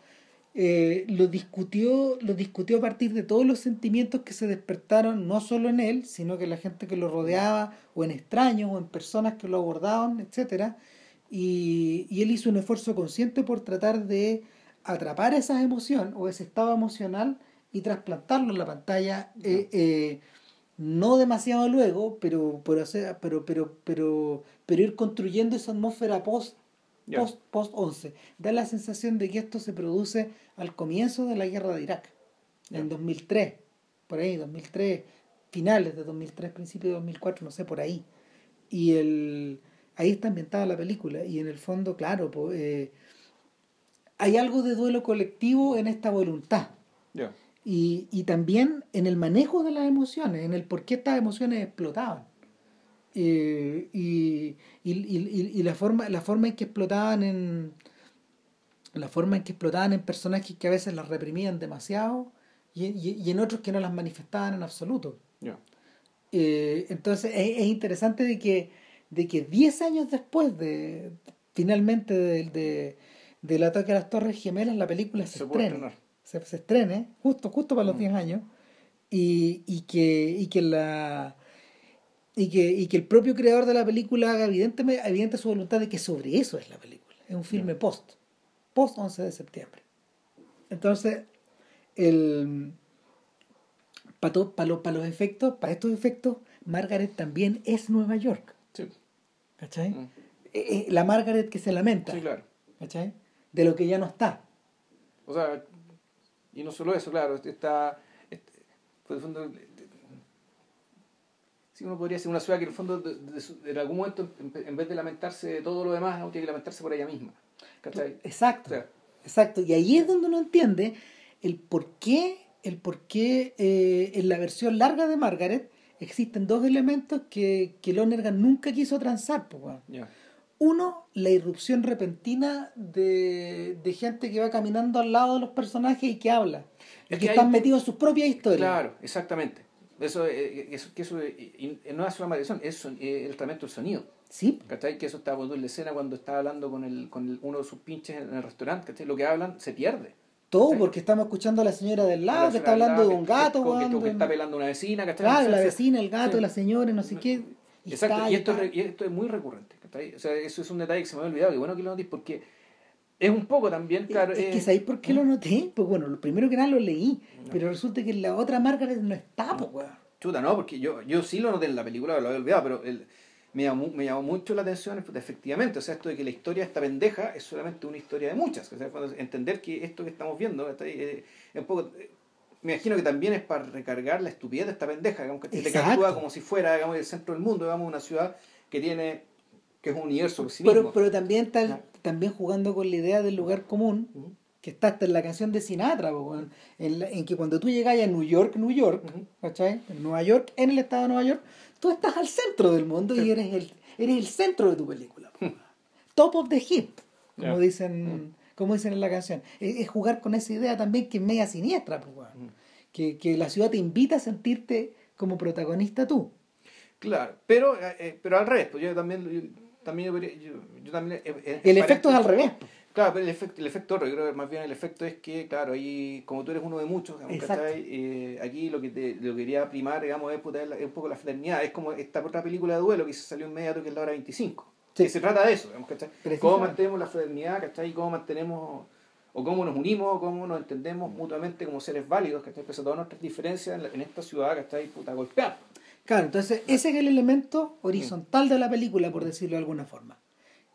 eh, lo, discutió, lo discutió a partir de todos los sentimientos que se despertaron, no solo en él, sino que en la gente que lo rodeaba, o en extraños, o en personas que lo abordaban, etcétera. Y, y él hizo un esfuerzo consciente por tratar de atrapar esas emociones o ese estado emocional y trasplantarlo en la pantalla, eh, eh, no demasiado luego, pero, pero, pero, pero, pero, pero ir construyendo esa atmósfera post Post, post 11. Da la sensación de que esto se produce al comienzo de la guerra de Irak, en Ya. 2003, por ahí, 2003, finales de 2003, principios de 2004, no sé, por ahí. Y el, ahí está ambientada la película, y en el fondo, claro, eh, hay algo de duelo colectivo en esta voluntad. Y, y también en el manejo de las emociones, en el por qué estas emociones explotaban. Eh, y, y, y- y la forma la forma en que explotaban en la forma en que explotaban en personajes que a veces las reprimían demasiado y, y- y en otros que no las manifestaban en absoluto Ya. Eh, entonces es, es interesante de que de que 10 años después de finalmente de, de- del ataque a las torres gemelas la película se, Se estrenar. se, se estrene justo justo para los Mm. 10 años y, y que y que la y que, y que el propio creador de la película haga evidente, evidente su voluntad de que sobre eso es la película es un filme post post 11 de septiembre entonces el para los efectos para estos efectos Margaret también es Nueva York Sí. ¿cachai? Mm. Eh, eh, la Margaret que se lamenta Sí, claro. ¿cachai? de lo que ya no está O sea, y no solo eso, claro, está. este, sí, uno podría ser una ciudad que en el fondo, de- de su- en algún momento, en, vez de lamentarse de todo lo demás, no tiene que lamentarse por ella misma. ¿Cachai? Exacto, O sea, exacto. Y ahí es donde uno entiende el por qué, el por qué eh, en la versión larga de Margaret existen dos elementos que, que Lonergan nunca quiso transar. pues, ya. Uno, la irrupción repentina de, de gente que va caminando al lado de los personajes y que habla. Y que que están hay- metidos en sus propias historias. Claro, exactamente. Eso, eh, eso, que eso eh, no es una maldición, es eh, el tratamiento del sonido. Sí, ¿Cachai? Que eso poniendo en la escena cuando estaba hablando con, el, con el- uno de sus pinches en el restaurante. ¿Cachai? Lo que hablan se pierde. todo ¿Cachai? porque estamos escuchando a la señora del lado La que está hablando lado, de un que- gato, que, que- que está pelando una vecina, ¿cachai? Claro, la vecina, el gato, sí. la señora, no sé qué. y Exacto, está, y esto, está. y esto es muy recurrente. ¿cachai? O sea, eso es un detalle que se me había olvidado. Y bueno que lo notéis porque es un poco también, claro. es que eh, ¿sabéis por qué lo noté? Pues bueno, lo primero que nada lo leí, No. pero resulta que la otra Margaret no está, pues weón. Chuta, no, porque yo, yo sí lo noté en la película, lo había olvidado, pero el- me, llamó, me llamó mucho la atención, pues, efectivamente, o sea, esto de que la historia de esta pendeja es solamente una historia de muchas. O sea, entender que esto que estamos viendo ¿cachai? Eh, es un poco. eh, me imagino que también es para recargar la estupidez de esta pendeja, digamos, que te actúa como si fuera, digamos, el centro del mundo, digamos, una ciudad que tiene, que es un universo por sí Pero, mismo. pero también está Ya. También jugando con la idea del lugar común, que está hasta en la canción de Sinatra, en, la- en que cuando tú llegas a New York, New York. En Nueva York, en el estado de Nueva York, tú estás al centro del mundo y eres el, eres el centro de tu película. Top of the hip, como dicen, como dicen en la canción. Es, es jugar con esa idea también que es media siniestra, pues, que, que la ciudad te invita a sentirte como protagonista tú. Claro, pero, eh, eh, pero al pues yo también, también, yo, yo- yo también eh, eh, El efecto es al revés. Claro, pero el efecto, el efecto yo creo que más bien el efecto es que, claro, ahí, como tú eres uno de muchos. Eh, aquí lo que te, lo que quería primar, digamos, es, puta, es un poco la fraternidad, es como esta otra película de duelo que se salió inmediato que es la hora 25. Sí. Que se trata de eso, digamos. Cómo mantenemos la fraternidad, ¿cachai? Cómo mantenemos, o cómo nos unimos, cómo nos entendemos mutuamente como seres válidos, ¿cachai? Pese a todas nuestras diferencias en, la- en esta ciudad, ¿cachai? Puta, golpear. Claro, entonces ese es el elemento horizontal de la película, por decirlo de alguna forma.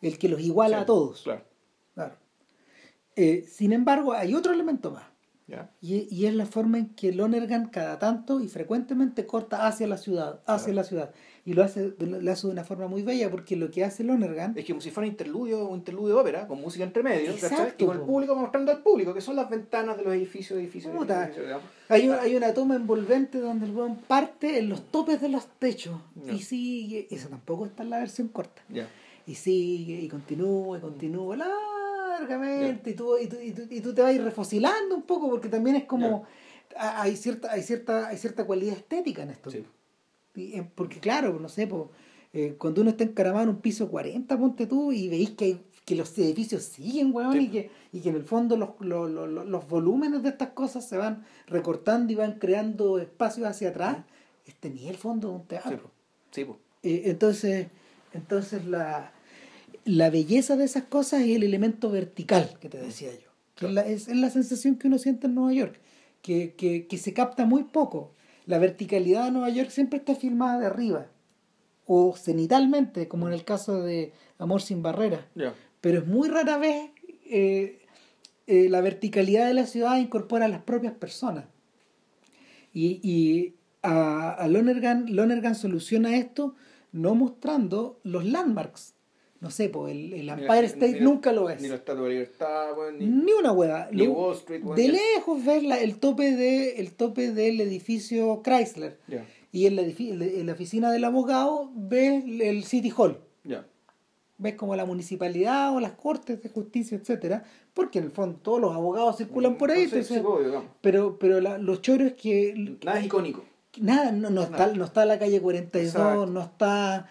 El que los iguala Sí, a todos. Claro. Claro. Eh, sin embargo, hay otro elemento más. Y, y, es la forma en que Lonergan cada tanto y frecuentemente corta hacia la ciudad, hacia la ciudad. Y lo hace, lo hace de una forma muy bella porque lo que hace Lonergan... Es que como si fuera un interludio, un interludio de ópera, con música entre medio, y con el público mostrando al público, que son las ventanas de los edificios, edificios, edificios, hay, una, hay una toma envolvente donde el buen parte en los topes de los techos y sigue, eso tampoco está en la versión corta. Y sigue, y continúa, y continúa, largamente, y, tú, y, tú, y, tú, te vas a ir refosilando un poco porque también es como... Hay cierta, hay, cierta, hay cierta cualidad estética en esto. Eh, porque claro, no sé, pues, cuando uno está encaramado en un piso 40, ponte tú, y veis que, que los edificios siguen, weón, y, que, y que en el fondo los, los, los, los, volúmenes de estas cosas se van recortando y van creando espacios hacia atrás, este ni el fondo de un teatro. Sí, eh, entonces, entonces la, la belleza de esas cosas es el elemento vertical que te decía yo. Que es, la, es, la sensación que uno siente en Nueva York, que, que, que se capta muy poco la verticalidad de Nueva York siempre está filmada de arriba o cenitalmente, como en el caso de Amor sin barreras. Pero es muy rara vez eh, eh, la verticalidad de la ciudad incorpora a las propias personas. Y, y a, a Lonergan, Lonergan soluciona esto no mostrando los landmarks no sé, pues el, el Empire State nunca lo ves. Ni la Estatua de Libertad, ni, ni, una hueá. Ni Wall Street, De lejos ves la, el, tope de, el tope del edificio Chrysler. Y en la, en la, oficina del abogado ves el City Hall. Ves como la municipalidad o las cortes de justicia, etcétera Porque en el fondo todos los abogados circulan por ahí. pero pero la, los choros que. Nada es icónico. Nada, no, no, Está, no está la calle 42, no está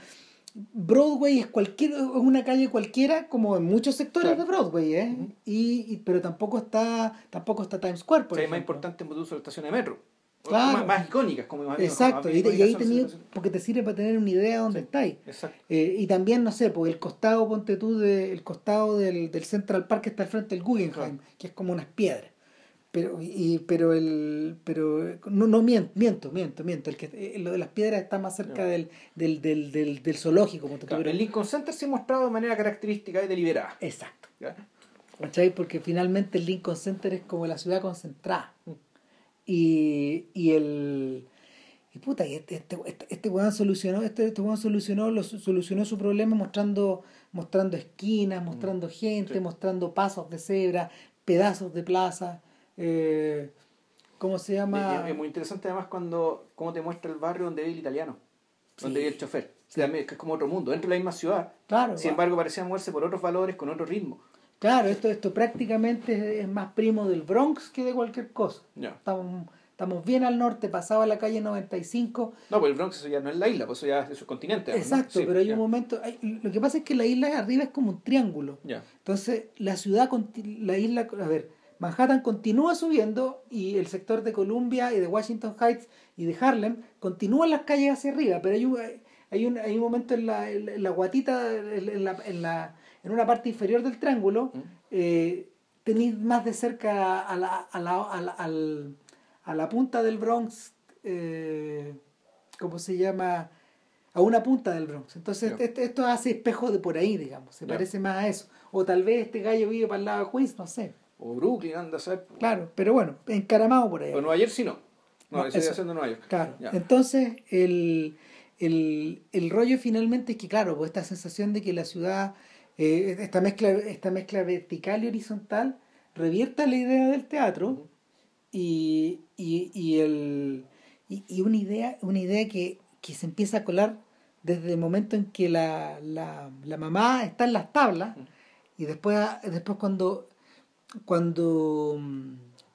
Broadway es cualquier es una calle cualquiera como en muchos sectores de Broadway ¿eh? y, pero tampoco está tampoco está Times Square por es más importante en de estaciones de metro. Más, icónicas como imagino exacto y, ahí tenía porque te sirve para tener una idea de dónde estáis. exacto. Eh, y también no sé pues el costado ponte tú de, el costado del, del Central Park que está al frente del Guggenheim que es como unas piedras pero y pero el pero no no miento miento miento miento. El que eh, lo de las piedras está más cerca del, del, del, del, del zoológico claro, el Lincoln Center se ha mostrado de manera característica y deliberada. Exacto. ¿Cachai? porque finalmente el Lincoln Center es como la ciudad concentrada. Mm. y, y el y puta y este este este, este weón solucionó este, este solucionó lo, solucionó su problema mostrando mostrando esquinas mostrando mm. gente mostrando pasos de cebra pedazos de plaza eh, ¿cómo se llama? Es, muy interesante además cuando cómo te muestra el barrio donde vive el italiano, donde vive el chofer. que es como otro mundo, dentro de la misma ciudad. Claro, Sin embargo, parecía moverse por otros valores, con otro ritmo. Claro, esto, esto prácticamente es más primo del Bronx que de cualquier cosa. Estamos, estamos bien al norte, pasaba la calle 95. No, pues el Bronx eso ya no es la isla, pues eso ya es su continente. Exacto, pero hay un momento. lo que pasa es que la isla arriba es como un triángulo. Entonces, la ciudad, la isla, a ver, Manhattan continúa subiendo y el sector de Columbia y de Washington Heights y de Harlem continúan las calles hacia arriba, pero hay un, hay un, hay un momento en la, en la guatita, en, la, en, la, en una parte inferior del triángulo, eh, tenéis más de cerca a la, a la, a la, a la punta del Bronx, eh, ¿cómo se llama? A una punta del Bronx. Entonces esto, esto, hace espejo de por ahí, digamos, se parece más a eso. O tal vez este gallo vive para el lado de Queens, no sé. O Brooklyn, anda a ser. Claro, pero bueno, encaramado por ahí. O Nueva Jersey no. No, eso sigue haciendo Nueva York. Claro. Entonces, el, el, el, rollo finalmente es que, claro, pues esta sensación de que la ciudad, eh, esta, mezcla, esta mezcla vertical y horizontal, revierta la idea del teatro y, y, y, el, y, y, una idea, una idea que, que se empieza a colar desde el momento en que la, la, la mamá está en las tablas y después, después cuando cuando,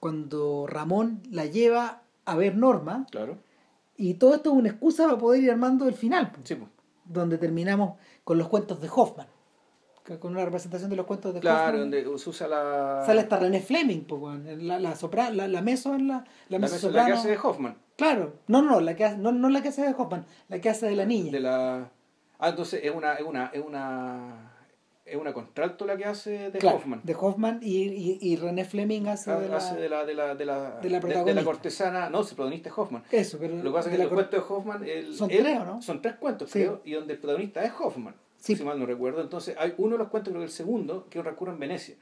cuando Ramón la lleva a ver Norma. Claro. Y todo esto es una excusa para poder ir armando el final. Donde terminamos con los cuentos de Hoffman. Con una representación de los cuentos de Hoffman. Claro, donde usa la. Sale hasta René Fleming, la, la, sopra, la, la meso en la. La, meso la que hace de Hoffman. Claro, no, no, la que hace, no, no la que hace de Hoffman, la que hace de la niña. De la. Ah, entonces es una, es una, es una es una contralto la que hace de Hoffman. De Hoffman y, y, y, René Fleming hace, de, la, hace de, la, de, la, de, la, de, la de, la cortesana. No, el protagonista es Hoffman. Eso, pero. Lo que pasa es que el cuento de Hoffman. El, son tres, ¿no? Son tres cuentos, creo, y donde el protagonista es Hoffman. Si mal no recuerdo. Entonces, hay uno de los cuentos, creo que el segundo, que ocurre en Venecia.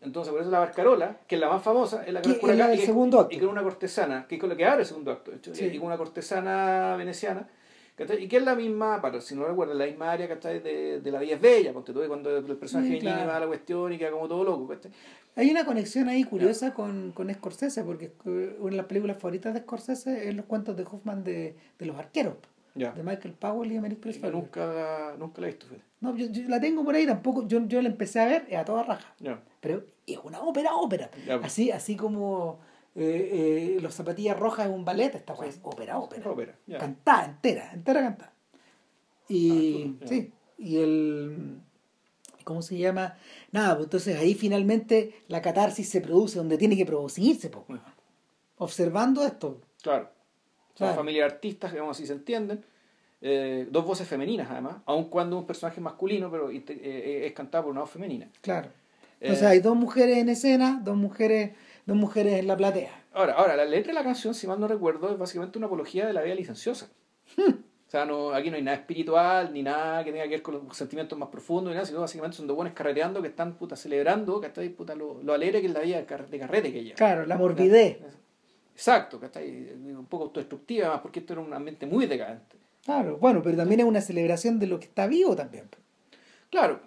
Entonces, por eso la barcarola, que es la más famosa, es la que, ocurre la acá, del y segundo acto. Y con una cortesana, que es con lo que abre el segundo acto, hecho, Sí. y con una cortesana veneciana, ¿cachai? y que es la misma, para si no recuerdo, la misma área ¿cachai? De, de la Vía es Bella, porque tú cuando el personaje Sí, Benigni claro. va a la cuestión y queda como todo loco, ¿cachai? Hay una conexión ahí curiosa con, con Scorsese, porque eh, una de las películas favoritas de Scorsese es los cuentos de Hoffman de, de los arqueros, Ya. de Michael Powell y American Yo Express. nunca, nunca la he visto. No, yo, yo la tengo por ahí tampoco. Yo, yo la empecé a ver a toda raja. Ya. Pero es una ópera, ópera. Ya, pues. Así, así como eh, eh, los zapatillas rojas en un ballet, esta weá Sí. es ópera, ópera. Cantada, entera, entera cantada. Y Ah, sí, y el ¿cómo se llama? Nada, pues entonces ahí finalmente la catarsis se produce donde tiene que producirse, pues, observando esto. Claro. Son Claro. familias de artistas, digamos así se entienden. Eh, dos voces femeninas, además, aun cuando un personaje masculino, pero eh, es cantado por una voz femenina. Claro. Entonces Eh, hay dos mujeres en escena, dos mujeres, dos mujeres en la platea. Ahora, ahora, la letra de la canción, si mal no recuerdo, es básicamente una apología de la vida licenciosa. O sea, no, aquí no hay nada espiritual, ni nada que tenga que ver con los sentimientos más profundos, ni nada, sino básicamente son dos buenos carreteando que están puta, celebrando, que está puta, lo, lo alegre que es la vida de car- de carrete que lleva. Claro, la morbidez. Exacto, ¿cachai? Un poco autodestructiva, además, porque esto era un ambiente muy decadente. Claro, bueno, pero también es una celebración de lo que está vivo también. Claro.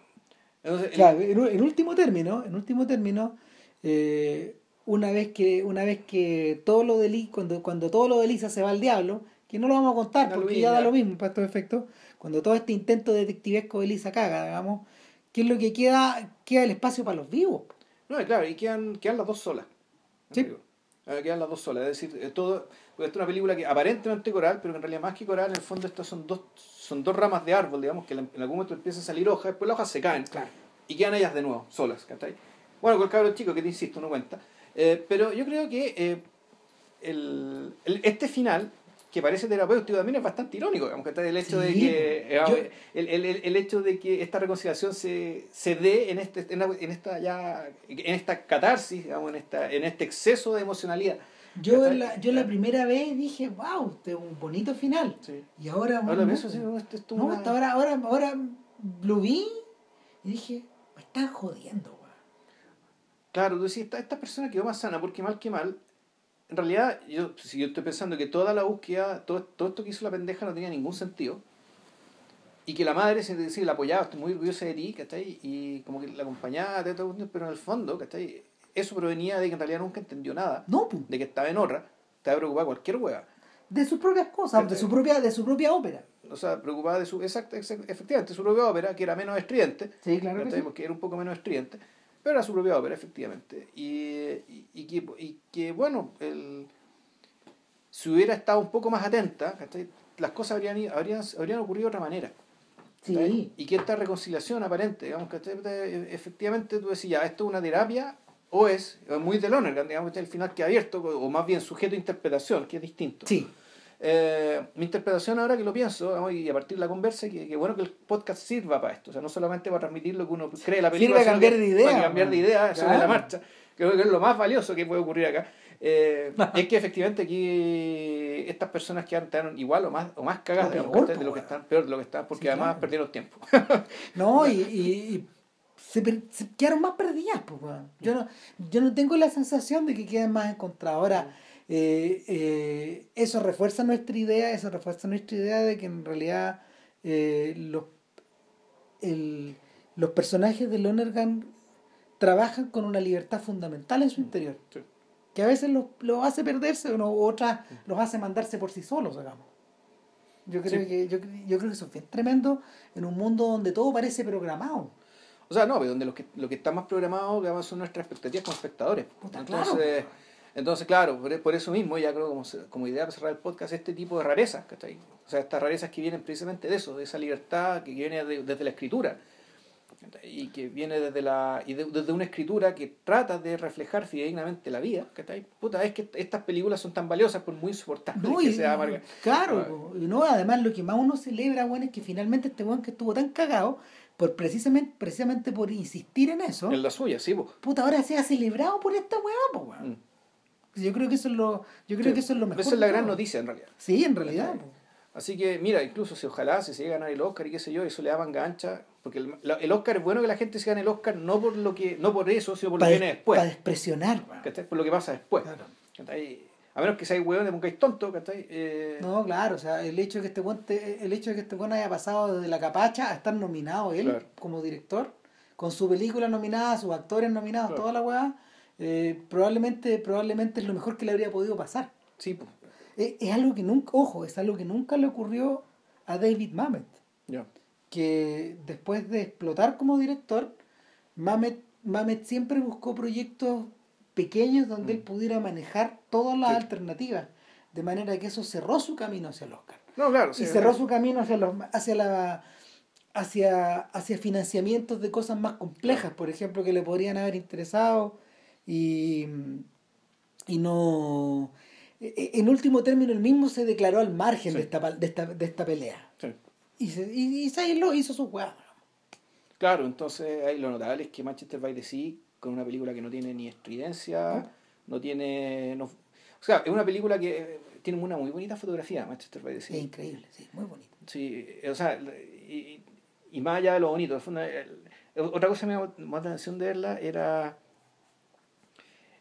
Entonces, Claro, en, en último término, en último término, eh, una vez que, una vez que todo lo de cuando, cuando todo lo de Lisa se va al diablo, que no lo vamos a contar Da porque ya da lo mismo para estos efectos, cuando todo este intento detectivesco de Lisa caga, digamos, ¿qué es lo que queda? Queda el espacio para los vivos. No, claro, y quedan, quedan las dos solas. Sí. Eh, Quedan las dos solas. Es decir, eh, todo. Porque esta es una película que aparentemente coral, pero que en realidad más que coral, en el fondo estas son dos, son dos ramas de árbol, digamos, que en algún momento empiezan a salir hojas, después las hojas se caen. Claro. Y quedan ellas de nuevo, solas, ¿cachai? Bueno, con el cabro chico, que te insisto, no cuenta. Eh, pero yo creo que eh, el, el- este final, que parece terapéutico, también es bastante irónico, digamos, que el hecho de Sí, que yo- eh, el, el, el, el hecho de que esta reconciliación se, se dé en este en, la- en esta ya en esta catarsis, digamos, en esta en este exceso de emocionalidad. Yo ¿Cachai? la, yo la primera vez dije, wow, este es un bonito final. Sí. Y ahora, Ahora no, pienso, sí, esto es no, hasta ahora, ahora, ahora lo vi y dije, me están jodiendo. Claro, tú decís, esta, esta persona quedó más sana, porque mal que mal, en realidad, yo, si yo estoy pensando que toda la búsqueda, todo, todo esto que hizo la pendeja no tenía ningún sentido, y que la madre se decía, la apoyaba, estoy muy orgullosa de ti, ¿cachai? Y como que la acompañaba, de todo, pero en el fondo, ¿cachai? Eso provenía de que en realidad nunca entendió nada, No, de que estaba en horra, estaba preocupada cualquier hueá. de sus propias cosas, de su propia, de su propia ópera. O sea, preocupada de su, exacto, exact- efectivamente, su propia ópera, que era menos estridente, Sí, claro que sí. porque era un poco menos estridente, pero era su propia ópera, efectivamente. Y, y, y que, y que, bueno, el, si hubiera estado un poco más atenta, las cosas habrían, habrían, habrían ocurrido de otra manera. Sí. Y que esta reconciliación aparente, digamos, que efectivamente tú decís, ya, esto es una terapia, o es, es muy de Lonergan, digamos, que el final que abierto, o más bien sujeto de interpretación, que es distinto. Sí. Eh, mi interpretación ahora que lo pienso, y a partir de la conversa, que, que bueno que el podcast sirva para esto, o sea, no solamente para transmitir lo que uno cree de la película, Sirve cambiar que- de idea, para cambiar de idea sobre la marcha, que creo que es lo más valioso que puede ocurrir acá. Eh, (laughs) es que efectivamente aquí estas personas quedaron, quedaron igual o más, o más cagadas peor, de lo que están, peor de lo que están, porque Sí, además claro. perdieron tiempo. (laughs) No, y, (laughs) y, y se, per- se quedaron más perdidas, pues. Yo no, yo no tengo la sensación de que queden más encontradas. Ahora, eh, eh, eso refuerza nuestra idea, eso refuerza nuestra idea de que en realidad eh, los, el- los personajes de Lonergan trabajan con una libertad fundamental en su interior, Sí. que a veces los, los hace perderse o no, u otras los hace mandarse por sí solos, digamos. Yo creo, Sí. que, yo, yo creo que eso es bien tremendo en un mundo donde todo parece programado. O sea, no, pero donde lo que, lo que está más programado digamos, son nuestras expectativas como espectadores. Puta, entonces, claro. Entonces, claro, por, por eso mismo, ya creo como, se- como idea para cerrar el podcast, este tipo de rarezas, ¿cachai? O sea, estas rarezas que vienen precisamente de eso, de esa libertad que viene de- desde la escritura. ¿cachai? Y que viene desde la y de- desde una escritura que trata de reflejar fidedignamente la vida, ¿cachai? Puta, es que estas películas son tan valiosas por muy insoportables No, que y- sea amarga. Claro, Ah. no, además lo que más uno celebra, bueno, es que finalmente este weón que estuvo tan cagado, por precisamente, precisamente por insistir en eso, En la suya, sí, po. puta, ahora sea celebrado por esta weá, po, weón. Mm. Yo creo que eso es lo, yo creo Sí. que eso es lo mejor. Esa es la gran noticia, en realidad. Sí, en realidad. Así que, mira, incluso si ojalá si se llega a ganar el Oscar y qué sé yo, eso le daba gancha. Porque el, el Oscar es bueno que la gente se gane el Oscar no por lo que no por eso, sino por lo Para que viene después. despresionar. weón. ¿cachai? Por lo que pasa después. A menos que seáis hueón, te pongáis tonto, ¿cachai? Eh, No, claro, o sea, el hecho de que este te- el hecho de que este weón haya pasado desde la capacha a estar nominado él Claro. como director, con su película nominada, sus actores nominados, Claro. toda la weá, eh, probablemente, probablemente es lo mejor que le habría podido pasar. Sí, pues. Es, es algo que nunca, ojo, es algo que nunca le ocurrió a David Mamet, que después de explotar como director, Mamet, Mamet siempre buscó proyectos pequeños donde Mm. él pudiera manejar todas las Sí. alternativas, de manera que eso cerró su camino hacia el Oscar. No, claro. y sí, cerró eh, su camino hacia los hacia la hacia hacia financiamientos de cosas más complejas por ejemplo que le podrían haber interesado y y no e- e- en último término él mismo se declaró al margen Sí. de esta de esta de esta pelea sí. y se, y, y lo hizo su weá Claro, entonces ahí lo notable es que Manchester by the Sea, con una película que no tiene ni estridencia, ¿No? no tiene... No, o sea, es una película que eh, tiene una muy bonita fotografía, Manchester by the Sea. es increíble sí muy bonito Sí, eh, o sea, y, y más allá de lo bonito, el fondo, el- otra cosa que me llamó más la atención de verla era,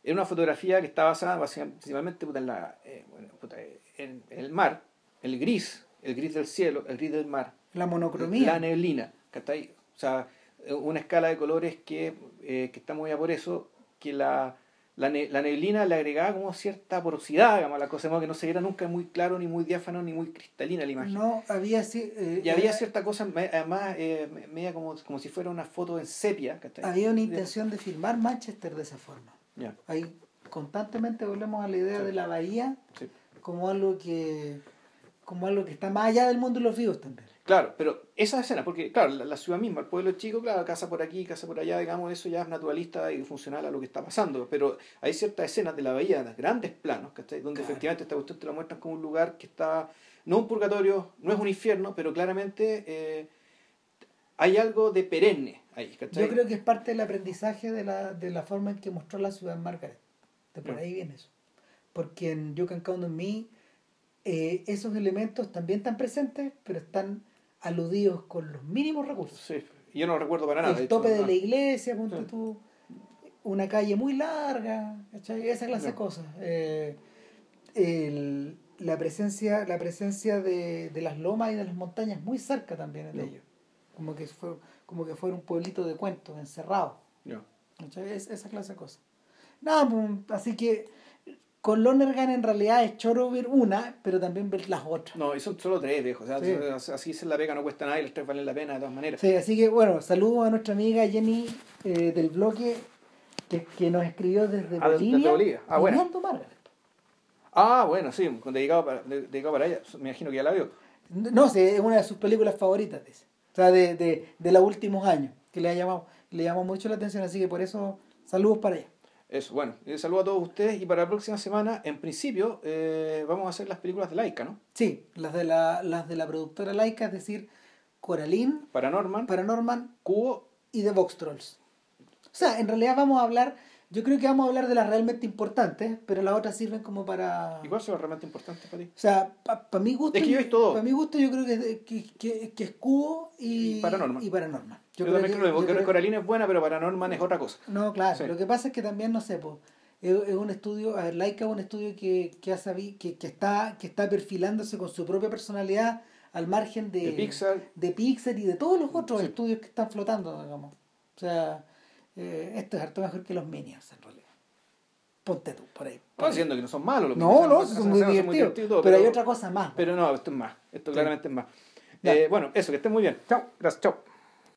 era una fotografía que está basada principalmente puta, en, la, eh, bueno, puta, en, en el mar, el gris, el gris del cielo, el gris del mar, la monocromía la neblina, ¿cachai? O sea, eh, una escala de colores que, eh, que está muy bien por eso, que la, la, ne- la neblina le agregaba como cierta porosidad, digamos, a la cosa, que no se viera nunca muy claro, ni muy diáfano, ni muy cristalina la imagen. no había eh, Y había eh, cierta cosa, además, eh, me- media como, como si fuera una foto en sepia. ¿cachai? había una intención de filmar Manchester de esa forma Ahí constantemente volvemos a la idea Sí. de la bahía sí. como algo que como algo que está más allá del mundo de los vivos también Claro, pero esa escena, porque claro, la, la ciudad misma, el pueblo chico, claro, casa por aquí, casa por allá, digamos, eso ya es naturalista y funcional a lo que está pasando, pero hay ciertas escenas de la bahía, de grandes planos, ¿cachai? Donde Claro. efectivamente esta cuestión te la muestran como un lugar que está, no un purgatorio, no es un infierno, pero claramente eh, hay algo de perenne ahí, ¿cachai? Yo creo que es parte del aprendizaje de la, de la forma en que mostró la ciudad Margaret. De por Mm. ahí viene eso. Porque en You Can Count on Me eh, esos elementos también están presentes, pero están aludidos con los mínimos recursos. Sí, yo no recuerdo para nada. El de tope hecho, de no. la iglesia, ponte Sí. tú, una calle muy larga, ¿cachai? esa clase de Ya. cosas. Eh, el- la presencia, la presencia de, de las lomas y de las montañas muy cerca también de ellos. Como que fue, como que fuera un pueblito de cuentos, encerrado. ¿cachai? Es, esa clase de cosas. Nada, pues, así que con Lonergan en realidad es choro ver una, pero también ver las otras. No, y son solo tres, viejo. O sea, Sí. así es la pega, no cuesta nada y las tres valen la pena de todas maneras. Sí, así que bueno, saludos a nuestra amiga Jenny eh, del bloque que, que nos escribió desde Ah, desde Bolivia. Bolivia. Ah, bueno. Ah, bueno, sí, dedicado para, de- dedicado para ella. Me imagino que ya la vio. No sé, es una de sus películas favoritas, dice. O sea, de, de, de los últimos años, que le ha llamado, le llamó mucho la atención, así que por eso, saludos para ella. Eso, bueno, eh, saludo a todos ustedes y para la próxima semana, en principio, eh, vamos a hacer las películas de Laika, ¿no? Sí, las de la, las de la productora Laika, es decir, Coraline, Paranorman, Paranorman Cubo, y de Vox Trolls. O sea, en realidad vamos a hablar, yo creo que vamos a hablar de las realmente importantes, pero las otras sirven como para... ¿y cuáles son las realmente importantes para ti? O sea, para mi gusto... Es que yo he visto dos. Para mi gusto yo creo que, es que, que, que es Cubo y, Y Paranorman. y Paranorman. Yo, también creo yo creo que creo- Coraline es buena, pero Paranorman es otra cosa. No, claro. Sí. Lo que pasa es que también, no sé, pues, es, es un estudio, a ver, Laika es un estudio que, que, ha sabi- que, que, está, que está perfilándose con su propia personalidad al margen de, De Pixar, de Pixar y de todos los otros Sí. estudios que están flotando, digamos. O sea, eh, esto es harto mejor que los Minions, en realidad. Ponte tú, por ahí. por no diciendo que no son malos. los No, Minions, no, hacen- son muy divertidos. todo, pero, hay otra cosa más. Pero no, esto es más. Esto Sí. claramente es más. Eh, bueno, eso, que estén muy bien. Chao. Gracias, chao.